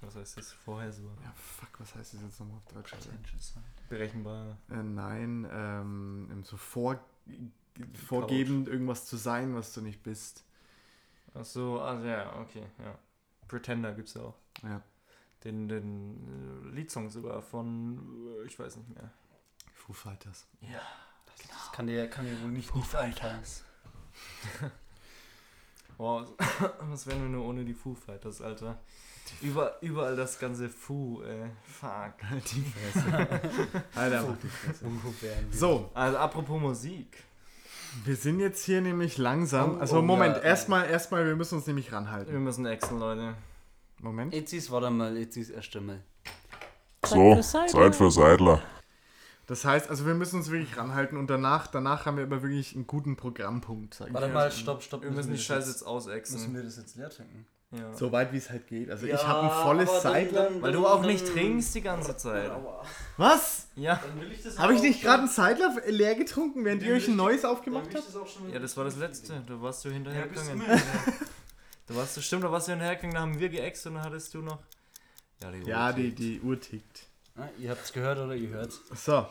Was heißt das vorher so? Ja, fuck, was heißt das jetzt nochmal auf Deutsch? Alter? Pretentious halt. Berechenbar. Äh, nein, ähm, so vor, vorgebend irgendwas zu sein, was du nicht bist. Ach so, also ja, okay, ja. Pretender gibt's auch. Ja. Den, den äh, Liedsong sogar von, äh, ich weiß nicht mehr. Foo Fighters. Das kann dir, kann dir wohl nicht, nicht einfallen. Wow, was wären wir nur ohne die Foo Fighters, Alter? Über, überall das ganze Foo, äh, fuck. Die Fresse. Alter, mach die Fresse. Wir? So, Also apropos Musik. wir sind jetzt hier nämlich langsam. Oh, Also oh, Moment, ja, erstmal, erstmal, wir müssen uns nämlich Wir ranhalten. müssen exen, Leute. Moment. Jetzt ist, warte mal, jetzt ist erst einmal. So, Zeit für Seidler. Das heißt, also wir müssen uns wirklich ranhalten und danach, danach haben wir aber wirklich einen guten Programmpunkt, sag ich Warte dir. mal, stopp, stopp. Wir müssen die Scheiße jetzt, jetzt ausexen. Müssen wir das jetzt leer trinken? Ja. So weit wie es halt geht. Also Ja, ich habe ein volles dann- Weil du auch nicht trinkst die ganze Zeit. Was? Ja. Dann will ich das Habe ich nicht gerade ein Seidler leer getrunken, während ihr euch ein ich- neues aufgemacht ich habt? Ja, das war das letzte. Da warst du Ja, hinterhergegangen. mit. Da warst du, stimmt, da warst du hinterhergegangen, da haben wir geäxt und dann hattest du noch. Ja, die Ja, Uhr die, tickt. die Uhr tickt. Ah, ihr habt's gehört oder ihr hört's? So.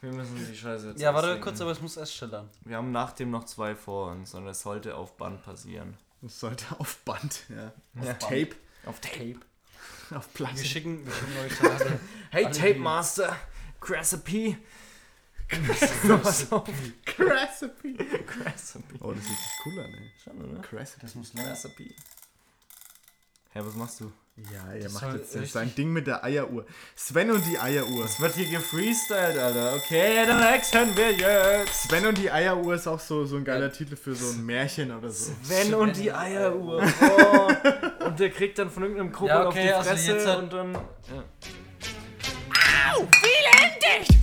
Wir müssen die Scheiße jetzt Ja, warte austrinken. kurz, aber es muss erst schillern. Wir haben nach dem noch zwei vor uns und es sollte auf Band passieren. Das sollte auf Band, ja. Auf Ja. Tape, Auf Tape. auf Wir Platte. schicken, wir schicken euch da alle- Hey, Alle Tape Master, auf. Recipe. Recipe. Oh, das sieht sich cool an, ey. Schon, oder? Recipe. Das muss leer. Recipe. Hä, was machst du? Ja, er Das macht soll jetzt richtig- sein Ding mit der Eieruhr. Sven und die Eieruhr. Es wird hier gefreestylt, Alter. Okay, dann exen wir jetzt. Sven und die Eieruhr ist auch so, so ein geiler Titel für so ein Märchen oder so. Sven und die Eieruhr. Oh. Und der kriegt dann von irgendeinem Kobold Ja, okay, auf die also Fresse jetzt hat- und dann. Ja. Au, viele dicht!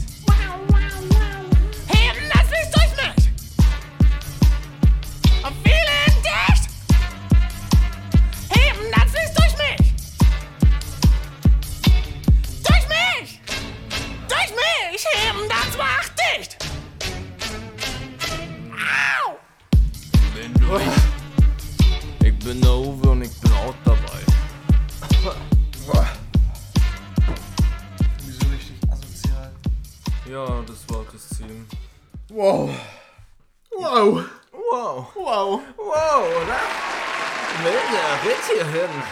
Mich! Heben das Wach dicht! Au! Ich bin der Uwe und ich bin auch dabei. Wieso richtig asozial? Ja, das war das Ziel. Wow. Wow. Wow. Wow. Wow, oder? Milder, geht hier hin.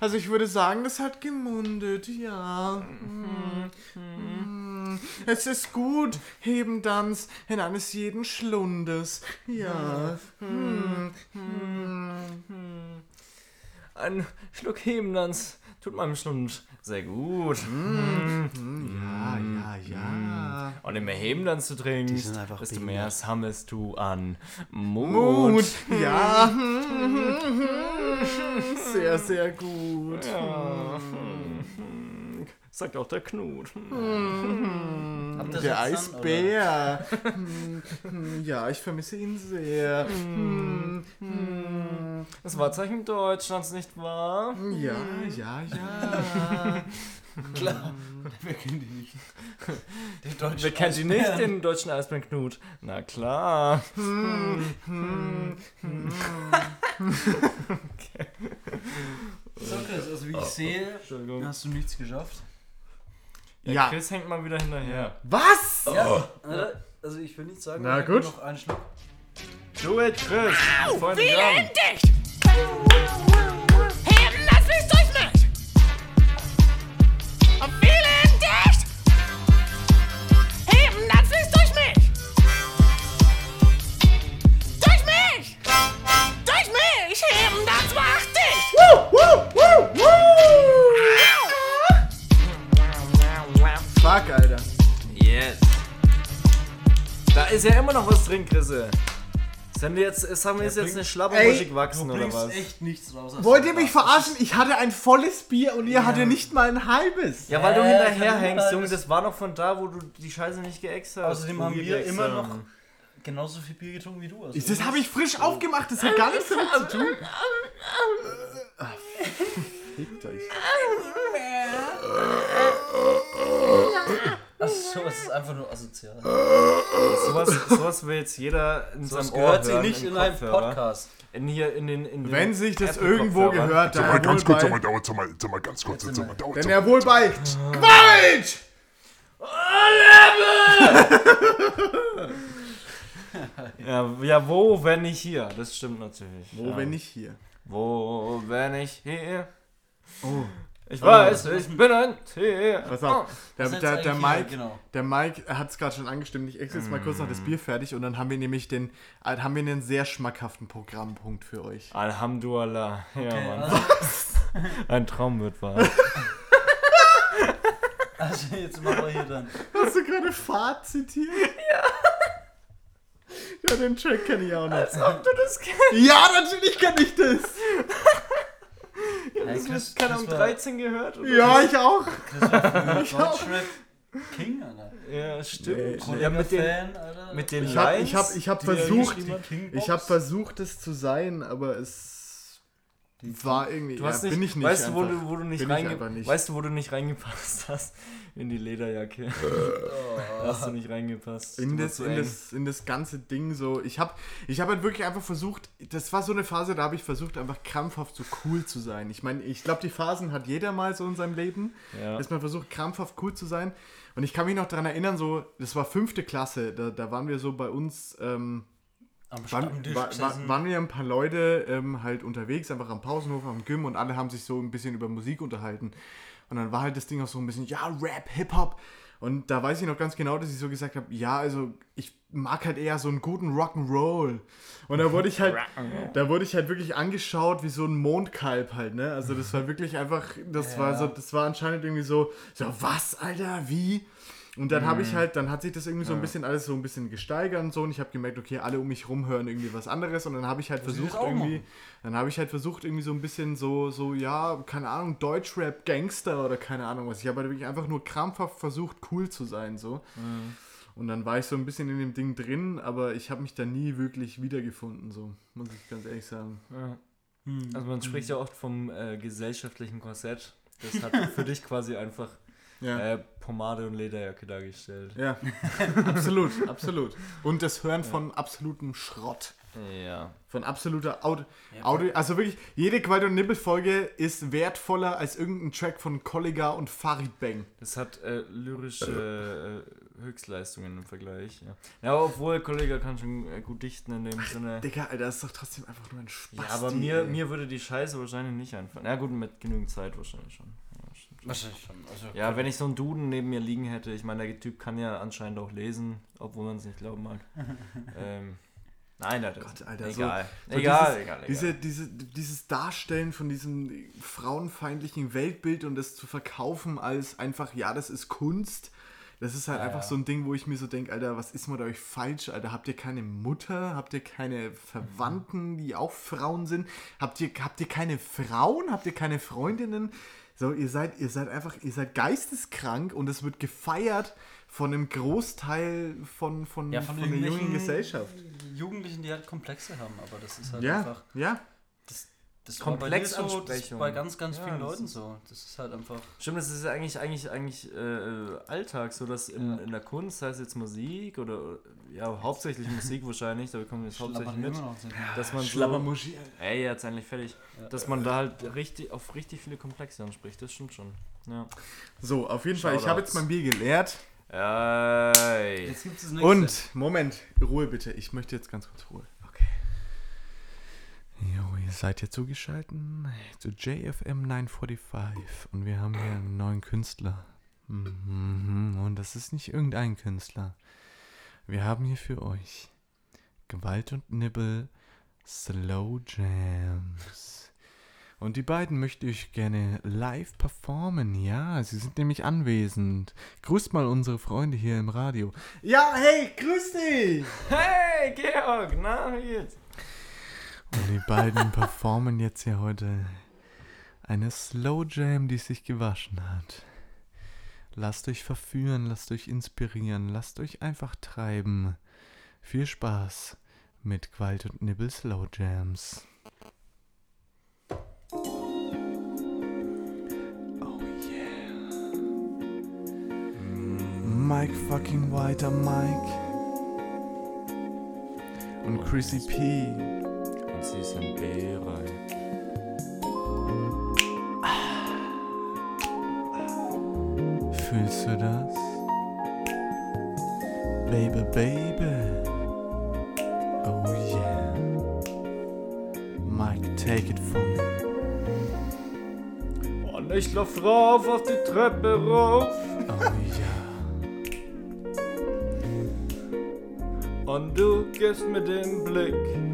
Also ich würde sagen, das hat gemundet, ja. Hm. Hm. Es ist gut, heben Danz in eines jeden Schlundes. Ja. Hm. Ein Schluck Hebenlands tut meinem Schlund sehr gut. Ja, ja, ja. Und je mehr Hebenlands du trinkst, sind einfach desto mehr sammelst du an Mut. Mut. Ja. Sehr, sehr gut. Ja. Sagt auch der Knut. Habt ihr Der Eisbär. Hm, hm, Ja, ich vermisse ihn sehr. Hm, hm. Das Wahrzeichen Deutschlands, nicht wahr? Ja, ja, ja. Klar. Wir kennen die nicht. Die deutschen Wer kennt die nicht, den deutschen Eisbären Knut? Na klar. So, Chris, also wie ich sehe, Entschuldigung. hast du nichts geschafft. Der Ja. Chris hängt mal wieder hinterher. Was? Ja, oder? also ich will nicht sagen, Na ich gut. noch einen Schluck. Do it, Chris. Voll Viele dran. dicht! Heben das Licht durch mich! Und viele dicht! Heben das Licht durch mich! Durch mich! Durch mich! Heben das Wach dicht! Au! Mark, Alter. Yes. Da ist ja immer noch was drin, Chrisse. Das haben wir jetzt, das haben wir jetzt, jetzt eine Schlabbermuschel gewachsen, oder was? echt nichts raus. Wollt ihr mich verarschen? Ich hatte ein volles Bier und ihr ja. hattet nicht mal ein halbes. Ja, weil du hinterherhängst, Junge. Das war noch von da, wo du die Scheiße nicht geäxt hast. Außerdem haben wir immer noch genauso viel Bier getrunken wie du. Also das habe ich frisch so. aufgemacht, das hat gar nichts damit zu tun. Fickt euch. Achso, es ist einfach nur asozial. Sowas, sowas will jetzt jeder in Das seinem Ohr gehört sich hören, nicht in einem Kopfhörer. Podcast. In hier in den, in den Wenn sich das irgendwo Kopfhörern. gehört, Sag dann mal wohl ganz kurz, sag mal, bei, dauert, sag mal, sag mal ganz kurz, Jetzt sag mal, dauert, denn sag er wohl bei Gewalt! Ja, ja, wo, wenn nicht hier? Das stimmt natürlich. Wo, ja. wenn nicht hier? Wo, wenn ich hier? Oh. Ich weiß, ich bin ein Tier. Pass auf, der, Was der, der hier, Mike, genau. der Mike hat es gerade schon angestimmt. Ich esse jetzt mal kurz noch das Bier fertig und dann haben wir nämlich den, äh, haben wir einen sehr schmackhaften Programmpunkt für euch. Alhamdulillah. Ja, Okay, Mann. also, Ein Traum wird wahr. also jetzt machen wir hier dann. Hast du gerade Fahrt zitiert? Ja. Ja, den Track kenne ich auch noch. Als ob du das kennst. Ja, natürlich kenne ich das. Hey, Das Chris, keine um Chris war- 13 gehört? Oder? Ja, ich auch. Chris war früher Deutschrap King, Alter. Ja, stimmt. Nee. ja, mit den, Fan, Alter. mit den Ich habe ich hab, ich hab er versucht, ich habe versucht, es zu sein, aber es war irgendwie, Du hast ja, nicht, bin ich nicht weißt du, wo einfach. du, wo du nicht, Bin ich reinge einfach nicht. weißt du, wo du nicht reingepasst hast? In die Lederjacke. Da hast du nicht reingepasst. in das, in, das, in das ganze Ding so. Ich habe ich hab halt wirklich einfach versucht, das war so eine Phase, da habe ich versucht, einfach krampfhaft so cool zu sein. Ich meine, ich glaube, die Phasen hat jeder mal so in seinem Leben, Ja. dass man versucht, krampfhaft cool zu sein. Und ich kann mich noch daran erinnern, so, das war fünfte Klasse, da, da waren wir so bei uns, ähm, am waren, war, waren wir ein paar Leute ähm, halt unterwegs, einfach am Pausenhof, am Gym und alle haben sich so ein bisschen über Musik unterhalten. Und dann war halt das Ding auch so ein bisschen, ja, Rap, Hip-Hop. Und da weiß ich noch ganz genau, dass ich so gesagt habe, ja, also ich mag halt eher so einen guten Rock'n'Roll. Und da wurde ich halt, da wurde ich halt wirklich angeschaut wie so ein Mondkalb halt, ne? Also das war wirklich einfach, das war so, das war anscheinend irgendwie so, so was, Alter, wie? Und dann habe ich halt, dann hat sich das irgendwie so ein bisschen alles so ein bisschen gesteigert und so und ich habe gemerkt, okay, alle um mich rum hören irgendwie was anderes und dann habe ich halt das versucht irgendwie, machen. dann habe ich halt versucht irgendwie so ein bisschen so, so, ja, keine Ahnung, Deutschrap, Gangster oder keine Ahnung was. Ich habe halt wirklich einfach nur krampfhaft versucht, cool zu sein, so. Und dann war ich so ein bisschen in dem Ding drin, aber ich habe mich da nie wirklich wiedergefunden, so, muss ich ganz ehrlich sagen. Ja. Hm. Also man spricht ja oft vom äh, gesellschaftlichen Korsett. Das hat für dich quasi einfach Ja. äh, Pomade und Lederjacke dargestellt. Ja, absolut, absolut. Und das Hören von absolutem Schrott. Ja. Von absoluter Audio. Ja, Audio also wirklich, jede Qual- und Nippel-Folge ist wertvoller als irgendein Track von Kollega und Farid Bang. Das hat äh, lyrische äh, Höchstleistungen im Vergleich. Ja, ja aber obwohl Kollege kann schon äh, gut dichten in dem Sinne. Digga, Alter, das ist doch trotzdem einfach nur ein Spaß. Ja, aber mir, mir würde die Scheiße wahrscheinlich nicht einfallen. Ja gut, mit genügend Zeit wahrscheinlich schon. Wahrscheinlich schon. Also, Ja, wenn ich so einen Duden neben mir liegen hätte, ich meine, der Typ kann ja anscheinend auch lesen, obwohl man es nicht glauben mag. ähm, nein, Alter. Gott, Alter, egal. so egal, dieses, egal, egal. Diese, diese, dieses Darstellen von diesem frauenfeindlichen Weltbild und das zu verkaufen als einfach, ja, das ist Kunst. Das ist halt Ja, einfach ja. so ein Ding, wo ich mir so denke, Alter, was ist mit euch falsch? Alter, habt ihr keine Mutter? Habt ihr keine Verwandten, die auch Frauen sind? Habt ihr, habt ihr keine Frauen? Habt ihr keine Freundinnen? So, ihr seid, ihr seid einfach, ihr seid geisteskrank und es wird gefeiert von einem Großteil von, von, Ja, von von der jungen Gesellschaft. Jugendlichen, die halt Komplexe haben, aber das ist halt Ja, einfach. ja. Das dir so, das ist Komplexansprechung. bei ganz, ganz Ja, vielen Leuten ist- so. Das ist halt einfach. Stimmt, das ist ja eigentlich, eigentlich, eigentlich äh, Alltag, so dass in, in der Kunst, sei es jetzt Musik oder ja, hauptsächlich Musik wahrscheinlich, da bekommen wir es hauptsächlich mit, immer noch sind. dass man so, ey, jetzt endlich fertig, dass man da halt richtig auf richtig viele Komplexe anspricht, das stimmt schon. Ja. So, auf jeden Fall, ich habe jetzt mein Bier geleert. Ey. Jetzt gibt es das nächste. Und, Moment, Ruhe bitte. Ich möchte jetzt ganz kurz Ruhe. Okay. Jo, ihr seid jetzt zugeschaltet zu JFM 945 und wir haben hier einen neuen Künstler. Mhm, Und das ist nicht irgendein Künstler. Wir haben hier für euch Gewalt und Nibbel Slow Jams. Und die beiden möchte ich gerne live performen. Ja, sie sind nämlich anwesend. Grüßt mal unsere Freunde hier im Radio. Ja, hey, grüß dich! Hey, Georg, na, wie geht's? Und die beiden performen jetzt hier heute eine Slow Jam, die sich gewaschen hat. Lasst euch verführen, lasst euch inspirieren, lasst euch einfach treiben. Viel Spaß mit Qualt und Nibbel Slow Jams. Oh yeah. Mike fucking Whiter Mike. Und Chrissy P. Und sie ein B-Reich. Fühlst du das? Baby, baby. Oh yeah. Mike, take it from me. Und ich lauf rauf auf die Treppe rauf. Oh ja. Und du gibst mir den Blick.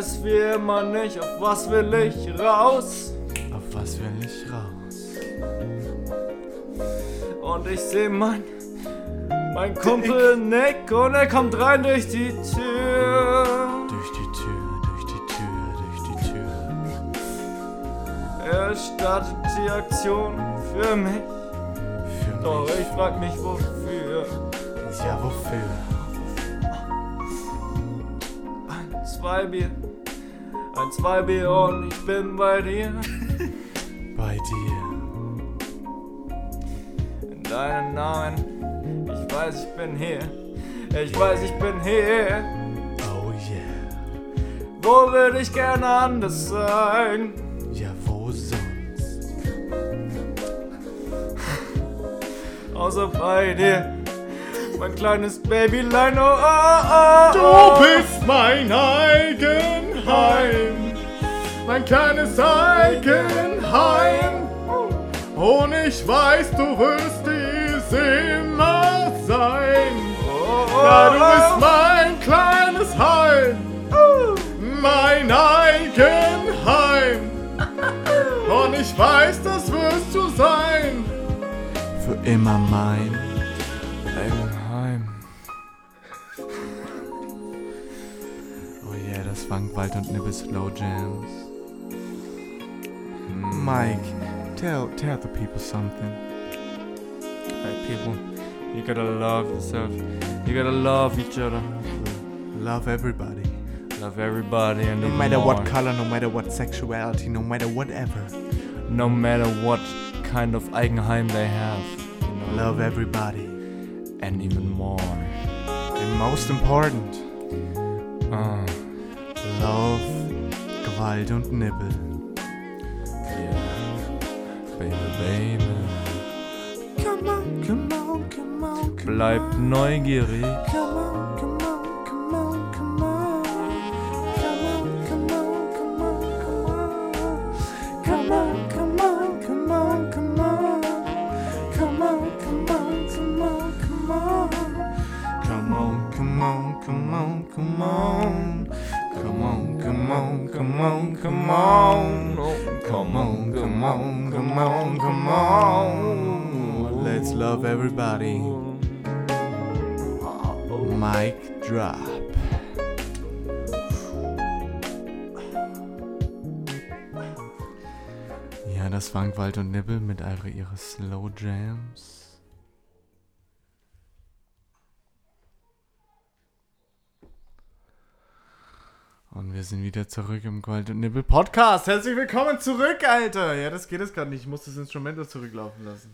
Weiß wie immer nicht, auf was will ich raus. Auf was will ich raus? Und ich seh mein, mein Kumpel Nick und er kommt rein durch die Tür. Durch die Tür, durch die Tür, durch die Tür. Er startet die Aktion für mich. Für Doch mich. ich frag mich wofür. Ja, wofür? Ein, zwei Bier, ein, zwei Bier und ich bin bei dir. Bei dir. In deinem Namen, ich weiß, ich bin hier. Ich weiß, ich bin hier. Oh yeah. Wo würde ich gerne anders sein? Ja, wo sonst? Außer bei dir. Mein kleines Babylein, oh, oh, oh, Du oh. bist mein Eigenheim, mein kleines Eigenheim. Und ich weiß, du wirst dies immer sein. Ja, du bist mein kleines Heim, mein Eigenheim. Und ich weiß, das wirst du sein. Für immer mein. Yeah, das waren Wald und Nibbel Slow Jams. Mike, tell tell the people something. Hey people, you gotta love yourself. You gotta love each other. Love everybody. Love everybody and No matter more. what color, no matter what sexuality, no matter whatever. No matter what kind of Eigenheim they have. You know? Love everybody. and even more. And most important, Ah, love Gewalt und Nibbel. yeah. Baby, baby. Come on, come on, come on, come Bleib neugierig. Come on, come on, come on, come on. Come on, come on, come on, come on. Come on, come on, come on, come on. Come on, come on, come on, come on. Come on, come on, come on, come on. Come on, come on, come on, come on. Come on, come on. Let's love everybody. Mic drop. Ja, das waren Wald und Nibbel mit einer ihrer Slow Jams. Und wir sind wieder zurück im Gold und Nibbel Podcast. Herzlich willkommen zurück, Alter. Ja, das geht jetzt gerade nicht. Ich muss das Instrument da zurücklaufen lassen.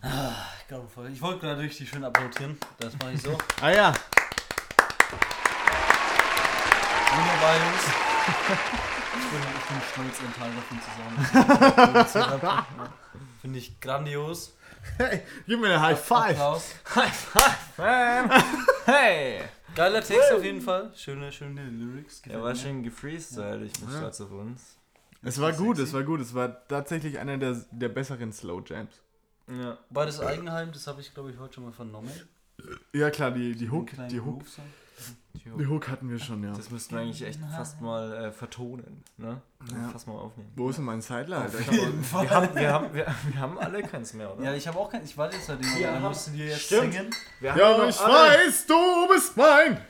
Voll. Ich wollte gerade richtig schön applaudieren. Das mache ich so. Ah ja. Wunderbar, Jungs. Ich bin, ich bin stolz, ein Teil davon zu sein. Finde ich grandios. Hey, gib mir eine High Five. Applaus. Hey! Geiler Text auf jeden Fall. Schöne, schöne Lyrics. Er war schön gefreestylt, ich bin stolz auf uns. Es war gut, es war gut. Es war tatsächlich einer der, der besseren Slow Jams. Ja. Bei das Eigenheim, das habe ich glaube ich heute schon mal vernommen. Ja klar, die, die Hook, die Hook. Groove Die Hook hatten wir schon, ja. Das müssten wir eigentlich echt fast mal äh, vertonen, ne? Ja. Fast mal aufnehmen. Wo ist denn mein Seidler, Alter? Ich jeden Fall. Wir haben, wir, haben, wir, wir haben alle keins mehr, oder? Ja, ich habe auch kein. Ich warte jetzt halt immer. Wir dann musst du dir jetzt Stimmt. singen. Wir haben Ja, ich alle- weiß, du bist mein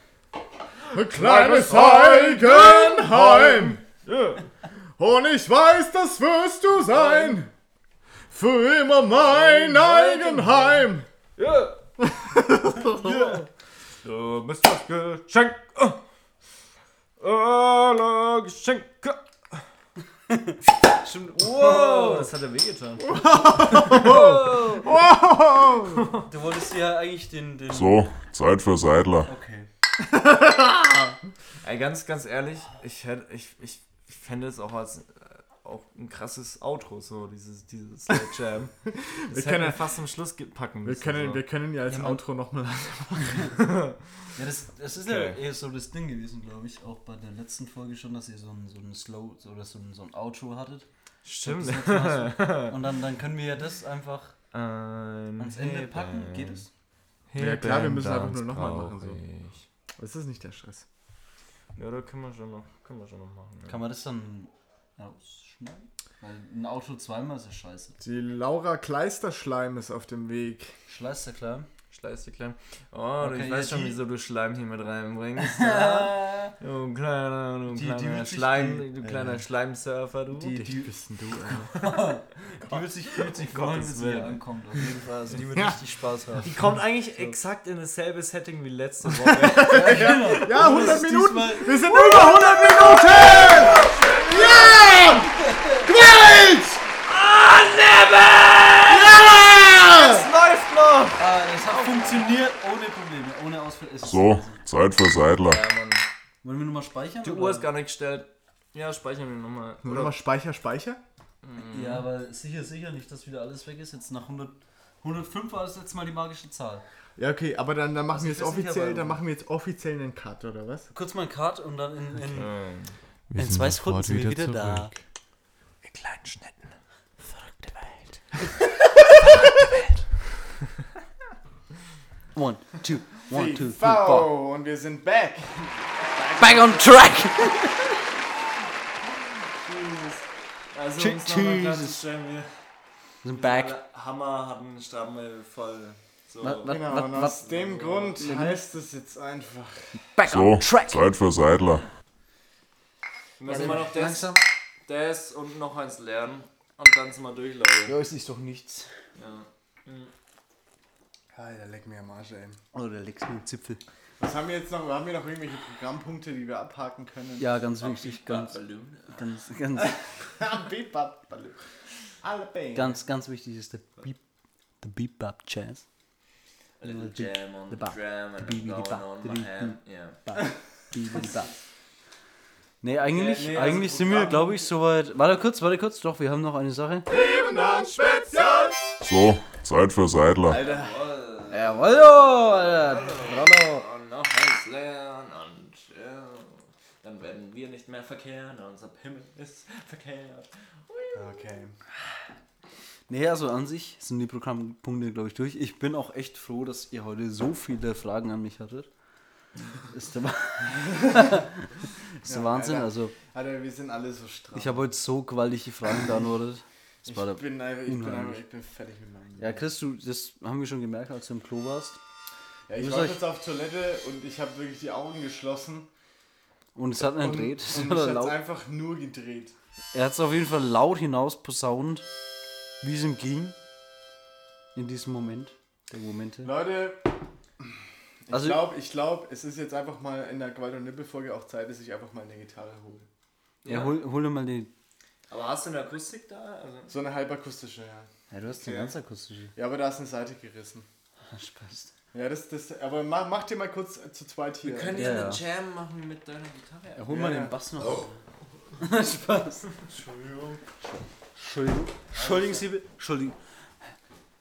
kleines Eigenheim. Ja. Und ich weiß, das wirst du sein. Für immer mein Eigenheim. Ja. Du bist das Geschenk. Alle Geschenke. Stimmt. Wow, das hat er wehgetan. Du wolltest ja eigentlich den. den So, Zeit für Seidler. Okay. Ey, ganz, ganz ehrlich, ich hätte, ich, ich, ich fände es auch als auch ein krasses Outro, so dieses, dieses Slow Jam. Das Wir hätten können- wir fast zum Schluss packen Wir müssen. können, so. wir können ja als Ja, Outro nochmal. Ja, das, das ist Okay. ja eher so das Ding gewesen, glaube ich, auch bei der letzten Folge schon, dass ihr so ein, so ein Slow oder so ein, so ein Outro hattet. Stimmt. Und dann, dann können wir ja das einfach Ein ans Ende packen. Geht es? Ja, klar, wir müssen einfach nur nochmal machen, so. Das ist nicht der Stress. Ja, da können wir schon noch, können wir schon noch machen. Ja. Kann man das dann Weil ein Auto zweimal ist ja scheiße. Die Laura Kleister-Schleim ist auf dem Weg. Dir klein. Oh, Okay, ich weiß ja, schon, die- wieso du Schleim hier mit reinbringst. Ja. Du kleiner, du Die- die kleiner sich Schleim, die- du kleiner Schleimsurfer, du. Die, Dicht die, bist denn du, Alter. die wird sich, die wird sich freuen, wenn sie hier ankommt. Auf jeden Fall. Also die wird Ja. richtig Spaß haben. Die kommt eigentlich exakt in dasselbe Setting wie letzte Woche. Ja, 100 Das ist Minuten! diesmal- Wir sind über 100 Minuten! Ja! Gewalt! Ja! läuft noch! Ah, das hat funktioniert ohne Probleme, ohne Ausfall. Es ist So, Zeit für Seidler. Ja, Mann. Wollen wir nochmal speichern? Die oder? Uhr ist gar nicht gestellt. Ja, speichern wir nochmal. Nur mal Speicher, Speicher? Ja, aber sicher, sicher nicht, dass wieder alles weg ist. Jetzt nach 100, 105 war das letzte Mal die magische Zahl. Ja, okay, aber dann, dann machen Also wir jetzt offiziell, dann machen wir jetzt offiziell einen Cut, oder was? Kurz mal ein Cut und dann in, in, Ähm, in zwei Sekunden sind wir wieder da. in kleinen Schnitten. Verrückte Welt. One, two, one, two, three, four. und wir sind back. Back on track! Also, Je- um es nochmal Jesus. klarzustellen, wir sind back. Hammer hatten Stammel voll. So. Was- was- Genau, was- und was- aus dem Grund heißt es jetzt einfach. Back So, on track! Zeit für Seidler. Wir müssen mal noch das, Langsam. das und noch eins lernen. Und dann sind wir durch, Leute. Ja, es ist doch nichts. Ja. Alter, leck mir am Arsch, ey. Oh, der legst mir den Zipfel. Was haben wir jetzt noch? Haben wir noch irgendwelche Programmpunkte, die wir abhaken können? Ja, ganz wichtig, ganz, ganz, ganz, Bebop, Balloon. Alle Bang. ganz, ganz wichtig ist der Beep, der Bebop Jazz. A little The- jam on the the The and beep, I'm the going on The my ham. Yeah. Nee, eigentlich, nee, also eigentlich sind wir, glaube ich, soweit. Warte kurz, warte kurz, doch, wir haben noch eine Sache. Spezial! So, Zeit für Seidler. Alter. Jawoll, Alter. Hallo. Und noch eins lernen und ja. Dann werden wir nicht mehr verkehren. Unser Himmel ist verkehrt. Okay. Nee, also an sich sind die Programmpunkte, glaube ich, durch. Ich bin auch echt froh, dass ihr heute so viele Fragen an mich hattet. Ist der, ist der Ja, Wahnsinn. Alter. Also, Alter, wir sind alle so stramm. ich habe heute so gewaltige Fragen beantwortet. Das ich war bin einfach, ich bin einfach, ich bin fertig mit meinem ja, Chris, du, das haben wir schon gemerkt, als du im Klo warst. Ja, ich war euch- jetzt auf Toilette und ich habe wirklich die Augen geschlossen. Und es hat einen Und, gedreht. laut. hab's einfach nur gedreht. Er hat es auf jeden Fall laut hinaus posaunt, wie es ihm ging. In diesem Moment. Der Momente. Leute, ich Also- glaube, ich glaub, es ist jetzt einfach mal in der Gewalt- und Nippelfolge auch Zeit, dass ich einfach mal eine Gitarre hole. Ja, hol, hol dir mal die. Aber hast du eine Akustik da? Also, So eine halbakustische, ja. Ja, du hast eine Okay. ganz akustische. Ja, aber da ist eine Seite gerissen. Spaß. Ja, das, das, aber mach, mach dir mal kurz äh, zu zweit hier. wir können Ja, ja, ja. eine Jam machen mit deiner Gitarre. Ja, hol Ja, mal ja. den Bass noch. Spaß. Entschuldigung. Entschuldigung. Entschuldigen Sie bitte. Entschuldigung.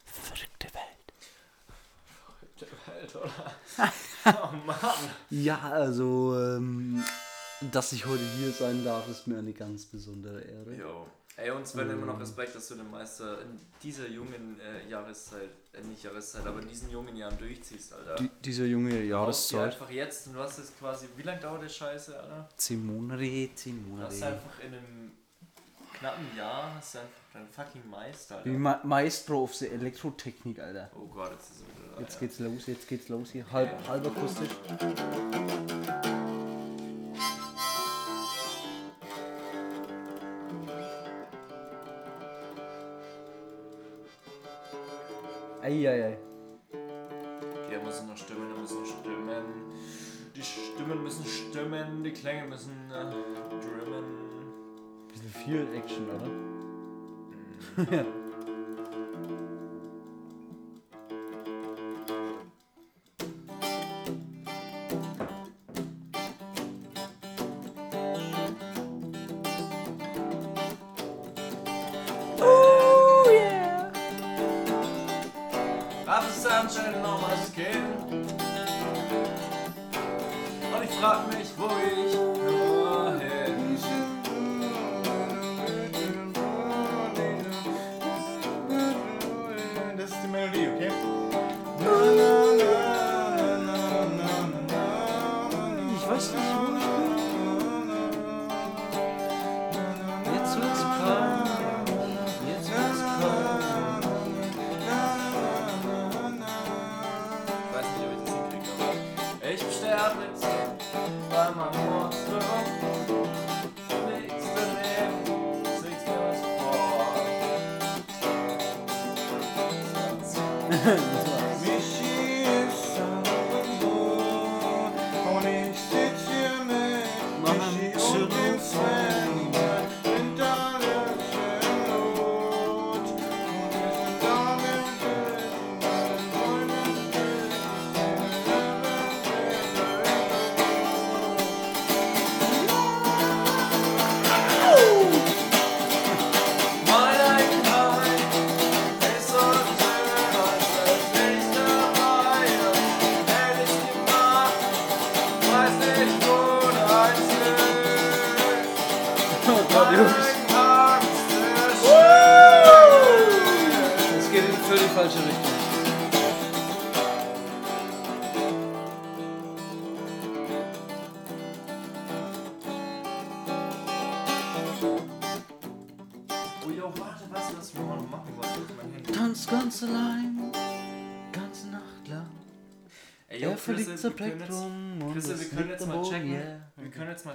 Verrückte Welt. Alter, oder? oh Mann. Ja, also, ähm, Dass ich heute hier sein darf, ist mir eine ganz besondere Ehre. Jo. Ey, uns werden immer noch Respekt, dass du den Meister in dieser jungen äh, Jahreszeit, äh, nicht Jahreszeit, aber in diesen jungen Jahren durchziehst, Alter. Die, dieser junge Brauchst du Jahreszeit. einfach jetzt, und du hast jetzt quasi, wie lange dauert der Scheiße, Alter? Zehn Monate, zehn Du hast Monate. einfach in einem knappen Jahr, hast du einfach deinen fucking Meister, Wie Alter. Ma Maestro of the Elektrotechnik, Alter. Oh Gott, jetzt ist er wieder da. Jetzt ja. geht's los, jetzt geht's los hier. Halb, halb akustisch. Viel Action, oder? Have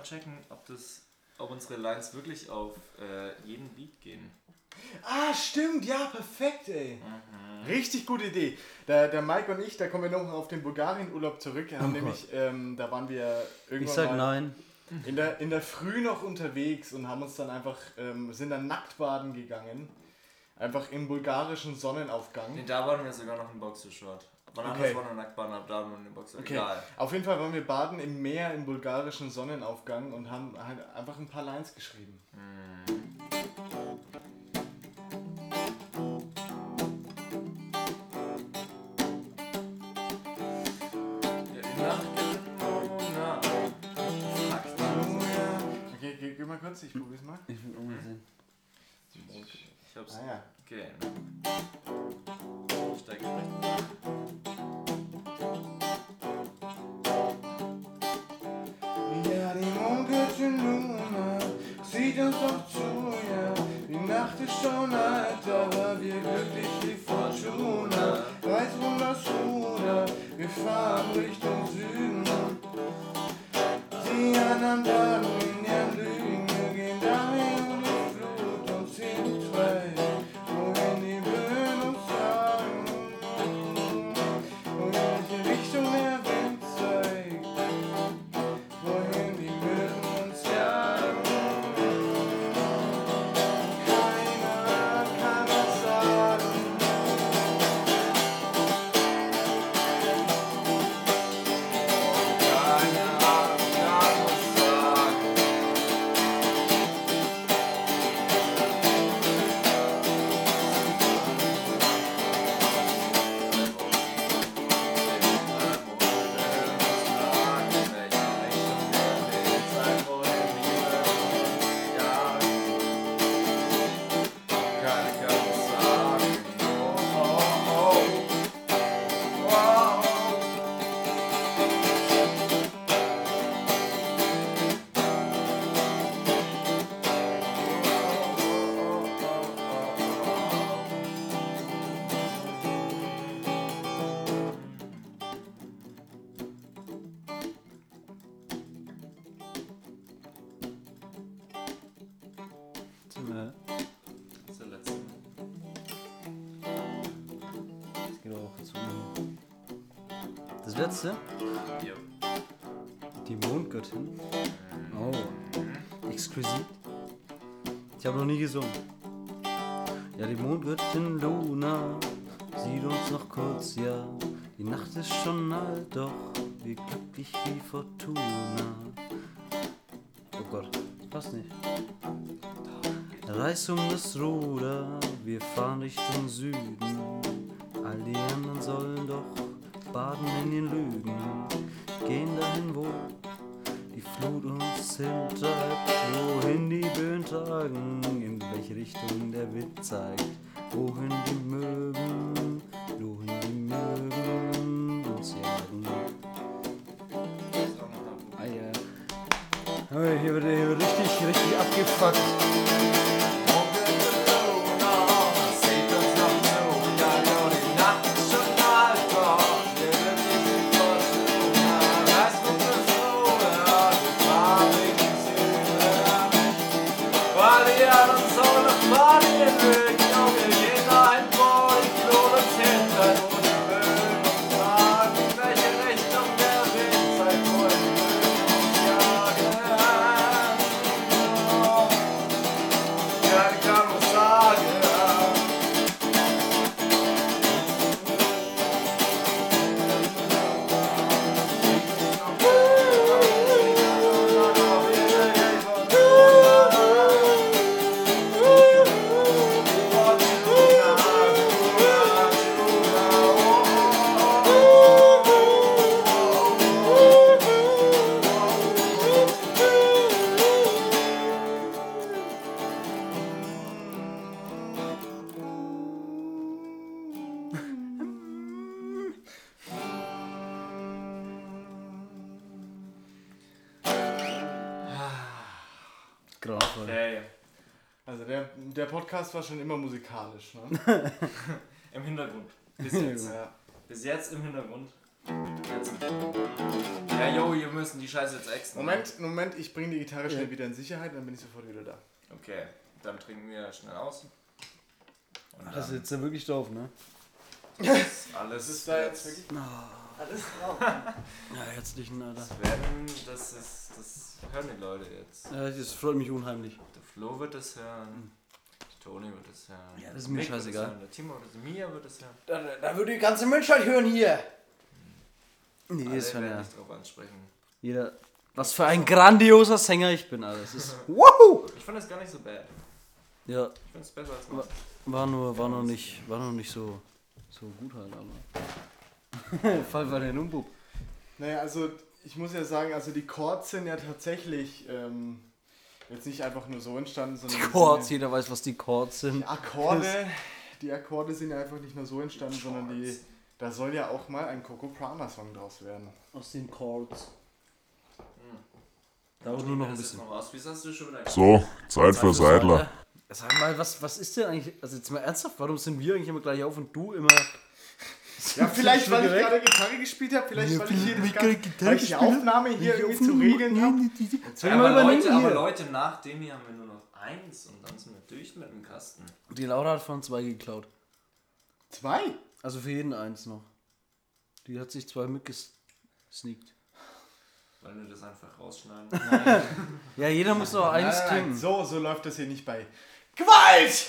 mal checken, ob das, ob unsere Lines wirklich auf äh, jeden Beat gehen. Ah, stimmt, ja, perfekt, ey. Mhm. Richtig gute Idee. Der, der Mike und ich, da kommen wir noch auf den Bulgarien-Urlaub zurück. Wir haben Oh nämlich, ähm, da waren wir irgendwann Ich sag mal nein. In, der, in der Früh noch unterwegs und haben uns dann einfach, ähm, sind dann nackt baden gegangen. Einfach im bulgarischen Sonnenaufgang. Nee, da waren wir sogar noch im Boxershort. Aber Okay. anders war noch Nacktbahn, ab da in den Boxer. Okay. Egal. Auf jeden Fall waren wir baden im Meer im bulgarischen Sonnenaufgang und haben halt einfach ein paar Lines geschrieben. Ja, die Nacht geht Mona. Fuck. Okay, geh, geh mal kurz, ich probier's mal. Ich will auch mal sehen. Ich hab's. Ah ja. Okay. Ich steig recht. Uns doch zu, ja. Die Nacht ist schon alt, aber wir glücklich wie Fortuna. Reiß um das Ruder, wir fahren Richtung Süden. Die anderen baden in ihren Lügen, Letzte? Ja. Die Mondgöttin. Oh. Exquisit. Ich habe noch nie gesungen. Ja, die Mondgöttin Luna sieht uns noch kurz, ja. Die Nacht ist schon alt, doch wir glücklich wie Fortuna. Oh Gott, das passt nicht. Reiß um das Ruder, wir fahren Richtung Süden. All die anderen sollen doch baden in den Lügen. Podcast war schon immer musikalisch, ne? Im Hintergrund. Bis jetzt. ja. Bis jetzt im Hintergrund. Ja, yo, wir müssen die Scheiße jetzt extra. Moment, Moment, ich bringe die Gitarre schnell wieder in Sicherheit, dann bin ich sofort wieder da. Okay, dann trinken wir schnell aus. Und Das ist jetzt ja wirklich doof, ne? ist alles. Das ist da jetzt wirklich. Alles drauf. Ja, herzlichen, Alter. Das werden, das ist, das hören die Leute jetzt. Ja, das freut mich unheimlich. Der Flo wird es hören. Toni wird es hören. Ja, das ist mir scheißegal. Timo wird es Mia wird es hören. Da, da würde die ganze Menschheit hören hier. Nee, Alle ist schon werden ja. nicht drauf ansprechen. Jeder. Was für ein grandioser Sänger ich bin, Alter. Das ist. Woohoo! Ich fand das gar nicht so bad. Ja, Ich finde es besser als Wa- was. war nur, war noch nicht, war noch nicht so, so gut halt, aber. Fall war der Umbub. Naja, also ich muss ja sagen, also die Chords sind ja tatsächlich ähm, jetzt nicht einfach nur so entstanden, sondern Die die Chords, sind jeder weiß, was die Chords ja, sind. die Akkorde, die Akkorde sind ja einfach nicht nur so entstanden, sondern die, da soll ja auch mal ein Coco Prana Song draus werden. Aus den Chords. Dauert nur noch ein bisschen. Noch was. Wie hast du schon wieder So, Zeit für Seidler. Sag mal, was, was ist denn eigentlich, also jetzt mal ernsthaft, warum sind wir eigentlich immer gleich auf und du immer... Ja, vielleicht weil ich gerade Gitarre gespielt habe, vielleicht weil ich hier das ganze, weil ich die gespielt hab. Aufnahme hier irgendwie zu regeln habe. Ja, aber, Leute, aber hier? Leute, nach dem hier haben wir nur noch eins und dann sind wir durch mit dem Kasten. Die Laura hat von zwei geklaut. Zwei? Also für jeden eins noch. Die hat sich zwei mitgesneakt. Wollen wir das einfach rausschneiden? Ja, jeder muss noch eins Nein, nein, nein, trinken. so, so läuft das hier nicht bei Gewalt!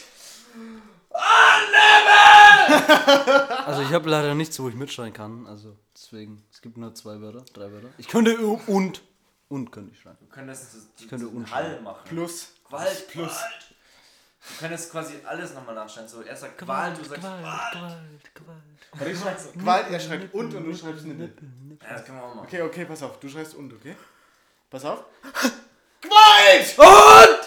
Also ich habe leider nichts, wo ich mitschreien kann. Also deswegen, es gibt nur zwei Wörter, drei Wörter. Ich könnte und, und könnte ich schreien. Du könntest das, das, könnte diesen unschreiben. Hall machen. Plus. Gewalt, plus. Du könntest quasi alles nochmal nachschneiden. So, er sagt Gewalt, du sagst Gewalt. Gewalt, Gewalt. Warte, ich schreib Gewalt, er schreibt und und du schreibst Nippel. Ja, das können wir auch machen. Okay, okay, pass auf, du schreibst und, okay? Pass auf. Gewalt! Und! Und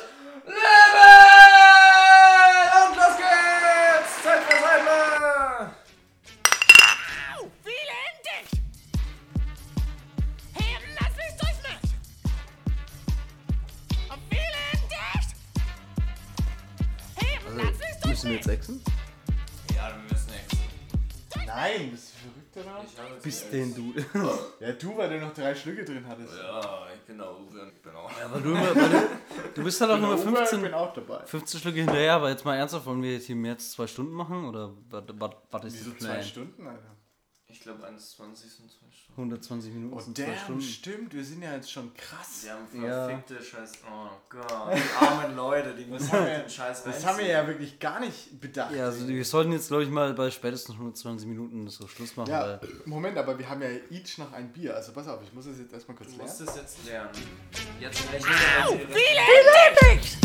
oder? Ich habe jetzt Bis echt- den du. Ja, du, weil du noch drei Schlücke drin hattest. Ja, ich bin Uwe und ich bin auch. Ja, weil du immer, weil du, Du bist halt auch nur Ich 15, bin auch dabei. 15 Stücke hinterher, aber jetzt mal ernsthaft, wollen wir jetzt hier mehr als zwei Stunden machen? Oder was, ist Wieso zwei? Stunden, Alter? Ich glaube 21 sind zwei Stunden. 120 Minuten Oh, sind zwei damn, Stunden. stimmt. Wir sind ja jetzt schon krass. Sie haben Ja. verfickte Scheiß. Oh Gott. Die armen Leute, die müssen haben wir- den Scheiß Das haben wir ja wirklich gar nicht bedacht. Ja, also wir sollten jetzt, glaube ich, mal bei spätestens 120 Minuten so Schluss machen. Ja, Weil Moment, aber wir haben ja each noch ein Bier. Also pass auf, ich muss es jetzt erstmal kurz Du musst lernen. es jetzt lernen. Jetzt rechnet er Au, direkt. viele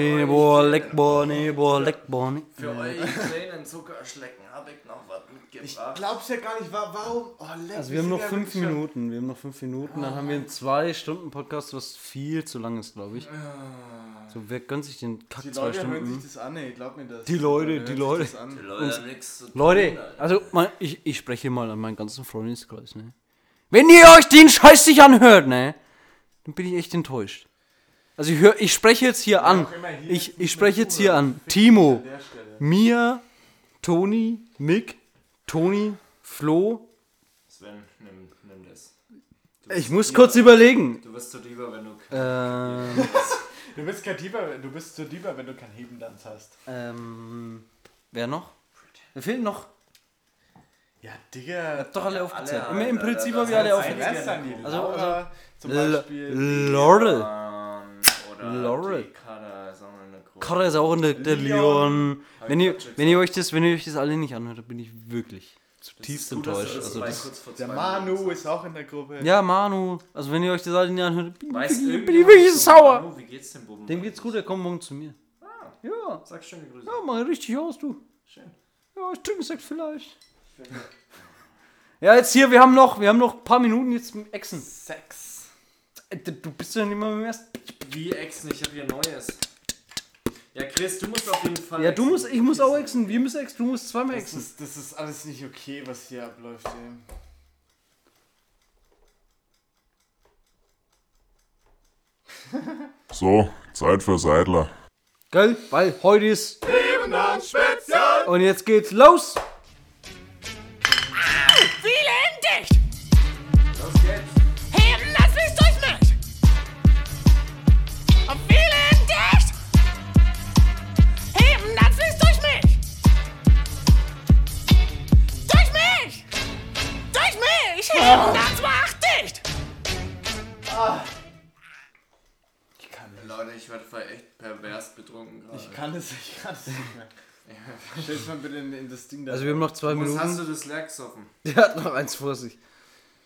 boy, boah, leck, boah, nee, boah, leck, boah, nee. Für euch kleinen Zuckerschlecken habe ich noch was Ich mitgebracht. glaub's ja gar nicht, wa- warum? Oh, leck, Also wir haben noch fünf Minuten, wir haben noch fünf Minuten, dann haben wir einen zwei Stunden Podcast, was viel zu lang ist, glaube ich. So, wer gönnt sich den Kack Die zwei Leute hören sich Stunden? das an, ey, glaub mir das. Die Leute, die Leute. das an. Leute Leute, Alter. also mal, ich, ich spreche mal an meinen ganzen Freundeskreis, ne? Wenn ihr euch den Scheiß nicht anhört, ne? Dann bin ich echt enttäuscht. Also ich, hör, ich spreche jetzt hier an. Ich, ich spreche jetzt hier an. Timo. Mia, Toni, Mick, Toni, Flo. Sven, nimm, nimm das. Ich muss kurz überlegen. Du wirst so lieber, wenn du. Ähm, Du bist kein Dieber, du bist so Dieber, wenn du keinen Hebendanz hast. ähm, wer noch? Wer fehlt noch? Ja, Digga. Doch alle aufgezählt. alle, Im, Im Alter, Prinzip das habe ich alle aufgezählt. Also- Beispiel. Laurel. Laurel. Kada ist auch eine große. Kara ist auch in der, der Leon. Leon. Wenn ihr, wenn ihr euch das, wenn ihr euch das alle nicht anhört, dann bin ich wirklich zutiefst enttäuscht. Also Der Manu ist auch in der Gruppe. ja, Manu. Also wenn ihr euch das alle nicht anhört, bin, Weißt bin, bin ich wirklich sauer. Manu, wie geht's dem Buben? Dem geht's gut, er kommt morgen zu mir. Ja, Sag schöne Grüße. ja, mach richtig aus, du. Schön. Ja, ich trinke Sekt vielleicht. Ja, jetzt hier, wir haben noch, wir haben noch ein paar Minuten jetzt mit Echsen. Sex. Äh, Du bist ja nicht mal im ersten. Wie Exen, ich habe hier Neues. Ja, Chris, du musst auf jeden Fall. Ja, du exen. musst, ich muss auch Echsen. Wir müssen Echsen, du musst zweimal Das Echsen. ist, das ist alles nicht okay, was hier abläuft. Ey. So, Zeit für Seidler. Gell? Weil heute ist. Und jetzt geht's los. Heben, das macht dicht! Ich kann nicht. Leute, ich werde voll echt pervers betrunken gerade. Ich kann es, ich kann es nicht mehr. Stell's mal bitte in, in das Ding da. Also wir haben noch zwei Was hast Minuten. du das leer gesoffen? Der hat noch eins vor sich.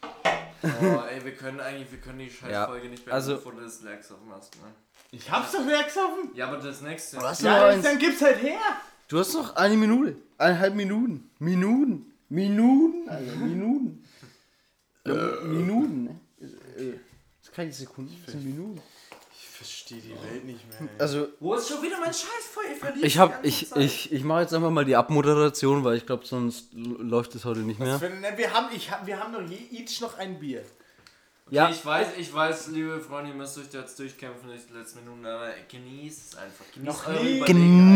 Oh, ey, wir können eigentlich, wir können die Scheißfolge nicht beenden, also- bevor du das leer gesoffen hast, ne? ich hab's doch leer gesoffen. Ja, aber das nächste. Was? Ja, eins. dann gib's halt her. Du hast noch eine Minute. Eineinhalb Minuten. Minuten. Minuten. Also Minuten. Ja, Minuten, ne? Äh, Das ist keine Sekunde, das sind Minuten. Ich verstehe die Welt nicht mehr. ey. Also, Wo ist schon wieder mein Scheißfeuer verliebt? ich hab, ich, ich, ich mache jetzt einfach mal die Abmoderation, weil ich glaube, sonst läuft es heute nicht mehr. Für- ne, wir, haben, ich, wir haben doch je, each noch ein Bier. Ja, Ich weiß, ich weiß, liebe Freunde, ihr müsst euch da jetzt durchkämpfen durch die letzten Minuten, aber genießt es einfach. Genießt Noch nie. Überlegenheit.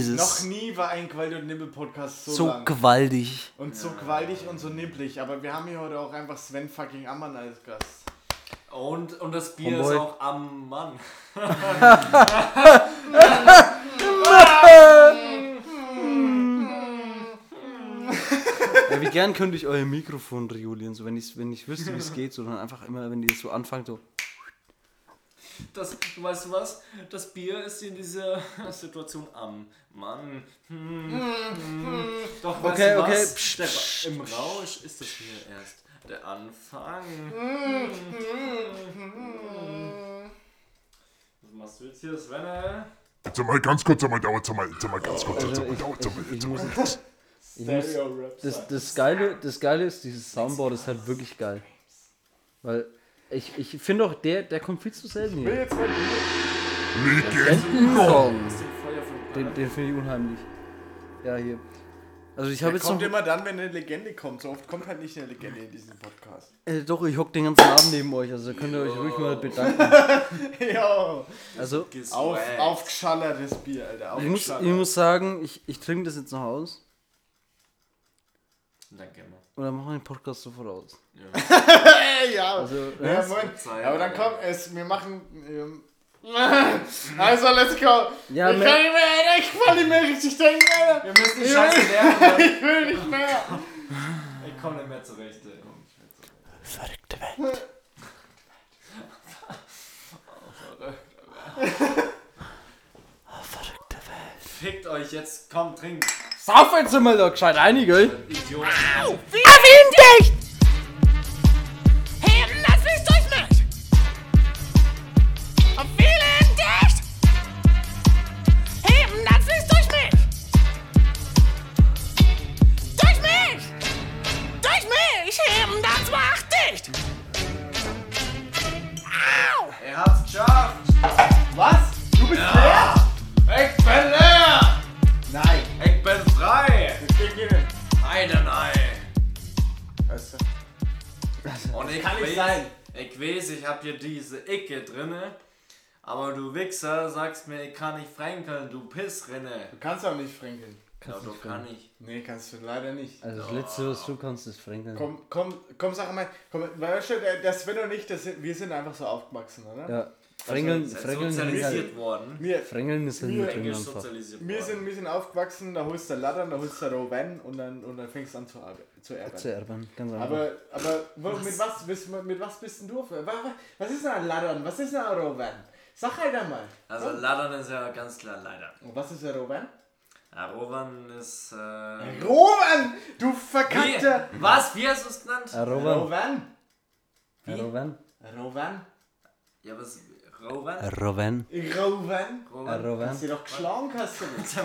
Genieß Noch nie war ein Quality und Nibbel Podcast so, So lang. gewaltig. Und so gewaltig und so nipplig. Aber wir haben hier heute auch einfach Sven fucking Ammann als Gast. Und, und das Bier Homeboy. ist auch am Mann. Ja, wie gern könnte ich euer Mikrofon regulieren, so wenn ich, wenn ich wüsste, wie es geht, sondern einfach immer, wenn die so anfangen, so. Das, du weißt du was? Das Bier ist in dieser Situation am Mann. Hm, hm. Doch, weißt Okay, du okay, was? pst, Der, pst, Im Rausch ist das Bier erst der Anfang. Was machst du jetzt hier, Svenne? Jetzt mal ganz kurz einmal, dauert mal, jetzt mal ganz kurz, jetzt Also mal, dauert mal. jetzt, ich muss, das, das, Geile, das Geile ist, dieses Soundboard ist halt wirklich geil. Weil ich, ich finde auch, der, der kommt viel zu selten Ich will hier. jetzt mal Legenden-Song. Den, den finde ich unheimlich. Ja, hier. Also ich habe jetzt kommt noch... immer dann, wenn eine Legende kommt. So oft kommt halt nicht eine Legende in diesem Podcast. Äh, doch, ich hock den ganzen Abend neben euch, also da könnt ihr euch ruhig mal bedanken. ja. Also, Auf, aufgeschallertes Bier, Alter. ich muss, ich muss sagen, ich, ich trinke das jetzt noch aus. Danke, Mann. Oder machen wir den Podcast sofort aus. Hey, ja. Also, ja? Moment. Zeit, Aber dann kommt es. Wir machen. Ähm, also, let's go. Ja, ich kann nicht mehr. Ich kann nicht mehr richtig denken, Alter. Wir müssen die Scheiße will- lernen. Ich will nicht mehr. Ich komme nicht mehr zurecht. ey. Verrückte Welt. Verrückte Welt. Fickt euch jetzt, komm, trinkt. Sauf jetzt mal da gescheit ein, gell? Idiot. Erwin dicht! Ich weiß, ich hab hier diese Icke drinne. Aber du Wichser sagst mir, ich kann nicht fränkeln, du Pissrinne. Du kannst auch nicht fränkeln. Ja, du kann ich. Nee, kannst du leider nicht. Also das letzte, was du kannst, ist Frankeln. Komm, komm, komm, sag mal, komm, weißt du, der, der Sven und ich, das wir sind einfach so aufgewachsen, oder? Ja. Fränkeln, Seid Fränkeln, ist sozialisiert halt, worden. Wir, Fränkeln ist halt Wir- mit Englisch einfach. sozialisiert wir, worden. sind, wir sind aufgewachsen, da holst du Laddern, da holst du Rowan und dann, und dann fängst du an zu, zu erben. Zu erben, ganz einfach. Aber, aber wo, mit, was, bist, mit was bist denn du? Was ist denn ein Laddern? Was ist denn ein Rowan? Sag halt einmal. Also Laddern ist ja ganz klar leider. Und was ist ein Rowan? Ja, Rowan ist. Äh, Rowan! Du verkackter! wie? Was? Wie hast du es genannt? Rowan. Rowan? Rowan. Rowan? Ja, was? Rowan? Rowan. Rowan? Rowan? Rowan. Hast du doch geschlagen, hast du nicht.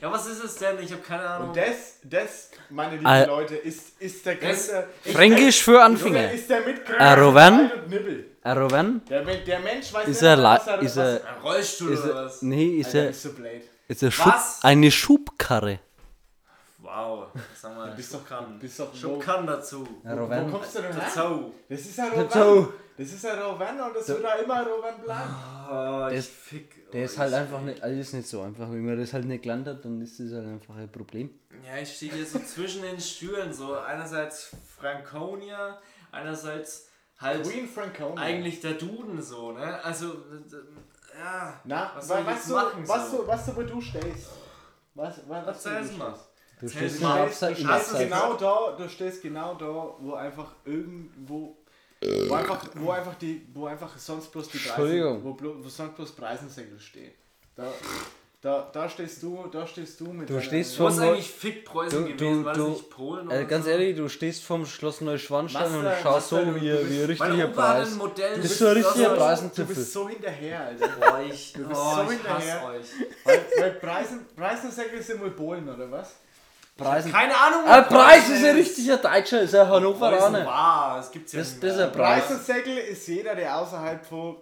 Ja, was ist es denn? Ich habe keine Ahnung. Und das, das, meine lieben Äh, Leute, ist, ist der größte. Fränkisch für Anfänger. Ist der Mitgrößte. Äh, Rowan? und Nibbel. Rowan. Der, der Mensch weiß Ist nicht, er, was la- ist er, Ein Rollstuhl ist oder er, was? nee, ist Alter, er, ist so blöd. ist er Schub, Was? eine Schubkarre. Wow, sag mal, bist doch- Schubkarren. bist doch wo- Schubkarren dazu. Ja, Wo Rowan. kommst du denn her? Dazu. Das ist ein Rowan. Das ist ein Rowan und das wird auch immer ein Rowan bleiben. Oh, ist- fick Der ist halt einfach nicht, alles nicht so einfach. Wenn man das halt nicht gelernt hat, dann ist das halt einfach ein Problem. Ja, ich stehe hier so zwischen den Stühlen. So einerseits Franconia, einerseits halt Queen Franconia. eigentlich der Duden so, ne? Also, ja. Na, was was, soll ich was, jetzt du, machen, was, so? du, was du, wo du stehst. Was, was, was Erzähl's du mal. stehst. Du stehst mal. im Du Abseits, stehst, du stehst Abseits. genau da, du stehst genau da, wo einfach irgendwo, wo einfach, wo einfach die, wo einfach sonst bloß die Entschuldigung. wo, wo sonst bloß Preisensegel stehen. Da, da, da stehst du, da stehst du mit Du stehst Vom- eigentlich Fick Preußen Du- gewesen? du- War du- nicht Polen Äh, oder ganz so? ehrlich, du stehst vom Schloss Neuschwanstein und Master, schaust so wie, du wie bist- richtiger Preis. ein Modell. Du ist so ein bist- richtiger Du bist so hinterher, Alter. Boah, ich, bist oh, so ich hasse hinterher. euch. weil, weil Preisen, Preisensegel sind wohl Polen, oder was? Preisen. Keine Ahnung. Ah, was Preis ist ein ist. richtiger Deutscher, ist ein Hannoveraner. das gibt's ja Das, nicht das ist ein Preis. Preisensegel ist jeder, der außerhalb von,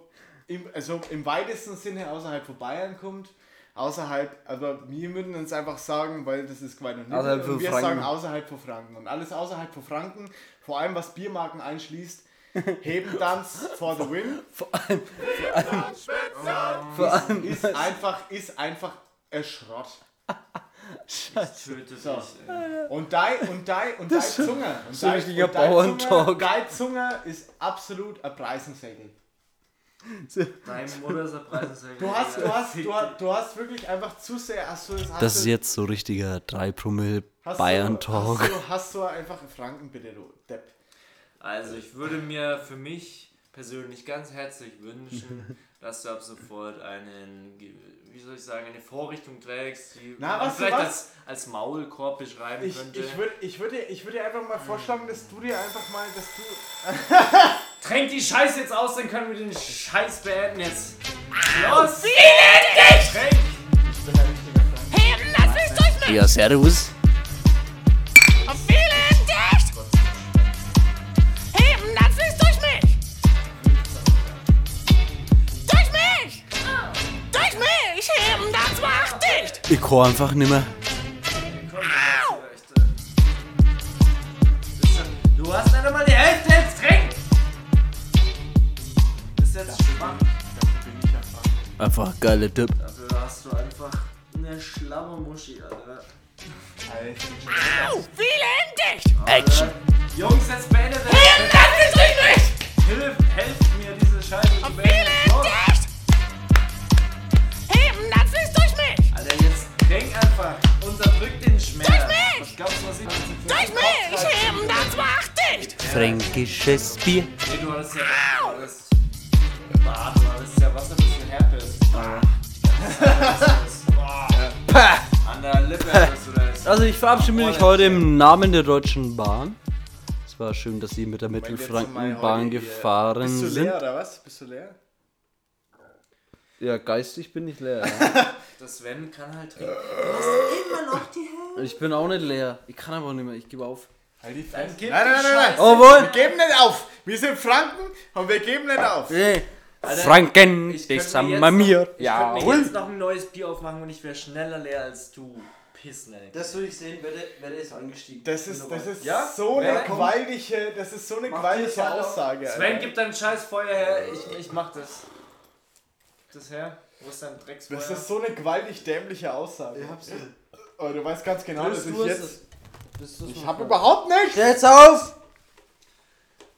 im, also im weitesten Sinne außerhalb von Bayern kommt. Außerhalb, aber wir würden uns einfach sagen, weil das ist Quatsch und Nibbel, Außerhalb und von wir Franken. sagen außerhalb von Franken. Und alles außerhalb von Franken, vor allem was Biermarken einschließt, heben Tanz for the win, Vor allem, ist einfach, ist einfach ein Schrott. Ich töte So. dich. ey. Und dein, und dein, und dein Zunge. Und so ein dein- richtiger dein Bauerntalk. Zunge, dein Zunge ist absolut ein Preisensegel. Deine Mutter ist ein Preisensegel. Du hast, du hast, du hast, du hast wirklich einfach zu sehr, hast du, hast das ist jetzt so richtiger 3 Promille hast Bayern-Talk. Du, hast, du, hast du einfach einen Franken, bitte, du Depp. Also ich würde mir für mich persönlich ganz herzlich wünschen, dass du ab sofort einen, wie soll ich sagen, eine Vorrichtung trägst, die Na, man vielleicht was? als, als Maulkorb beschreiben Ich, könnte. ich würde ich würd, dir- ich würd dir einfach mal vorschlagen, dass du dir einfach mal, dass du... Tränk die Scheiße jetzt aus, dann können wir den Scheiß beenden jetzt. Los! Durch mich! Ja, servus. Ich kann einfach nicht mehr. Du hast nicht einmal die Hälfte jetzt trinken! Bist jetzt schwach. Einfach ein geiler Typ. Dafür hast du einfach eine Schlammermuschi, Alter. Viele dicht! Action. Jungs, jetzt beendet ist richtig! Hilf, helft mir, diese Scheiße zu beenden. Trink einfach. Unterdrück den Schmerz. Durch mich! Was glaubst du, was ich Durch mich! Heben, das macht dicht! Fränkisches Bier. Nee, du hattest ja. Du hattest. Bah, du hattest ja was ein bisschen Herpes. Boah. An der Lippe hattest du das. Also ich verabschiede mich heute im Namen der Deutschen Bahn. Es war schön, dass Sie mit der Mittelfrankenbahn gefahren Bist du sind. leer oder was? Bist du leer? Ja, geistig bin ich leer. Ja. Das Sven kann halt trinken. Ich bin auch nicht leer. Ich kann aber nicht mehr. Ich gebe auf. Halt die Fresse. Nein, nein, die nein, nein. Scheiße. Wir Obwohl. geben nicht auf. Wir sind Franken und wir geben nicht auf. Hey, Franken, Ich das mir wir jetzt mir. noch- Ich könnte mir jetzt noch ein neues Bier aufmachen und ich wäre schneller leer als du. Pissneck. Das will ich sehen, wer, wer ist angestiegen. Das ist, das ist Ja? so eine gewaltige, das ist so eine gewaltige Halt Aussage. Sven, Alter. gib dein scheiß Feuer her. Ich, ich mach das. Das her. Wo ist dein Drecksfeuer? Das ist so eine gewaltig dämliche Aussage. Ich hab's. Aber du weißt ganz genau, dass ich jetzt. Bist du's Ich hab dran? überhaupt nicht. Jetzt auf!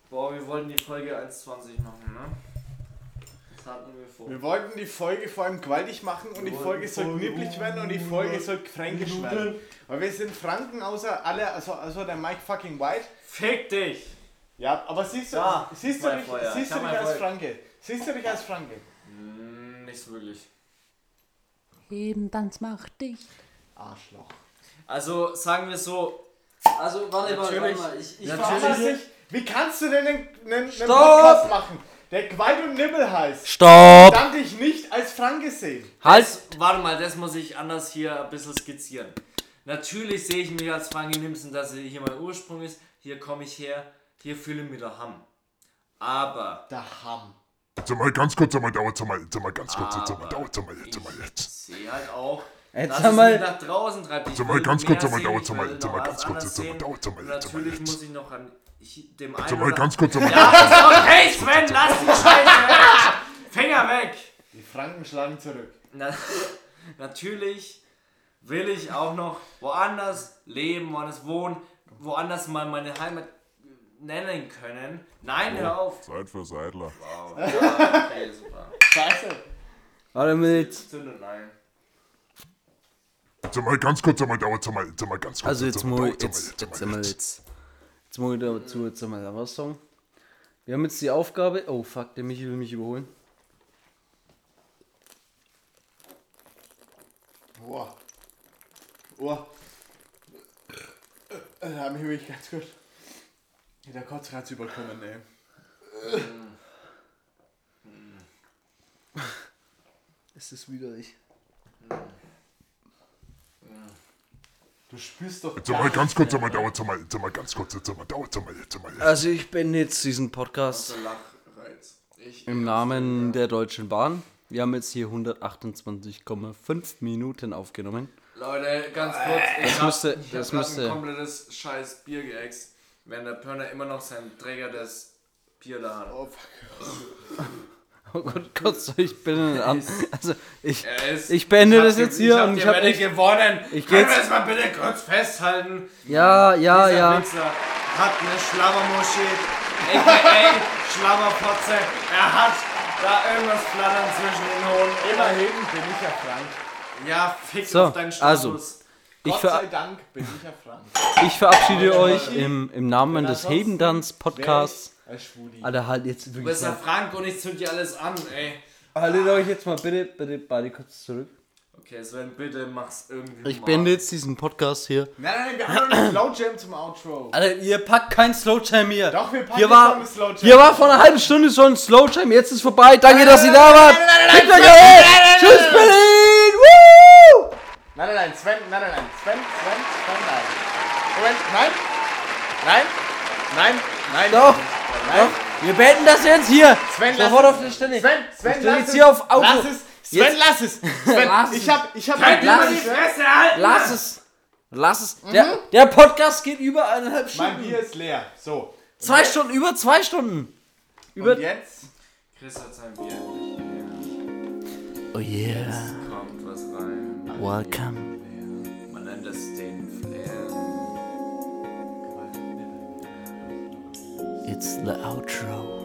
Boah, wir wollten die Folge 1,20 machen, ne? Das hatten wir vor. Wir wollten die Folge vor allem gewaltig machen und die Folge soll knipplig werden und die Folge soll fränkisch werden. Weil wir sind Franken außer alle, also, also der Mike fucking White. Fick dich! Ja, aber siehst du, Da, siehst du Feuer. siehst du mein als. Franke? Siehst du dich als Franke? Nicht so wirklich. Heben, dann macht dicht. Arschloch. Also, sagen wir so. Also, warte mal, warte mal. Ich, ich Natürlich. Was ich, wie kannst du denn einen, einen, einen! Podcast machen, der Gewalt und Nibbel heißt? Stopp! Dann dich nicht als Franke sehen. Halt! Das, warte mal, das muss ich anders hier ein bisschen skizzieren. Natürlich sehe ich mich als Frankie Nimsen, dass hier mein Ursprung ist. Hier komme ich her. Hier fühle ich mich daheim. Aber Der Sag mal ganz kurz, sag mal, dauert, sag mal, sag mal ganz kurz, sag mal, dauert, sag mal, ich sag mal jetzt. sehe halt auch, Jetzt dass es mal- mich nach draußen treibt. Ich Sag mal ganz kurz, sag mal, dauert, ich sag mal, sag mal ganz kurz, sag mal, dauert, sag mal, mal Natürlich jetzt. muss ich noch an ich, dem einen Sag mal ganz kurz, sag mal, Ja, ist hey Sven, lass die Scheiße weg! Finger weg! Die Franken schlagen zurück. Na, natürlich will ich auch noch woanders leben, woanders wohnen, woanders mal meine Heimat nennen können. Nein, hör auf. Zeit für Seidler. Wow. Ja, okay, super. Scheiße. Warte mal jetzt. Zündet nein. Sag mal ganz kurz, sag mal, dauert, mal, sag mal ganz kurz. Also jetzt mal, mal, mal, jetzt, jetzt mal einmal jetzt. Jetzt muss ich dazu jetzt einmal was sagen. Wir haben jetzt die Aufgabe. Oh fuck, der Michi will mich überholen. Boah. Boah. Da habe ich mich ganz gut. Der Kotzreiz überkommen, ey. Es ist widerlich. Du spürst doch. Sag mal ganz kurz, sag mal, dauert, mal, sag mal ganz kurz, sag mal, dauert, sag mal, sag mal jetzt. Also ich beende jetzt diesen Podcast Lachreiz. Ich, im Namen der Deutschen Bahn. Wir haben jetzt hier 128,5 Minuten aufgenommen. Leute, ganz kurz. Ich hab, müsste- ich das hab grad müsste- ein komplettes scheiß Bier geäxt, während der Pörner immer noch seinen Träger des Bier da hat. Oh, fuck. Oh Gott, Gott, soll ich beenden an. Also ich, ist, ich beende das jetzt hier hab und ich habe echt... gewonnen. Ich geh Können wir jetzt- das mal bitte kurz festhalten? Ja, ja, Dieser ja. Wichser hat eine Schlabbermoschee, a.k.a. Schlabberpotze. Er hat da irgendwas flattern zwischen den Hoden. Immerhin bin ich ja Frank. Ja, fick So, auf deinen Status. also. Ich, Gott sei Dank bin ich ja Frank. ich verabschiede euch im, im Namen des Hebendanz Podcasts. Alter, halt jetzt Du wirklich bist ja. Frank und ich zünd dir alles an, ey. Haltet euch jetzt mal bitte, bitte beide kurz zurück. Okay, Sven, bitte mach's irgendwie Ich mal. beende jetzt diesen Podcast hier. Nein, nein, wir haben noch einen Slow Jam zum Outro. Alter, ihr packt kein Slowjam hier. Doch, wir packen hier war, noch einen Slow Jam. hier war vor einer halben Stunde schon ein Slowjam. Jetzt ist vorbei. Danke, dass ihr da wart. Tschüss, Berlin. Nein, nein, nein, Sven, nein, nein, nein, Sven, Sven, Sven, nein. Moment, nein, nein, nein, nein. Doch, nein. Wir beenden das jetzt hier. Sven, lass Sofort es. auf der Stelle. Sven, Sven, Ich lass jetzt es. hier auf Auto. Lass es. Sven, Jetzt- lass es! Sven, Lass ich es. hab, ich hab... Lass es. Lass es. Lass es. Der, der Podcast geht über eineinhalb Mein Stunden. Bier ist leer. So. Zwei Stunden, über zwei Stunden. Über. Und jetzt? Chris hat sein Bier. Oh yeah. Kommt was rein. Welcome. Man nennt es den Flair. It's the outro.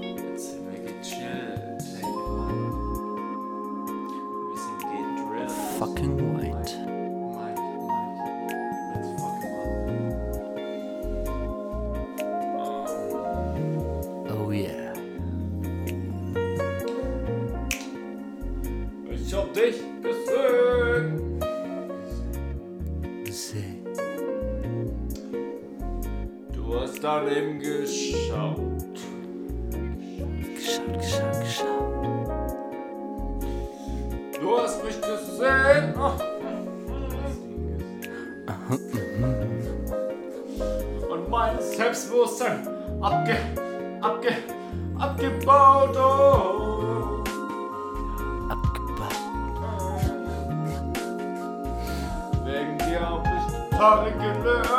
Daneben geschaut. Geschaut, geschaut, geschaut. Du hast mich gesehen. Oh. Und mein Selbstbewusstsein abge, abge, abgebaut. Oh. Abgebaut. Wegen dir hab ich Gitarre gelernt. Gitarre